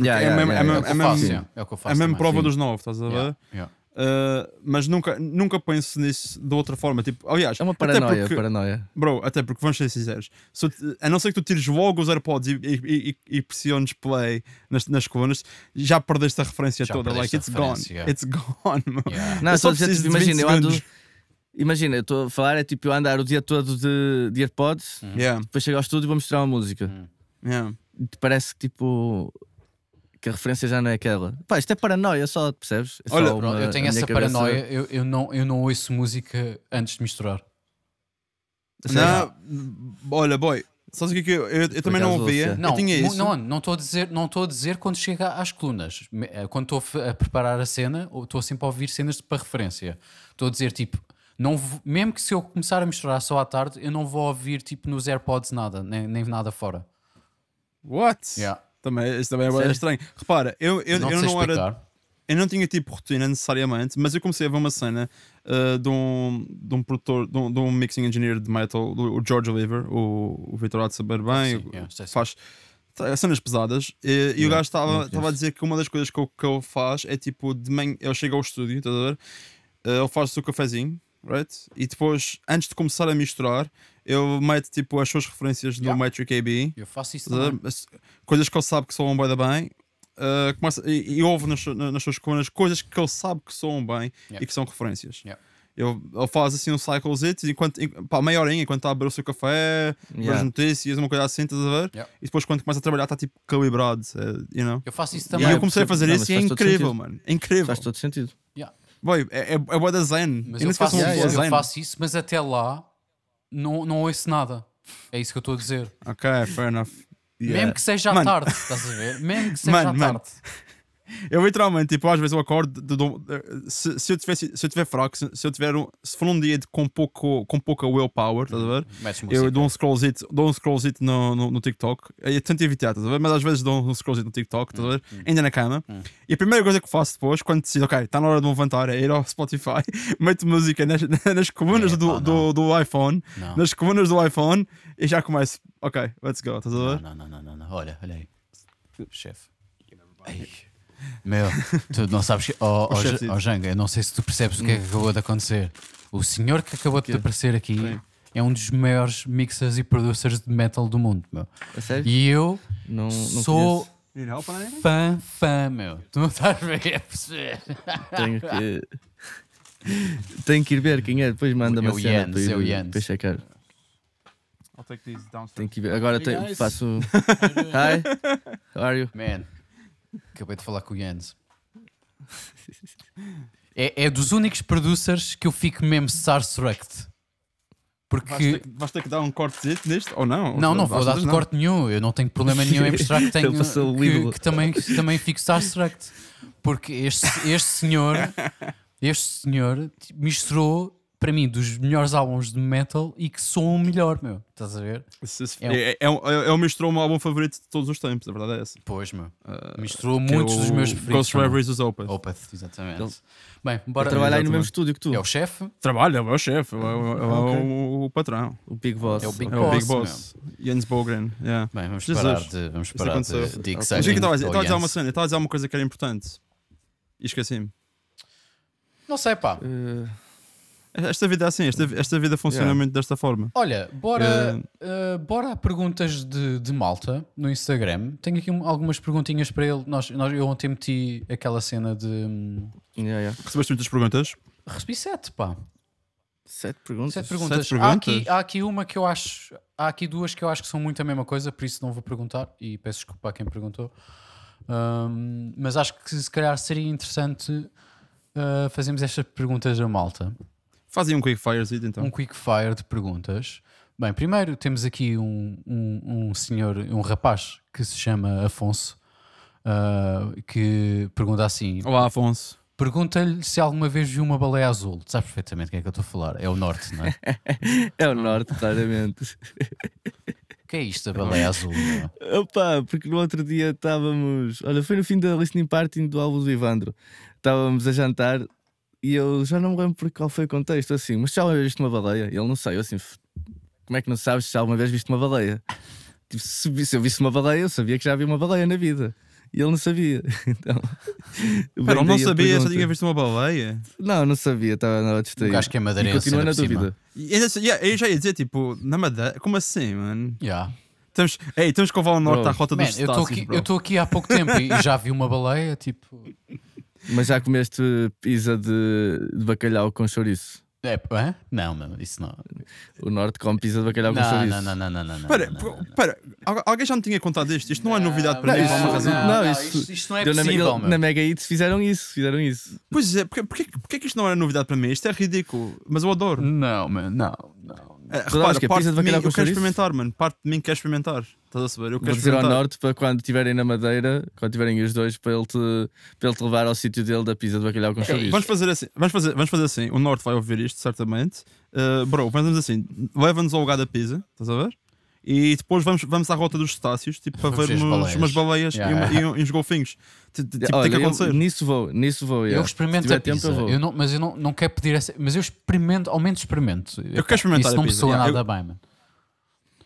Yeah, é yeah, mesmo- yeah, é É mesmo- o que eu é faço, mesmo- é o que eu é faço. a mesma também. prova sim. dos novos, estás a ver? Yeah, yeah. Uh, mas nunca, nunca penso nisso de outra forma. Tipo, aliás, É uma até paranoia, porque- paranoia. Bro, até porque vamos ser sinceros, se a não ser que tu tires logo os AirPods e, e, e, e pressiones play nas, nas colunas, já perdeste a referência Já toda. Like, it's gone. It's gone. Não, Eu só dizer, tipo, de 20 imagina, eu ando. Imagina, eu estou a falar, é tipo eu andar o dia todo de, de AirPods, Yeah, depois chego ao estúdio e vou mostrar uma música. Hum. yeah. Te parece que tipo. Que a referência já não é aquela. Pá, isto é paranoia só, percebes? É só Olha, uma- eu tenho essa cabeça- paranoia. Eu, eu, não, eu não ouço música antes de misturar. Não, olha, boy, sabes o que é que eu, eu, eu também não ouvia? ouço, Não, eu tinha mu- isso. não, não estou a dizer, não estou a dizer quando chega às colunas. Eh, Quando estou a preparar a cena, ou estou sempre a ouvir cenas para referência. Estou a dizer tipo, não mesmo que se eu começar a misturar só à tarde, eu não vou ouvir tipo nos AirPods nada, nem, nem nada fora. What? Yeah. Também, isso também é bem estranho. Repara, eu, eu, não eu não era eu não tinha tipo rotina necessariamente, mas eu comecei a ver uma cena uh, de, um, de um produtor, de um, de um mixing engineer de metal, o George Oliver, o, o Vitor há de saber bem, Sim, yeah, sei. faz cenas pesadas. E, e o Yeah, gajo estava estava a dizer que uma das coisas que, ele- que ele faz é tipo, de manhã, ele chega ao estúdio, estás a ver? Uh, ele faz o seu cafezinho, right? E depois, antes de começar a misturar, ele mete tipo as suas referências do Yeah. Matrix AB. Eu faço isso também. Coisas que ele sabe que soam bem da bem. uh, começa, e, e ouve nas, nas suas colunas coisas que ele sabe que soam bem Yeah. e que são referências. Yeah. Ele, ele faz assim um cycle enquanto, em, pá, meia horinha enquanto está a beber o seu café, Yeah. as notícias, uma coisa assim, estás a ver? Yeah. E depois quando começa a trabalhar está tipo calibrado, eh, you know? Eu faço isso E também. eu comecei a fazer Não, isso e é incrível, mano. É incrível. Faz todo sentido. Boy, é, é, é bué da zen. Mas eu eu faço, pessoa eu faço isso, mas até lá não, não ouço nada. É isso que eu estou a dizer. Ok, fair enough. Mesmo que seja à tarde, estás a ver? Mesmo que seja Mano, à mano. tarde. Eu literalmente, tipo, às vezes eu acordo, de- de- se, se eu tiver, se eu tiver fraco, se, se eu tiver um, se for um dia de, com, pouco, com pouca willpower, estás a ver? Música. Eu dou um scrollzito, dou um scrollzito no, no, no TikTok. Eu tento evitar, estás a ver? Mas às vezes dou um scrollzito no TikTok, estás a ver? Ainda na cama. Hum. E a primeira coisa que faço depois, quando decido, ok, está na hora de me levantar, é ir ao Spotify, meto música nas, nas colunas É, do, pá, do, do iPhone, Não. nas colunas do iPhone, e já começo, ok, let's go, estás a ver? Não, não, não, não, não. Olha, olha aí. Chefe. Ei. Meu, tu não sabes que. Oh, oh. Ja- oh, Janga, eu não sei se tu percebes o que é que acabou de acontecer. O senhor que acabou de aparecer aqui Sim. é um dos maiores mixers e producers de metal do mundo, meu. A sério? E eu Não, não sou conheço. Fã, fã, meu. Tu não estás bem a perceber. Tenho que. Tenho que ir ver quem é, depois manda-me É a o cena Jens, para ir- é o Jens. para checar. I'll take these downstairs. Tenho que ir ver. Agora Hey, tenho- guys. faço. Hi, how are you? Man, acabei de falar com o Jens. É, é dos únicos producers que eu fico mesmo starstruck. Vais Porque. ter, que- vais ter que dar um corte neste ou não? Não, não vou dar corte nenhum. Eu não tenho problema nenhum em mostrar que tenho que, que também, que também fico starstruck. Porque este, este senhor, este senhor misturou para mim dos melhores álbuns de metal e que sou o melhor, meu. Estás a ver? É um- É, é, um- é, é o misturou o meu álbum favorito de todos os tempos, a verdade é essa. Pois, meu. Uh, Misturou é muitos o dos meus preferidos. Ghost. Reveries dos Opeth. Opeth, exatamente. Ele- Bem, bora. trabalhar aí no mesmo estúdio que tu, É o chefe? Trabalha, é o meu chefe, é, o- é o- é Ok. o, o patrão. o Big Boss. É o Big É o Big Boss, Boss. Jens Bogren. Yeah. Bem, vamos Jesus. parar de, vamos parar aconteceu. de, de é exciting estava a dizer? uma cena, estava a dizer uma coisa que era importante. E esqueci-me. Não sei, pá. Eh, Esta vida é assim, esta, esta vida funciona Yeah. muito desta forma. Olha, bora, uh, bora a perguntas de, de malta no Instagram. Tenho aqui um- algumas perguntinhas para ele. Nós, nós, eu ontem meti aquela cena de. hum, yeah, yeah. Recebeste muitas perguntas? Recebi sete, pá. Sete perguntas. Sete perguntas. Sete Há, aqui, perguntas? há aqui uma que eu acho. Há aqui duas que eu acho que são muito a mesma coisa, por isso não vou perguntar. E peço desculpa a quem perguntou. Hum, mas acho que se calhar seria interessante uh, fazermos estas perguntas a malta. Fazem um quick fires então. um quick fire de perguntas. Bem, primeiro temos aqui um, um, um senhor, um rapaz que se chama Afonso, ah, que pergunta assim: Olá, Afonso. pergunta-lhe se alguma vez viu uma baleia azul. Tu sabes perfeitamente o que é que eu estou a falar. É o norte, não é? É o norte, claramente. O que é isto, a baleia azul? meu? Opa, porque no outro dia estávamos. Olha, foi no fim da listening party do álbum do Ivandro. Estávamos a jantar e eu já não me lembro por qual foi o contexto. Assim, mas já alguma vez viste uma baleia? E ele não sei. Eu assim, "F- como é que não sabes se já alguma vez viste uma baleia? Tipo, se, vi- se eu visse uma baleia, eu sabia que já havia uma baleia na vida. E ele não sabia. Então, Pera, ele não sabia, só tinha visto uma baleia. Não, não sabia, estava na hora de gajo que é madeirense. continua na dúvida. E ainda assim, yeah, eu já ia dizer, tipo, na Madeira, como assim, mano? Yeah. Temos, ei, temos que levar ao norte Bro. à rota Man, dos eu estou aqui, bro. eu estou aqui há pouco tempo e já vi uma baleia, tipo. Mas já comeste pizza de, de bacalhau com chouriço? É, hã? Não, não, isso não. O norte come pizza de bacalhau com chouriço. não, não, não, não, não. Espera, não, não, não. espera, al- alguém já me tinha contado isto? Isto não é novidade para não, mim, isso- por uma razão. não, não, não, isso- isto, isto não é Deu na, possível, meu. na Mega Eats fizeram isso, fizeram isso. Pois é, porque, porque, porque que isto não era novidade para mim? Isto é ridículo, mas eu adoro. Não, man, não, não. Tu repara, que é parte de de mim, eu quero experimentar, mano. Parte de mim quer experimentar. Estás a saber? Eu Vou quero dizer ao norte para quando estiverem na Madeira, quando tiverem os dois, para ele te, para ele te levar ao sítio dele da pizza de bacalhau com chouriço. Vamos fazer assim, vamos fazer, vamos fazer assim. O Norte vai ouvir isto, certamente. Uh, bro, vamos assim: leva-nos ao lugar da pizza, estás a ver? E depois vamos, vamos à rota dos cetáceos, tipo, para ver ver as umas, baleias. umas baleias e, Yeah. e um- e uns golfinhos. Tipo, Olha, tem que eu- acontecer. nisso vou, nisso vou. Eu yeah. experimento Se a pizza, tempo, eu vou. eu não, mas eu não, não quero pedir essa. Mas eu experimento, ao menos experimento. Eu quero experimentar Isso a não me soa yeah, nada bem, mano.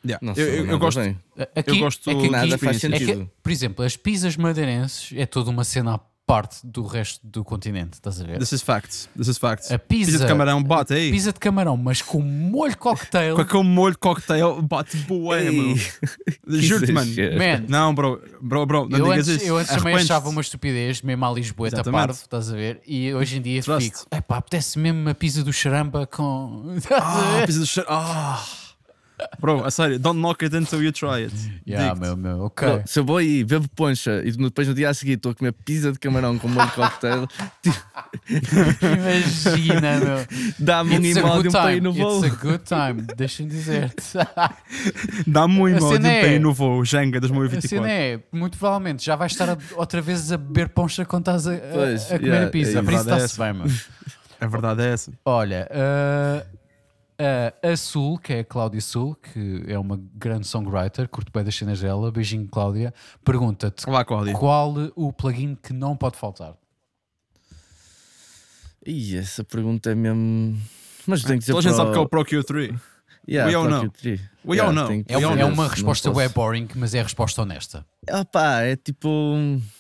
Yeah. Eu- eu, eu gosto. Aqui, gosto- é que aqui- Nada faz é que, sentido. por exemplo, as pizzas madeirenses é toda uma cena à parte do resto do continente, estás a ver? This is facts. This is facts. A pizza, Pizza de camarão bate aí. pizza de camarão, mas com molho cocktail. Com aquele molho cocktail bate meu. Juro-te, mano. exagero. Man, Não, bro, bro, bro, não eu digas antes, isso. eu antes também achava uma estupidez, mesmo à Lisboeta Exatamente. parvo, estás a ver? E hoje em dia Trust. fico, epá, apetece mesmo uma pizza do charamba com. Ah, pizza de cheiro. Ah. Bro, a sério, don't knock it until you try it. Yeah, meu, meu, ok. Bro, se eu vou aí, bebo poncha e depois no dia a seguir estou a comer pizza de camarão com molho cocktail, Imagina, meu. dá-me um a imóvel para ir no voo. It's a good time. Deixa-me dizer-te. Dá-me um A imóvel para é- ir no voo, Jenga A 2024. cena é, muito provavelmente já vais estar a- outra vez a beber poncha quando estás a, a- a comer yeah, a pizza. é Por isso é está-se bem, mano. A verdade é essa. Olha, ah, a Sul, que é a Cláudia Sul, que é uma grande songwriter, curto bem das cenas dela, beijinho Cláudia, pergunta-te Olá, Cláudia. qual o plugin que não pode faltar? Ih, essa pergunta é mesmo. Mas tem que dizer Toda a gente sabe que é o Pro Q3. Yeah, We all know. o Q3. We all know. que É, uma- é uma resposta web boring, mas é a resposta honesta. Ah pá, é tipo.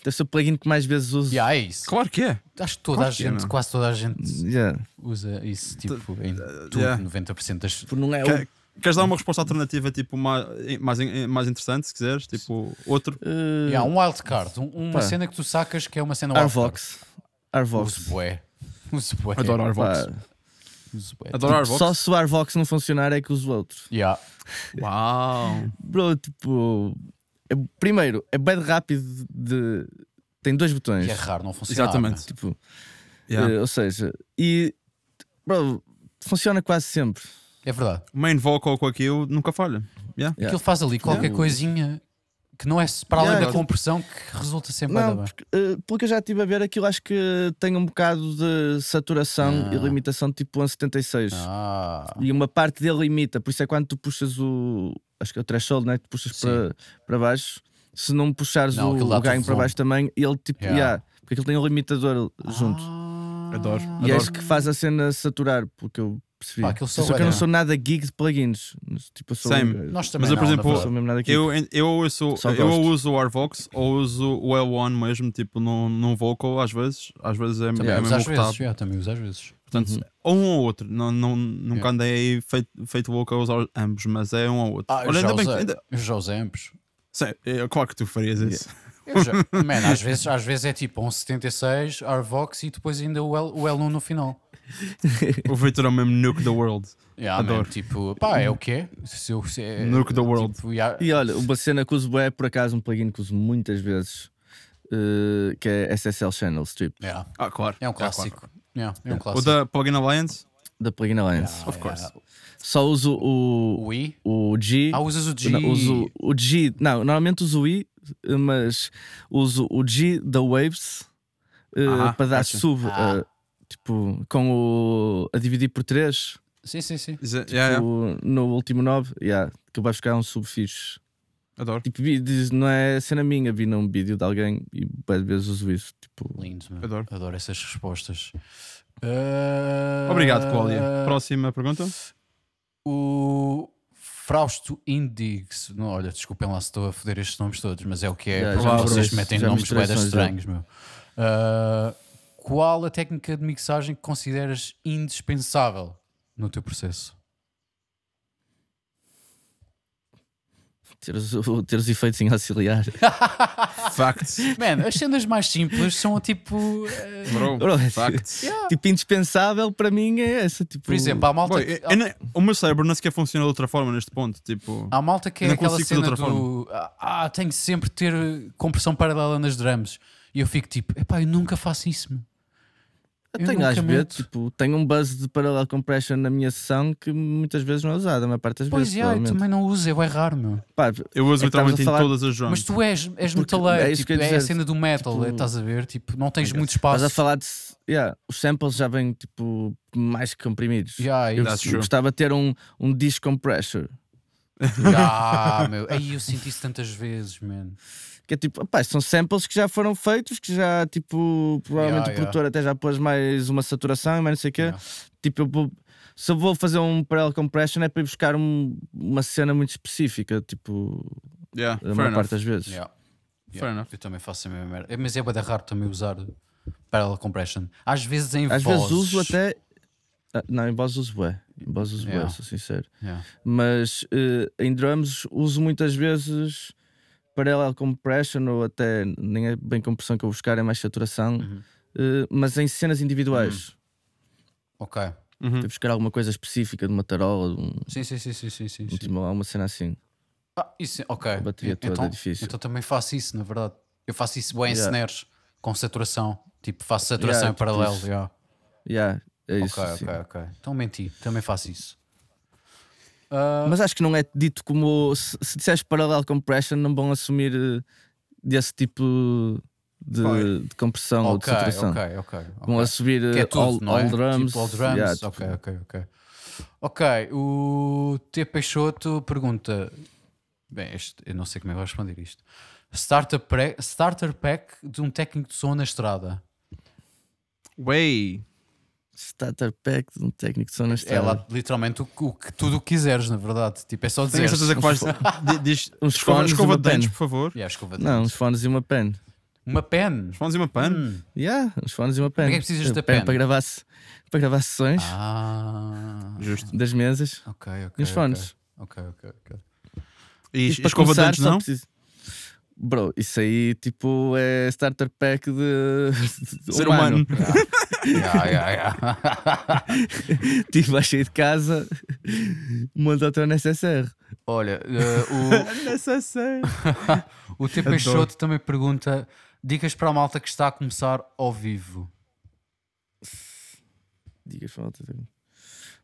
Deve ser o plugin que mais vezes uso. Yeah, é isso. Claro que é. Acho que toda Claro a que é, gente, meu. quase toda a gente Yeah. usa isso, tipo, em tudo, yeah. 90% das Tipo, Não é o. Que- Queres dar uma resposta alternativa, tipo, mais, mais, mais interessante, se quiseres? Tipo, outro? Uh, Yeah, um wildcard, um- uma Pá. cena que tu sacas que é uma cena wildcard. Arvox. Arvox. Uso bué. Uso bué. Adoro Arvox. Pá, Uso bué. Adoro Arvox. só se o Arvox não funcionar é que uso outro. Yeah. Uau. Bro, tipo. é- primeiro, é bem rápido de. Tem dois botões. E é raro não funcionar. Exatamente. Tipo, Yeah. eh, ou seja, e. Bro, funciona quase sempre. É verdade. Main vocal com aquilo nunca falha. Yeah. Yeah. Aquilo faz ali qualquer Yeah. coisinha que não é para além Yeah, da aquilo- compressão que resulta sempre Não, bem. porque, eh, pelo que eu já estive a ver, aquilo acho que tem um bocado de saturação Ah. e limitação tipo 1,76. Ah. E uma parte dele limita, por isso é quando tu puxas o. Acho que é o threshold, né? Que tu puxas Sim. para, para baixo. Se não puxares Não, o, o ganho para baixo também, ele tipo. Yeah. Yeah, porque aquilo tem um limitador junto. Ah. Adoro. E é Adoro. isso que faz a cena saturar, porque eu percebi. Pá, só só que eu não é- sou nada geek de plugins. Tipo, eu sou. Same. eu Nós também Mas eu, por não, exemplo, sou. Eu, eu, ouço, Só eu uso o Arvox ou uso o L1 mesmo, tipo num, num vocal, às vezes. Às vezes é, Também é mesmo às vezes. yeah, também uso às vezes. Portanto, Uhum. ou um ou outro. Não, não, nunca Yeah. andei aí feito, feito vocal a usar ambos, mas é um ou outro. Ah, eu Olha, já ainda bem que. Ainda, eu já usei ambos. Sim, é, claro que tu farias isso. Eu já, man, às, vezes, às vezes é tipo um 76, Arvox e depois ainda o, L, o L1 no final. O Victor é o mesmo nuke the world. Yeah, man, Adoro. tipo, pá, é o quê? Se eu, se é, Nuke the world. Tipo, yeah, E olha, uma cena que uso é por acaso um plugin que uso muitas vezes, eh, que é SSL Channel Strip, yeah, Ah, claro. é um Ah, clássico. Yeah, é um O clássico. da Plugin Alliance? da Plugin Alliance. Yeah, of course. yeah. Só uso o, O I? o G. Ah, usas o G. Não, uso o G. Não, normalmente uso o I, mas uso o G da Waves Ah, para dar gotcha. sub, Ah. eh, tipo, com o. a dividir por 3 Sim, sim, sim. It- yeah, yeah. no último 9, yeah, que vai buscar um sub fixe. Adoro. Tipo, diz- não é cena minha, vi num vídeo de alguém e várias vezes uso isso. Tipo, Lindo, meu. Adoro. Adoro essas respostas. Ah, Obrigado, Cláudia. Próxima pergunta. O Frausto Indix. Não, olha, desculpem lá se estou a foder estes nomes todos, mas é o que é. Já- já Provavelmente vocês metem já nomes sons estranhos, meu. Ah, qual a técnica de mixagem que consideras indispensável no teu processo? ter os, o- ter os efeitos em auxiliar. Facts. Man, as cenas mais simples são tipo. eh, Bro. Bro, Facts. tipo, indispensável para mim é essa. Tipo, por exemplo, há malta, Boy, que, eu nem- o meu cérebro nem sequer funciona de outra forma neste ponto. Tipo, há malta que é não aquela consigo de cena outra do. Ah, tenho que sempre ter compressão paralela nas drums. E eu fico tipo, epá, eu nunca faço isso, meu. Eu eu tenho às vezes, tipo, tenho um buzz de parallel compression na minha sessão que muitas vezes não é usado, a maior parte das Pois vezes. é, eu provavelmente. também não uso, é bué raro, meu. Pá, eu uso É literalmente a em falar- todas as drums. Mas tu és, és Porque metaleiro, é isso tipo, eu é a cena do metal, tipo- é, estás a ver? Tipo, não tens muito estás espaço. a falar de. Yeah, os samples já vêm tipo mais que comprimidos. Yeah, eu true. gostava de ter um, um disc compressor. yeah, meu. Aí eu senti isso tantas vezes, man. Que é tipo, pá, são samples que já foram feitos, que já, tipo, provavelmente Yeah, o produtor até já pôs mais uma saturação e mais não sei o quê. Yeah. Tipo, eu vou- se eu vou fazer um parallel compression é para ir buscar um- uma cena muito específica, tipo, yeah, a maior enough. parte das vezes. Yeah. Yeah. Eu também faço a mesma merda. É, Mas é da raro também usar parallel compression. Às vezes em Às vozes. vezes uso até. Ah, não, em voz uso bué. Em voz uso bué, Yeah. sou sincero. Yeah. Mas eh, em drums uso muitas vezes parallel compression ou até nem é bem compressão que eu vou buscar, é mais saturação. Uhum. eh, mas em cenas individuais. Ok. Uhum. Tenho que buscar alguma coisa específica de uma tarola, de um, Sim, sim, sim, sim, sim, sim. um sim. alguma cena assim. Ah, isso, ok. A bateria toda então, é difícil. Então também faço isso, na verdade. Eu faço isso bem em Yeah. snares, com saturação. Tipo, faço saturação Yeah, em paralelo. tipo yeah. Yeah, é isso. Ok, sim. ok, ok. Então menti, também faço isso. Ah, Mas acho que não é dito como. Se, se disseres parallel compression, não vão assumir eh, desse tipo de, Vai. de compressão ou de ok, saturação. ok, ok. Vão ok. assumir é eh, tudo, all, não é? all drums. Tipo, all drums. yeah, tipo, ok, ok, ok. Ok, o T. Peixoto pergunta: Bem, este, eu não sei como é que vou responder isto. Starter, pre- starter pack de um técnico de som na estrada. Way. Starter pack de um técnico de som na É lá literalmente o, que- o que tudo o que quiseres, na verdade. Tipo, é só Tenho dizer. a certeza que vais. di- diz- Uns escova fones e escova uma de dentes, pen. por favor. Yeah, escova de Não, dentes. uns fones e uma pen. Uma pen. Os fones e uma pan. Hum. Yeah, uns fones e uma pen. Para que é que precisas da pen? Para gravar, se- para gravar sessões Ah. Justo. das mesas Ok, ok. e ok. fones. Ok, ok, ok. E, E e para escova de dentes não? preciso- Bro, isso aí tipo é starter pack de, de Ser humano. humano. Yeah, yeah, yeah. tipo, vais sair de casa, monta o teu necessaire. Olha, uh, o, o T. Peixoto também pergunta: dicas para a malta que está a começar ao vivo. Dicas para a malta.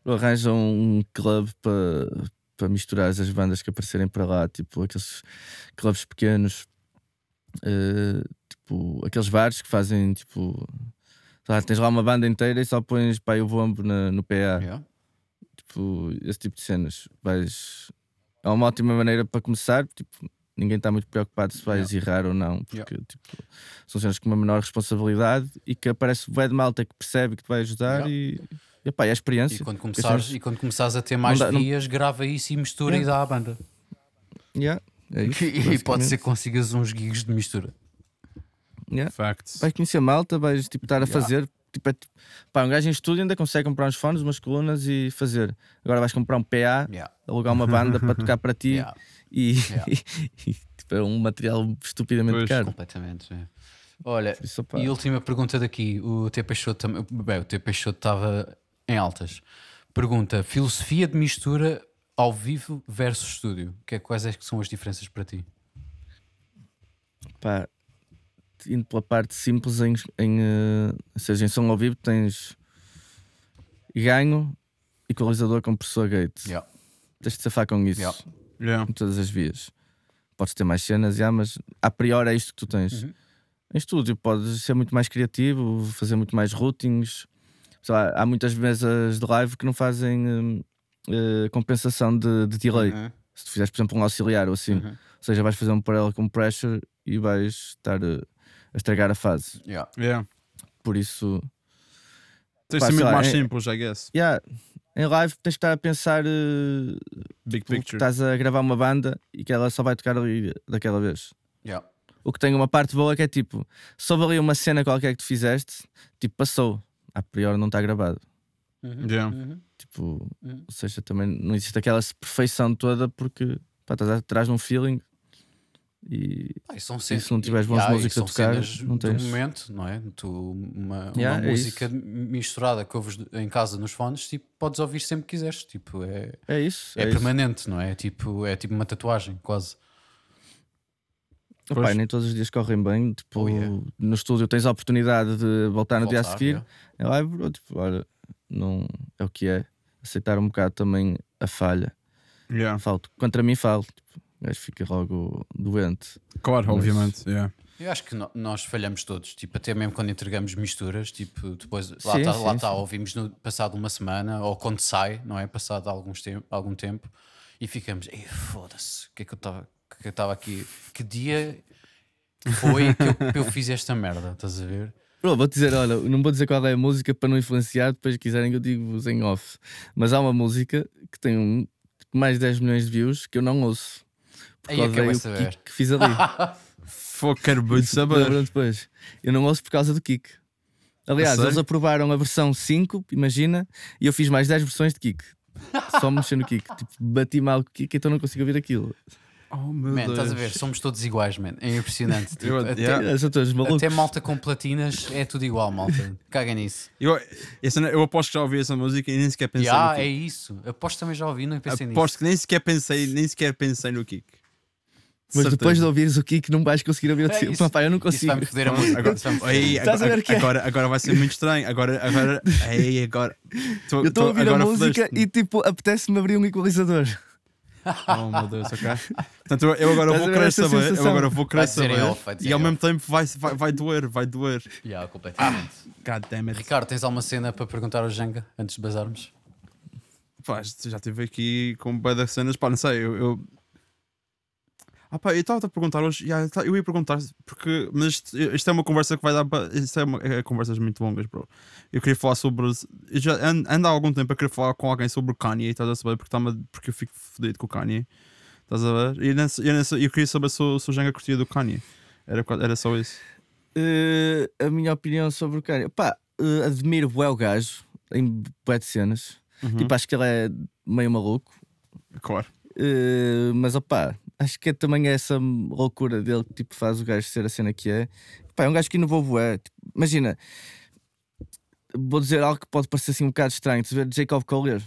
Arranjam um clube para, para misturar as bandas que aparecerem para lá, tipo aqueles clubes pequenos, uh, tipo aqueles bares que fazem tipo. Lá, tens lá uma banda inteira e só pões pá, o bombo na, no PA. Yeah. Tipo, esse tipo de cenas. Vais... É uma ótima maneira para começar. Tipo, ninguém está muito preocupado se vais Yeah. errar ou não, porque tipo, são cenas com uma menor responsabilidade e que aparece o de malta que percebe que te vai ajudar Yeah. e, e, é a experiência. E quando, começares, cenas- e quando começares a ter mais dá- não- dias, grava isso e mistura e Yeah. dá à banda. Yeah, é isso, E, pode ser que consigas uns gigs de mistura. Yeah. Facts. Vais conhecer malta, vais tipo, estar a fazer. Tipo, é, pá, um gajo em estúdio ainda consegue comprar uns fones, umas colunas e fazer. Agora vais comprar um PA, Yeah. alugar uma banda para tocar para ti Yeah. e, Yeah. e, tipo, é um material estupidamente Pois, caro. Completamente. é. Olha, isso, e última pergunta daqui: o T. Peixoto também. Bem, o T. Peixoto estava em altas. Pergunta: filosofia de mistura ao vivo versus estúdio. Que é, quais é que são as diferenças para ti? pá, indo pela parte simples, em, em, eh, ou seja, em som ao vivo tens ganho, equalizador, compressor, gate. Yeah. Tens de safar com isso Yeah. Yeah. em todas as vias. Podes ter mais cenas, já, mas a priori é isto que tu tens. Uhum. Em estúdio podes ser muito mais criativo, fazer muito mais routings. Sei lá, há muitas mesas de live que não fazem hum, eh, compensação de, de delay. Uhum. Se tu fizeres, por exemplo, um auxiliar ou assim, Uhum. ou seja, vais fazer um parallel com pressure e vais estar eh, a estragar a fase. Yeah. Yeah. Por isso, Tem de Pá, ser muito lá, mais é- simples, I guess. yeah, em live tens de estar a pensar eh, Big tu que picture. estás a gravar uma banda e que ela só vai tocar ali daquela vez. Yeah. O que tem uma parte boa que é tipo, se houve ali uma cena qualquer que tu fizeste, tipo, passou. A priori não está gravado. Uhum. Yeah. Uhum. Tipo, Uhum. ou seja, também não existe aquela perfeição toda porque pá, estás atrás de um feeling e Ah, são se não tiveres bons Yeah, músicos a tocar, não do tens. momento, não é? Tu, uma, uma Yeah, é música misturada que ouves em casa nos fones, tipo, podes ouvir sempre que quiseres. Tipo, é, é isso. é, É, isso. permanente, não é? Tipo, é tipo uma tatuagem, quase. Pois. nem todos os dias correm bem. Tipo, Oh, yeah. no estúdio tens a oportunidade de voltar no dia a Voltar, seguir. yeah. É lá, bro, tipo, olha, não é o que é. Aceitar um bocado também a falha. Yeah. Falto. Contra mim, falo. Tipo, o gajo fica logo doente. Claro, Mas- obviamente. Yeah. Eu acho que no- nós falhamos todos, tipo, até mesmo quando entregamos misturas, tipo, depois lá está, lá está, ouvimos no, passado uma semana, ou quando sai, não é? Passado alguns tempo, algum tempo, e ficamos, "Ei, foda-se, o que é que eu estava que eu estava aqui? Que dia foi que eu, que eu fiz esta merda? Estás a ver? Bro, vou dizer, olha, não vou dizer qual é a música para não influenciar, depois quiserem que eu digo em off. Mas há uma música que tem um, mais de 10 milhões de views que eu não ouço. Aí é que eu odeio vou o saber. kick que fiz ali. Quero muito saber. Depois. Eu não ouço por causa do kick. Aliás, eles aprovaram a versão 5, imagina, e eu fiz mais 10 versões de kick. Só mexer no kick. Tipo, bati mal com o kick, então não consigo ouvir aquilo. Oh meu Man, Deus. estás a ver? Somos todos iguais, man. É impressionante. Tipo, Eu- até, yeah. Até malta com platinas é tudo igual, malta. Caga nisso. Eu, essa- eu aposto que já ouvi essa música e nem sequer pensei Ah, no é kick. isso. Aposto também já ouvi, não pensei nisso. Aposto que nem sequer pensei, nem sequer pensei no kick. Mas Certeza. depois de ouvires o kick, não vais conseguir ouvir o É teu. Papá, eu não Isso consigo. vai-me foder a música. Agora, Isso. Ei, a agora, que é? agora, agora vai ser muito estranho. Agora, agora, ei, agora. Tô- Eu estou a ouvir a agora música e tipo, apetece-me abrir um equalizador. Oh meu Deus, ok. Portanto, eu, eu agora Estás vou ver querer saber. Eu sensação? agora vou querer Vai saber. off, vai e ao mesmo tempo vai, vai, vai doer, vai doer. Yeah, completamente. It. Ricardo, tens alguma cena para perguntar ao Jenga antes de bazarmos? Pá, já estive aqui com das cenas. Pá, não sei, eu. eu... Ah, pá, eu estava a perguntar hoje. yeah, eu ia perguntar, porque. Mas isto, isto é uma conversa que vai dar para. Isto é, uma, é conversas muito longas, bro. Eu queria falar sobre. Eu já ando, ando há algum tempo a querer falar com alguém sobre o Kanye, estás a saber? Porque, tá porque eu fico fodido com o Kanye. Estás a ver? E eu, nessa, eu queria saber se, o- Jenga curtia do Kanye. Era, era só isso. Eh, a minha opinião sobre o cara. Pá, eh, admiro o gajo em bué de cenas. Uhum. Tipo, acho que ele é meio maluco. Claro. Eh, mas opá, acho que é também essa loucura dele que tipo, faz o gajo ser a cena que é. Pá, é um gajo que inovou bué. Tipo, imagina, vou dizer algo que pode parecer assim um bocado estranho. Tu ver Jacob Collier.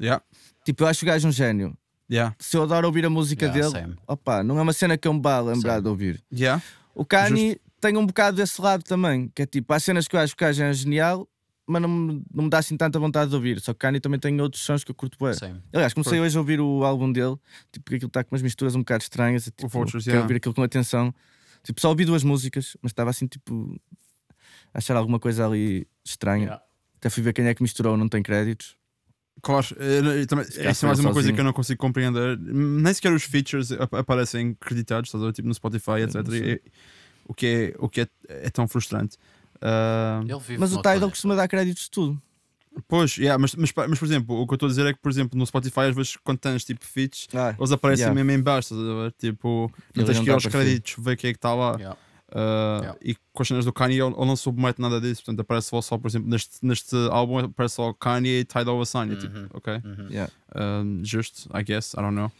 Yeah. Tipo, eu acho o gajo um gênio. Yeah. Se eu adoro ouvir a música Yeah, dele, same. opa, não é uma cena que eu me vá lembrar Same. de ouvir. Yeah. O Kanye tem um bocado desse lado também, que é tipo, há cenas que eu acho que o gajo é genial, mas não, me- não me dá assim tanta vontade de ouvir. Só que o Kanye também tem outros sons que eu curto bem. Aliás, comecei hoje a ouvir o álbum dele, tipo, porque aquilo está com umas misturas um bocado estranhas. e, Tipo, Vultures, quero yeah. ouvir aquilo com atenção. Tipo, só ouvi duas músicas, mas estava assim, tipo, a achar alguma coisa ali estranha. Yeah. Até fui ver quem é que misturou, não tem créditos. Claro, também- isso é mais uma coisa sozinho. que eu não consigo compreender. Nem sequer os features ap- aparecem creditados, estás a ver? Tipo no Spotify, etc. E- o que é, o que é, é tão frustrante. Ah, vive Mas o Tidal costuma dar créditos de tudo. pois, yeah, mas, mas, mas, por exemplo, o que eu estou a dizer é que, por exemplo, no Spotify, às vezes, quando tens tipo feats, Ah, eles aparecem Yeah. mesmo em baixo? Tipo, não tens que ir aos créditos, ver quem é que está lá. Yeah. Ah, Yeah. E com as cenas do Kanye, ele, ele não submete nada disso. Portanto, aparece só, só por exemplo, neste, neste álbum, aparece só Kanye e Tidal Assign. Uhum. Tipo, ok? Uhum. yeah. Um, just, I guess, I don't know.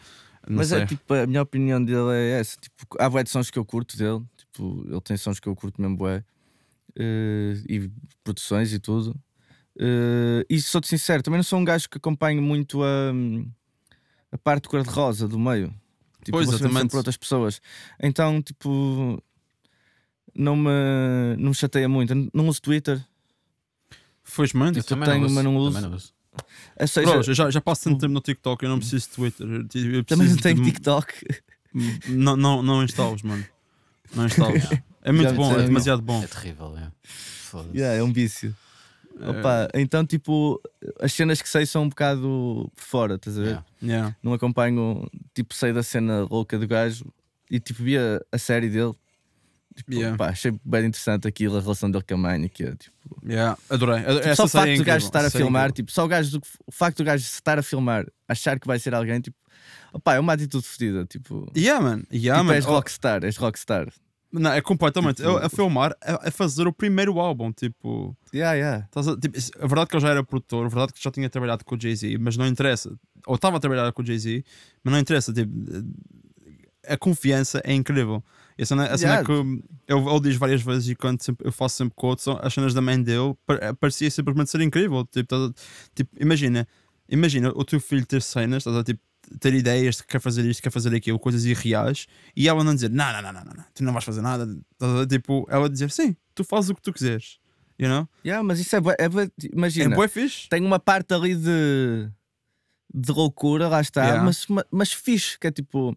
Não Mas sei. é tipo, a minha opinião dele é essa. Tipo, há bué de sons que eu curto dele. Tipo, ele tem sons que eu curto mesmo bué. Eh, e produções e tudo. Eh, e sou-te sincero, também não sou um gajo que acompanho muito a, a parte cor-de-rosa do meio. Tipo, Pois, exatamente. por outras pessoas. Então, tipo, não me, não me chateia muito. Não uso Twitter. Felizmente. Eu também tenho, não uso, mas não também uso. não uso. Ou seja, Bro, já, já passo tanto tempo no TikTok, eu não preciso de Twitter. Eu, eu também não preciso tenho de- TikTok. Não, não, não instalos, mano. Não instalos. É muito Já bom, é demasiado bom. É terrível, é. Foda-se. Yeah, é um vício. Opa, então, tipo, as cenas que sei são um bocado por fora, estás a ver? Yeah. Yeah. Não acompanho, tipo, sei da cena louca do gajo e, tipo, via a série dele. Tipo, Yeah. pá, achei bem interessante aquilo, a relação dele com a mãe, que é, tipo, Yeah. Adorei. Ado- tipo, Essa só o facto é do gajo estar a é filmar, tipo, só o, gajo do, o facto do gajo estar a filmar, achar que vai ser alguém, tipo, opá, é uma atitude fedida, tipo, Yeah, man. Yeah, tipo man. és Oh, rockstar, és rockstar. Não, é completamente. Tipo- a, filmar, a, a fazer o primeiro álbum. Tipo, Yeah, yeah. a, tipo, a verdade que ele já era produtor, a verdade que já tinha trabalhado com o Jay-Z, mas não interessa. Ou estava a trabalhar com o Jay-Z, mas não interessa. Tipo, a confiança é incrível. E a cena, a cena Yeah. que eu, ele diz várias vezes e quando sempre- eu faço sempre quotes, as cenas da mãe dele par- parecia simplesmente ser incrível. Tipo, tipo, imagina, imagina o teu filho ter cenas, estás a, tipo, ter ideias de que quer fazer isto, quer fazer aquilo, coisas irreais, e ela não dizer não, não, não, não, não, não, tu não vais fazer nada. Tipo, ela dizer sim, tu fazes o que tu quiseres. You know? Yeah, mas isso é, é É imagina. bué fixe. tem uma parte ali de de loucura, lá está, Yeah. mas, ma- mas fixe, que é tipo,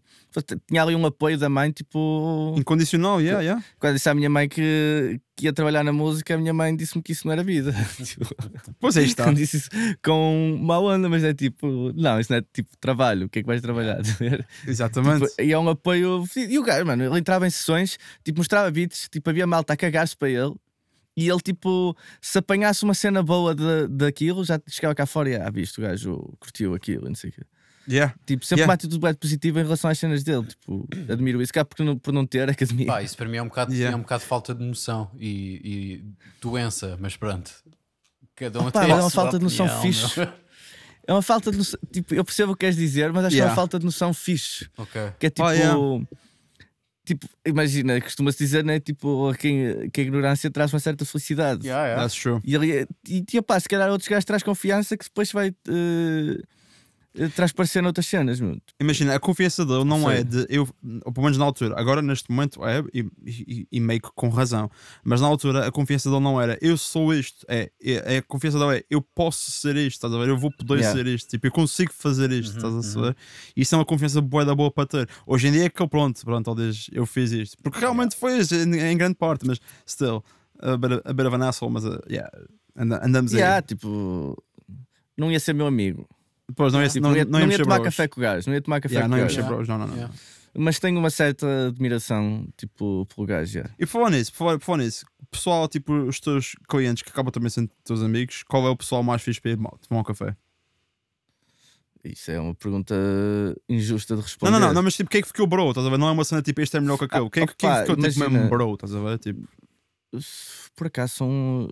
tinha ali um apoio da mãe, tipo, Incondicional, yeah, yeah. quando disse à minha mãe que, que ia trabalhar na música, a minha mãe disse-me que isso não era vida. Tipo, Pois aí está. Quando disse isso com má onda, mas é tipo, não, isso não é tipo trabalho, o que é que vais trabalhar? Exatamente. Tipo, e é um apoio. E o gajo, mano, ele entrava em sessões, tipo, mostrava beats, tipo, havia malta a cagar-se para ele. E ele, tipo, se apanhasse uma cena boa de, daquilo, já chegava cá fora e, ah, visto, o gajo curtiu aquilo, e não sei o quê. Yeah. Tipo, sempre Yeah. uma atitude positiva em relação às cenas dele. Tipo, admiro isso. Cá por não, por não ter academia. Pá, isso para mim é um bocado, Yeah. é um bocado de falta de noção e, e doença, mas pronto. Cada um Pá, tem é a uma falta de noção opinião, fixe. meu. É uma falta de noção. Tipo, eu percebo o que queres dizer, mas acho que é Yeah. uma falta de noção fixe. Ok. Que é tipo. Oh, yeah. Tipo, imagina, costuma-se dizer, né? Tipo, a quem, que a ignorância traz uma certa felicidade. Yeah, yeah. That's true. E, ele, e, e opá, se calhar outros gajos traz confiança que depois vai. eh, eh, traz parecer noutras cenas, meu. Imagina, a confiança dele não Sei. é de eu, ou pelo menos na altura, agora neste momento é, e, e, e meio que com razão, mas na altura a confiança dele não era eu sou isto, é, é a confiança dele é eu posso ser isto, estás a ver? Eu vou poder Yeah. ser isto, tipo, eu consigo fazer isto, Uhum, estás a uhum. saber? Isso é uma confiança boa da boa para ter. Hoje em dia é que ele, pronto, pronto, diz eu fiz isto, porque realmente foi isso, em, em grande parte, mas still, a bit, of- a bit of an asshole, mas uh, yeah, anda- andamos Yeah, aí. tipo. Não ia ser meu amigo. Depois não ia, Tipo, não, não ia, não não ia tomar café com o gajo. Não ia tomar café Yeah, com não o gajo. ser bros, não, não, não. Yeah. Mas tenho uma certa admiração, tipo, pelo gajo. já. E por falar nisso, por falar, nisso, pessoal, tipo, os teus clientes que acabam também sendo teus amigos, qual é o pessoal mais fixe para ir tomar um café? Isso é uma pergunta injusta de Não, responder. não, não, não, mas tipo, quem é que ficou bro? Estás a ver? Não é uma cena tipo, este é melhor que aquele. Quem, é que- quem é que opa, ficou tipo imagina. mesmo bro? Estás a ver? Tipo, Por acaso são.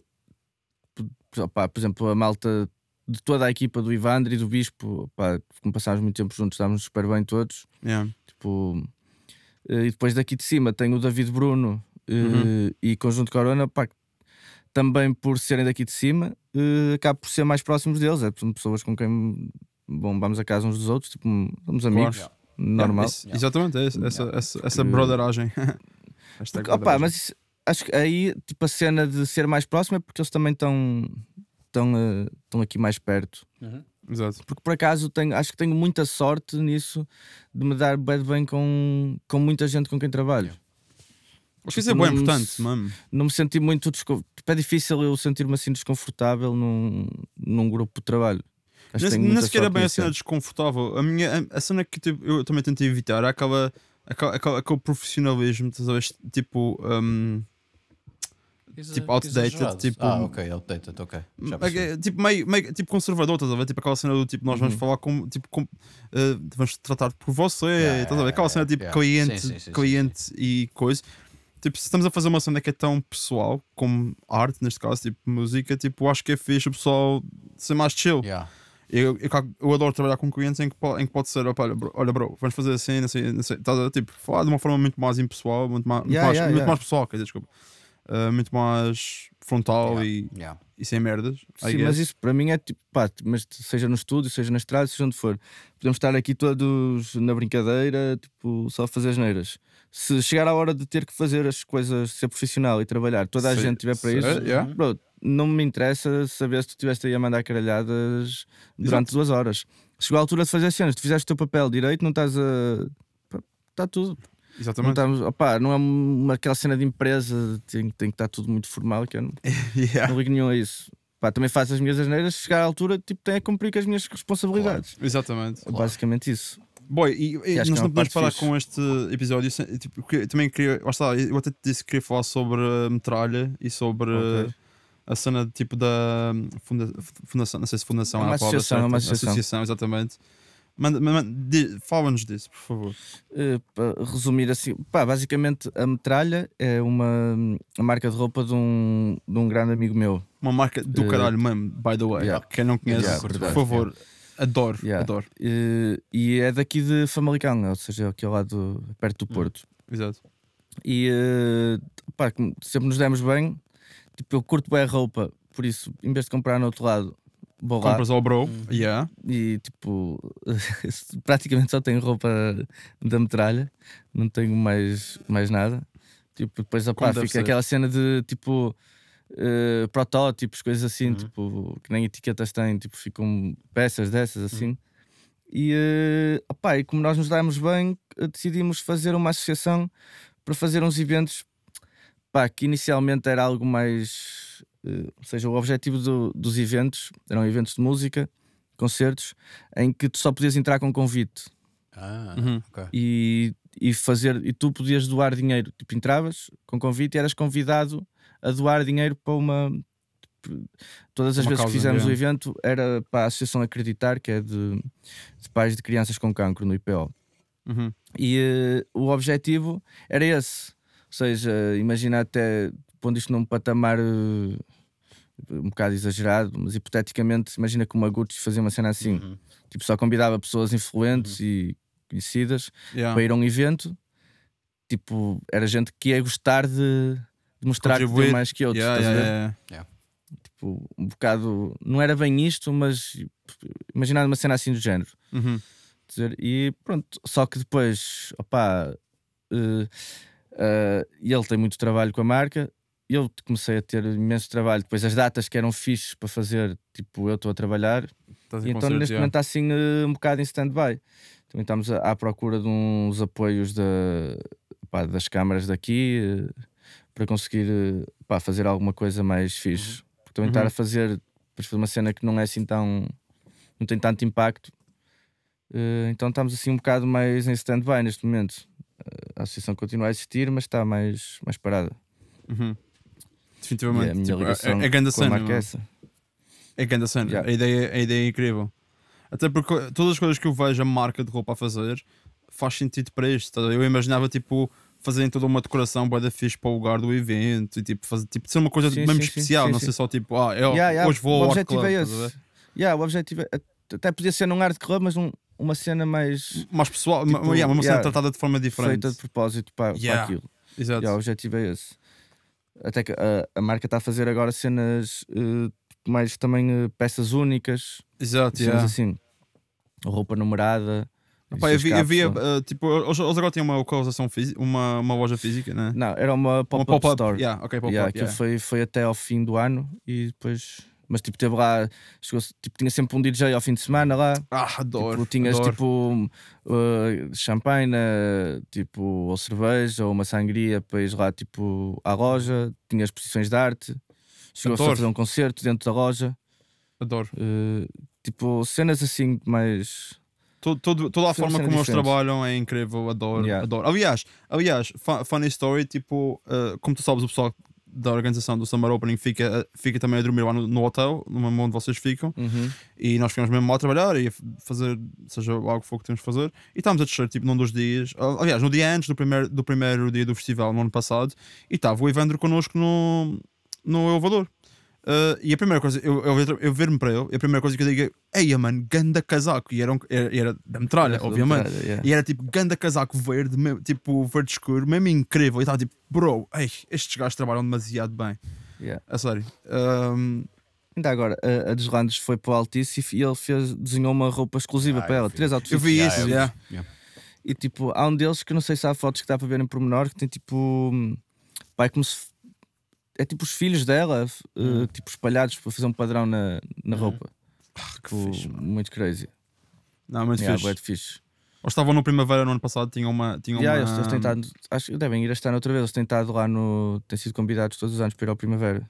opá, por exemplo, a malta de toda a equipa do Ivandro e do Bispo, opá, como passámos muito tempo juntos, estávamos super bem todos. yeah. Tipo, eh, e depois daqui de cima tenho o David Bruno eh, Uhum. e Conjunto Corona, pá, também por serem daqui de cima, uh, acabo por ser mais próximos deles. É pessoas com quem bom, vamos a casa uns dos outros, tipo, somos amigos. Claro. Normal. Yeah, exatamente, é essa, essa, essa, essa broderagem. Porque, opa, mas isso, acho que aí tipo, a cena de ser mais próximo é porque eles também estão estão, uh, estão aqui mais perto. Uhum. Exato. Porque por acaso tenho, acho que tenho muita sorte nisso de me dar bem com, com muita gente com quem trabalho. Acho que isso é tipo, bem importante, mano. Não me senti muito desconfortável. Tipo, é difícil eu sentir-me assim desconfortável num, num grupo de trabalho. Nem, sequer é bem a cena desconfortável. A, minha, a, cena que tipo, eu também tentei evitar é aquela, aquela, aquela, aquele profissionalismo, tipo. Um, tipo outdated, tipo. Ah, ok, outdated, ok. É, tipo, meio, meio tipo conservador, estás a ver? Tipo aquela cena do tipo, nós vamos uhum. falar com, tipo, com, uh, vamos tratar por você, yeah, estás a ver? Aquela cena tipo yeah. cliente, sim, sim, sim, cliente e coisa. Tipo, se estamos a fazer uma cena que é tão pessoal como arte, neste caso, tipo música, tipo, acho que é fixe o pessoal ser mais chill. Yeah. Eu, eu, eu, adoro trabalhar com clientes em que, em que pode ser, opa, olha, bro, olha, bro, vamos fazer assim, assim, assim tá, tipo, falar de uma forma muito mais impessoal, muito mais, yeah, muito, mais, muito mais pessoal, quer dizer, desculpa, uh, muito mais frontal e, e sem merdas. Sim, mas isso para mim é tipo, pá, mas seja no estúdio, seja na estrada, seja onde for, podemos estar aqui todos na brincadeira, tipo, só fazer as neiras. Se chegar a hora de ter que fazer as coisas, ser profissional e trabalhar, toda a Sim. gente tiver para isso, yeah. bro, não me interessa saber se tu estiveste aí a mandar caralhadas durante Exato. duas horas. Chegou a altura de fazer as cenas, tu fizeste o teu papel direito, não estás a. Está tudo. Exatamente. Não, estamos, opa, não é uma, aquela cena de empresa, tem, tem que estar tudo muito formal, que eu não, yeah. não ligo nenhum a isso. Pá, também faço as minhas asneiras, chegar à altura, tipo, tenho a cumprir com as minhas responsabilidades. Claro. Exatamente. Basicamente claro. isso. Boy, e, e nós é não podemos parar com este episódio. Tipo, também queria. Eu até te disse que queria falar sobre a metralha e sobre. Okay a cena tipo da funda, fundação, não sei se fundação é uma, associação, é uma associação. associação, exatamente. Fala-nos disso, por favor. Uh, para resumir assim, pá, basicamente a metralha é uma, uma marca de roupa de um, de um grande amigo meu. Uma marca do uh, caralho mesmo, by the way. Yeah. Quem não conhece, yeah, por favor, yeah. adoro, adoro. Uh, e é daqui de Famalicão, ou seja, aqui ao lado, perto do hum, Porto. Exato. E pá, sempre nos demos bem Tipo, eu curto bem a roupa, por isso, em vez de comprar no outro lado, Compras ao bro, uhum. yeah. E tipo, praticamente só tenho roupa da metralha, não tenho mais, mais nada. Tipo, depois opá, fica ser. aquela cena de tipo. Uh, protótipos, coisas assim, uhum. tipo, que nem etiquetas têm, tipo, ficam peças dessas uhum. assim. Uhum. E, uh, opá, e como nós nos damos bem, decidimos fazer uma associação para fazer uns eventos pá, que inicialmente era algo mais. Uh, ou seja, o objetivo do, dos eventos eram eventos de música, concertos, em que tu só podias entrar com convite. Ah, uhum. okay. e, e fazer e tu podias doar dinheiro. Tipo, entravas com convite e eras convidado a doar dinheiro para uma. Tipo, todas as uma vezes que fizemos o evento era para a Associação Acreditar, que é de, de pais de crianças com cancro no IPO. Uhum. E uh, o objetivo era esse: seja, imagina até pondo isto num patamar uh, um bocado exagerado, mas hipoteticamente, imagina que uma Gucci fazia uma cena assim, uhum. tipo, só convidava pessoas influentes uhum. e conhecidas yeah. para ir a um evento, tipo, era gente que ia gostar de, de mostrar que deu mais que outros, yeah, yeah, yeah, Tipo, um bocado, não era bem isto, mas imaginar uma cena assim do género. Uhum. E pronto, só que depois, opá. Uh, Uh, e ele tem muito trabalho com a marca. Eu comecei a ter imenso trabalho. Depois as datas que eram fixes para fazer, tipo, eu estou a trabalhar. E então neste momento está assim uh, um bocado em stand-by. Também estamos à, procura de uns apoios da, pá, das câmaras daqui uh, para conseguir pá, fazer alguma coisa mais fixe. Uhum. Porque também uhum. estar a fazer, fazer uma cena que não é assim tão. não tem tanto impacto. então estamos assim um bocado mais em stand-by neste momento a associação continua a existir, mas está mais, mais parada. Uhum. Definitivamente. A minha tipo, é, é grande cena. É, essa. é grande cena. Yeah. A, ideia, a ideia é incrível. Até porque todas as coisas que eu vejo a marca de roupa a fazer faz sentido para isto. Tá? Eu imaginava tipo fazerem toda uma decoração boa da fixe para o lugar do evento e tipo, fazer, tipo ser uma coisa sim, mesmo sim, especial, sim, não ser só tipo, ah, eu, yeah, yeah. hoje vou o objetivo club, é esse. Yeah, o objetivo é, até podia ser num art club, mas um, uma cena mais. Mais pessoal, tipo, uma, yeah, uma cena tratada de forma diferente. Feita de propósito para, yeah. para aquilo. Exato. Yeah, o objetivo é esse. Até que a, a marca está a fazer agora cenas uh, mais também uh, peças únicas. Exato, cenas yeah. assim. Roupa numerada. Pá, eu, vi, eu via, uh, tipo, eles agora têm uma localização física, uma, uma loja física, né? Não, era uma pop-up pop store. Yeah, okay, pop yeah, yeah. Foi, foi até ao fim do ano e depois. Mas tipo, teve lá, chegou, tipo, tinha sempre um DJ ao fim de semana lá. Ah, adoro. Tipo, tinhas adoro. tipo uh, champanhe, tipo, ou cerveja, ou uma sangria para ir lá tipo à loja. Tinhas exposições de arte. Chegou-se a fazer um concerto dentro da loja. Adoro. Uh, tipo, cenas assim mais todo, todo, toda a forma como eles trabalham é incrível, adoro, yeah. adoro. Aliás, aliás, funny story, tipo, uh, como tu sabes, o pessoal da organização do Summer Opening fica, fica também a dormir lá no, no hotel, no mesmo onde vocês ficam, uhum. e nós ficamos mesmo lá a trabalhar e a fazer, seja algo que for que temos que fazer, e estávamos a descer, tipo, num dos dias, aliás, no dia antes do primeiro, do primeiro dia do festival, no ano passado, e estava o Evandro connosco no, no elevador. Uh, e a primeira coisa, eu, eu, eu ver-me para ele, e a primeira coisa que eu digo é: Eia, mano, ganda casaco. E era, um, era, era da metralha, obviamente. Metralha, yeah. E era tipo ganda casaco verde, mesmo, tipo verde escuro, mesmo incrível. E estava tipo, bro, ei, estes gajos trabalham demasiado bem. Yeah. A sério. Um... Ainda agora, a, a Deslandes foi para o Altice e ele fez, desenhou uma roupa exclusiva ah, para ela, três outfits. Eu vi isso, yeah, yeah. E tipo, há um deles que não sei se há fotos que dá para ver em pormenor que tem tipo. Pai, como se é tipo os filhos dela, uh, tipo espalhados para fazer um padrão na, na uhum. roupa. Ah, que tipo, fixe, muito crazy. Não, muito yeah, fixe. fixe. Ou estavam no Primavera no ano passado, tinham uma. Tinham yeah, uma... Eles, eles acho que devem ir este ano outra vez. Eles têm estado lá no. têm sido convidados todos os anos para ir ao Primavera.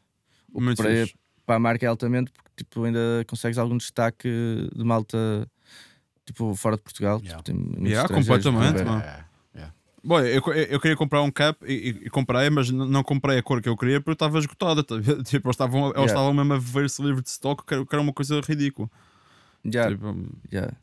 O muito para, fixe. para a marca é altamente, porque tipo, ainda consegues algum destaque de malta tipo, fora de Portugal. Yeah, tipo, yeah completamente, mano. Bom, eu, eu queria comprar um cap e, e comprei, mas não comprei a cor que eu queria porque estava esgotada. Tá? Tipo, eles estavam, yeah. estavam mesmo a ver-se livre de stock, que era uma coisa ridícula. Yeah. Tipo, yeah.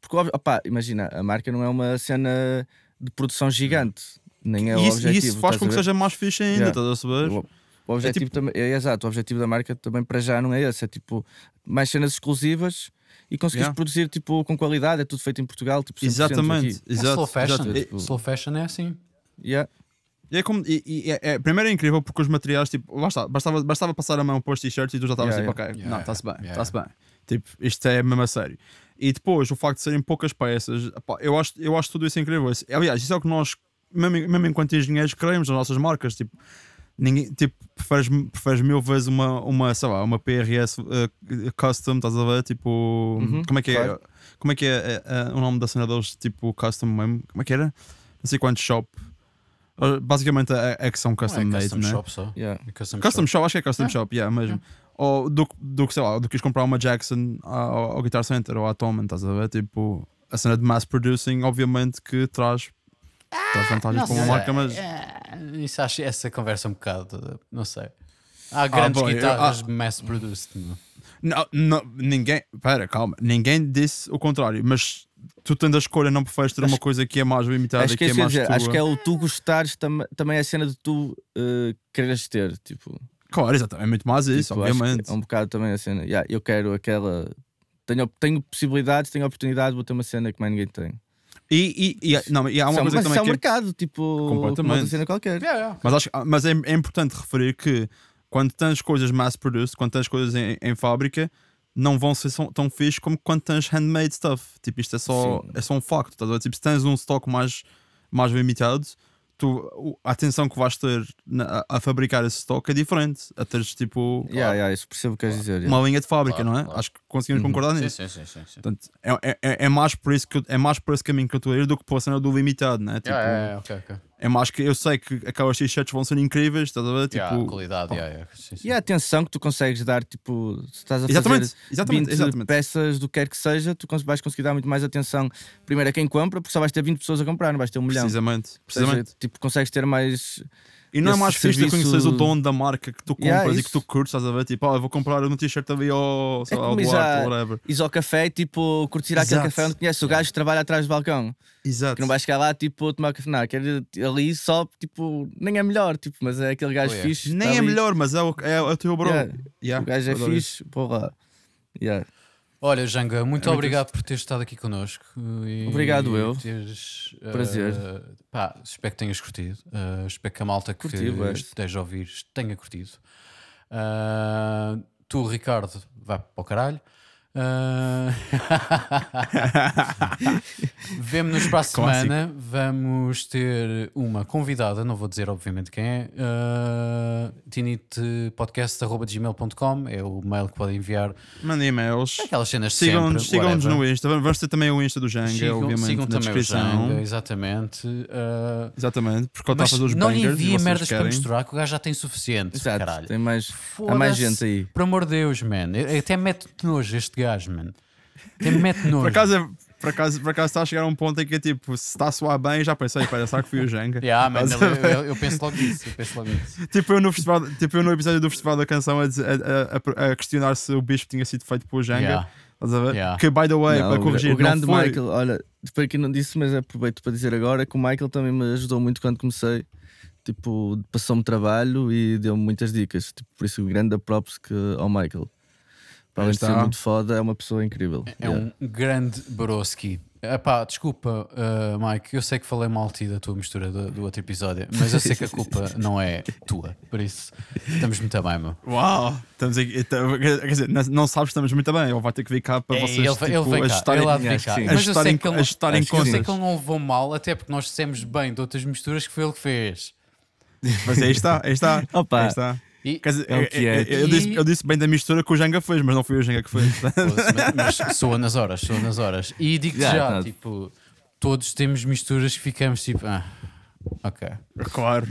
Porque, imagina, a marca não é uma cena de produção gigante, nem é o isso, objetivo. Isso faz com que seja mais fixe ainda, yeah. estás a saber? O, o objetivo é, tipo... também, é exato, o objetivo da marca também para já não é esse, é tipo mais cenas exclusivas e conseguires yeah. produzir tipo, com qualidade, é tudo feito em Portugal. Tipo, Exatamente. É slow fashion. Exato. Slow fashion é assim. Yeah. E é como, e, e é, é, primeiro é incrível porque os materiais, tipo, bastava, bastava, bastava passar a mão para os t-shirts e tu já estavas yeah, tipo, yeah. ok, yeah, não, está-se bem, está-se bem. Tipo, isto é mesmo a sério. E depois, o facto de serem poucas peças, eu, acho, eu acho tudo isso incrível. Aliás, isso é o que nós, mesmo, mesmo enquanto engenheiros, queremos nas nossas marcas. Tipo, ninguém, tipo, preferes, preferes mil vezes uma, uma, sei lá, uma PRS uh, custom, estás a ver? Tipo, uhum, como é que é? Claro. Como é que é, é, é, o nome da cena deles? Tipo, custom mesmo? Como é que era? Não sei quantos shop. Basicamente é, é, que são custom não é custom né? shop só. Yeah. É custom, custom shop. shop. acho que é custom yeah. shop, yeah, mesmo. Yeah. Ou do, do que sei lá, do que quis comprar uma Jackson ao, ao Guitar Center ou à Toman, estás a ver? Tipo, a cena de mass producing, obviamente, que traz traz vantagens para uma marca, mas. É, isso acho essa conversa um bocado, não sei. Há ah, grandes ah, bom, guitarras eu, ah, mass-produced. Não, não, ninguém. Pera, calma. Ninguém disse o contrário, mas tu tendo a escolha, não preferes ter acho, uma coisa que é mais limitada acho que, que é, é mais. Dizer, acho que é o tu gostares tam, também é a cena de tu uh, quereres ter. Tipo, claro, exatamente. É muito mais isso, tipo, obviamente. É um bocado também a cena. Yeah, eu quero aquela. Tenho, tenho possibilidades, tenho oportunidade, vou ter uma cena que mais ninguém tem. E, e, e, não, e há uma coisa mas também é que é mercado, tipo, completamente. uma cena qualquer. Yeah, yeah. Mas, acho, mas é, é, importante referir que quando tens coisas mass-produced, quando tens coisas em, em fábrica, não vão ser tão fixe como quando tens handmade stuff. Tipo, isto é só, é só um facto. Tá? Tipo, se tens um stock mais, mais limitado, tu, a atenção que vais ter na, a, fabricar esse stock é diferente. A teres tipo. Yeah, yeah, isso percebo que queres dizer. Uma linha de fábrica, claro, não é? Claro. Acho que conseguimos uhum. concordar nisso. Sim, sim, sim. sim. Portanto, é, é, é, é mais por isso que, é mais por esse caminho que eu estou a ir do que pela cena do limitado, né? Tipo, yeah, yeah, okay, okay. É mais que eu sei que aquelas t-shirts vão ser incríveis, estás a ver? Tipo, yeah, qualidade, yeah, yeah. Sim, sim. E a atenção que tu consegues dar, tipo, se estás a fazer exatamente, exatamente, 20 exatamente. peças do que quer que seja, tu vais conseguir dar muito mais atenção primeiro a quem compra, porque só vais ter 20 pessoas a comprar, não vais ter um milhão. Precisamente, precisamente. Seja, tipo, consegues ter mais e não é mais fixe serviço... conheces o dono da marca que tu compras yeah, e que tu curtes, estás a ver? Tipo, oh, eu vou comprar um t-shirt ali ao, é ao Duarte ou whatever. Ires ao café, tipo, curtir aquele café onde conheces o gajo que trabalha atrás do balcão. Exato. Que não vais chegar lá, tipo, tomar café. Não, quer ali só, tipo, nem é melhor, tipo, mas é aquele gajo oh, yeah. fixe. Nem é ali. melhor, mas é o, é, é o teu bro. Yeah. Yeah. O gajo é fixe, porra. Yeah. Olha, Janga, muito é obrigado muito... por teres estado aqui connosco. Obrigado, eu. Teres, Prazer. Uh, pá, espero que tenhas curtido. Uh, espero que a malta que Curtiu, esteja a ouvir tenha curtido. Uh, tu, Ricardo, vai para o caralho. Uh... Vemo-nos para a semana. Vamos ter uma convidada, não vou dizer obviamente quem é. Uh... tinitepodcast.gmail.com é o mail que podem enviar. Mandem e-mails. Aquelas cenas Sigam-nos sigam no Insta. Vamos ter também o Insta do Janga, sigam, obviamente, sigam na descrição. Janga, exatamente. Uh... Exatamente, porque a fazer os não. Não envia merdas querem. para misturar, que o gajo já tem suficiente. Exato, caralho. Tem mais, há mais gente aí. Por amor de Deus, man. Até mete nojo este gajo, man. Até mete nojo. Por acaso, é- por acaso, por acaso está a chegar a um ponto em que tipo, se está a soar bem, já pensei, para será que fui o Jenga? Yeah, man, eu, eu, eu, penso logo nisso, eu penso logo nisso. tipo, eu no, festival, tipo, eu no episódio do Festival da Canção a, a, a, a questionar se o bicho tinha sido feito por Jenga. Yeah. Estás a ver? Yeah. Que, by the way, não, para corrigir, o grande Michael, olha, para quem não disse, mas aproveito para dizer agora que o Michael também me ajudou muito quando comecei. Tipo, passou-me trabalho e deu-me muitas dicas. Tipo, por isso, o grande props que, ao Michael. Para além de ser muito foda, é uma pessoa incrível. É yeah. um grande Broski. Epá, desculpa, uh, Mike, eu sei que falei mal ti da tua mistura do, do, outro episódio, mas eu sei que a culpa não é tua, por isso estamos muito bem, meu. Uau! Estamos aqui, então, quer dizer, não, sabes, estamos muito bem. Ele vai ter que vir cá para é, vocês. Ele, tipo, ele vem cá, ajustarem, ele vem cá. Mas eu sei que ele, ajustarem eu sei que ele não levou mal, até porque nós dissemos bem de outras misturas que foi ele que fez. Mas aí está, aí está. Opa. Aí está. E, Quer dizer, é o que é. Eu, eu, disse, eu, disse, bem da mistura que o Janga fez, mas não foi o Janga que fez. mas, mas soa nas horas, soa nas horas. E digo-te yeah, já, tipo, todos temos misturas que ficamos tipo, ah, ok. Claro.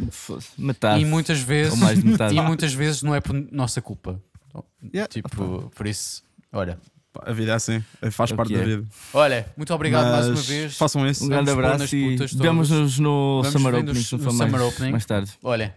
Metade. E muitas vezes, e muitas vezes não é por nossa culpa. Yeah. Tipo, por isso, olha. A vida é assim, faz parte da vida. Olha, muito obrigado Mas mais uma vez. Façam isso. Um grande abraço e vemos-nos no, Summer Opening, no Summer Opening mais tarde. Olha,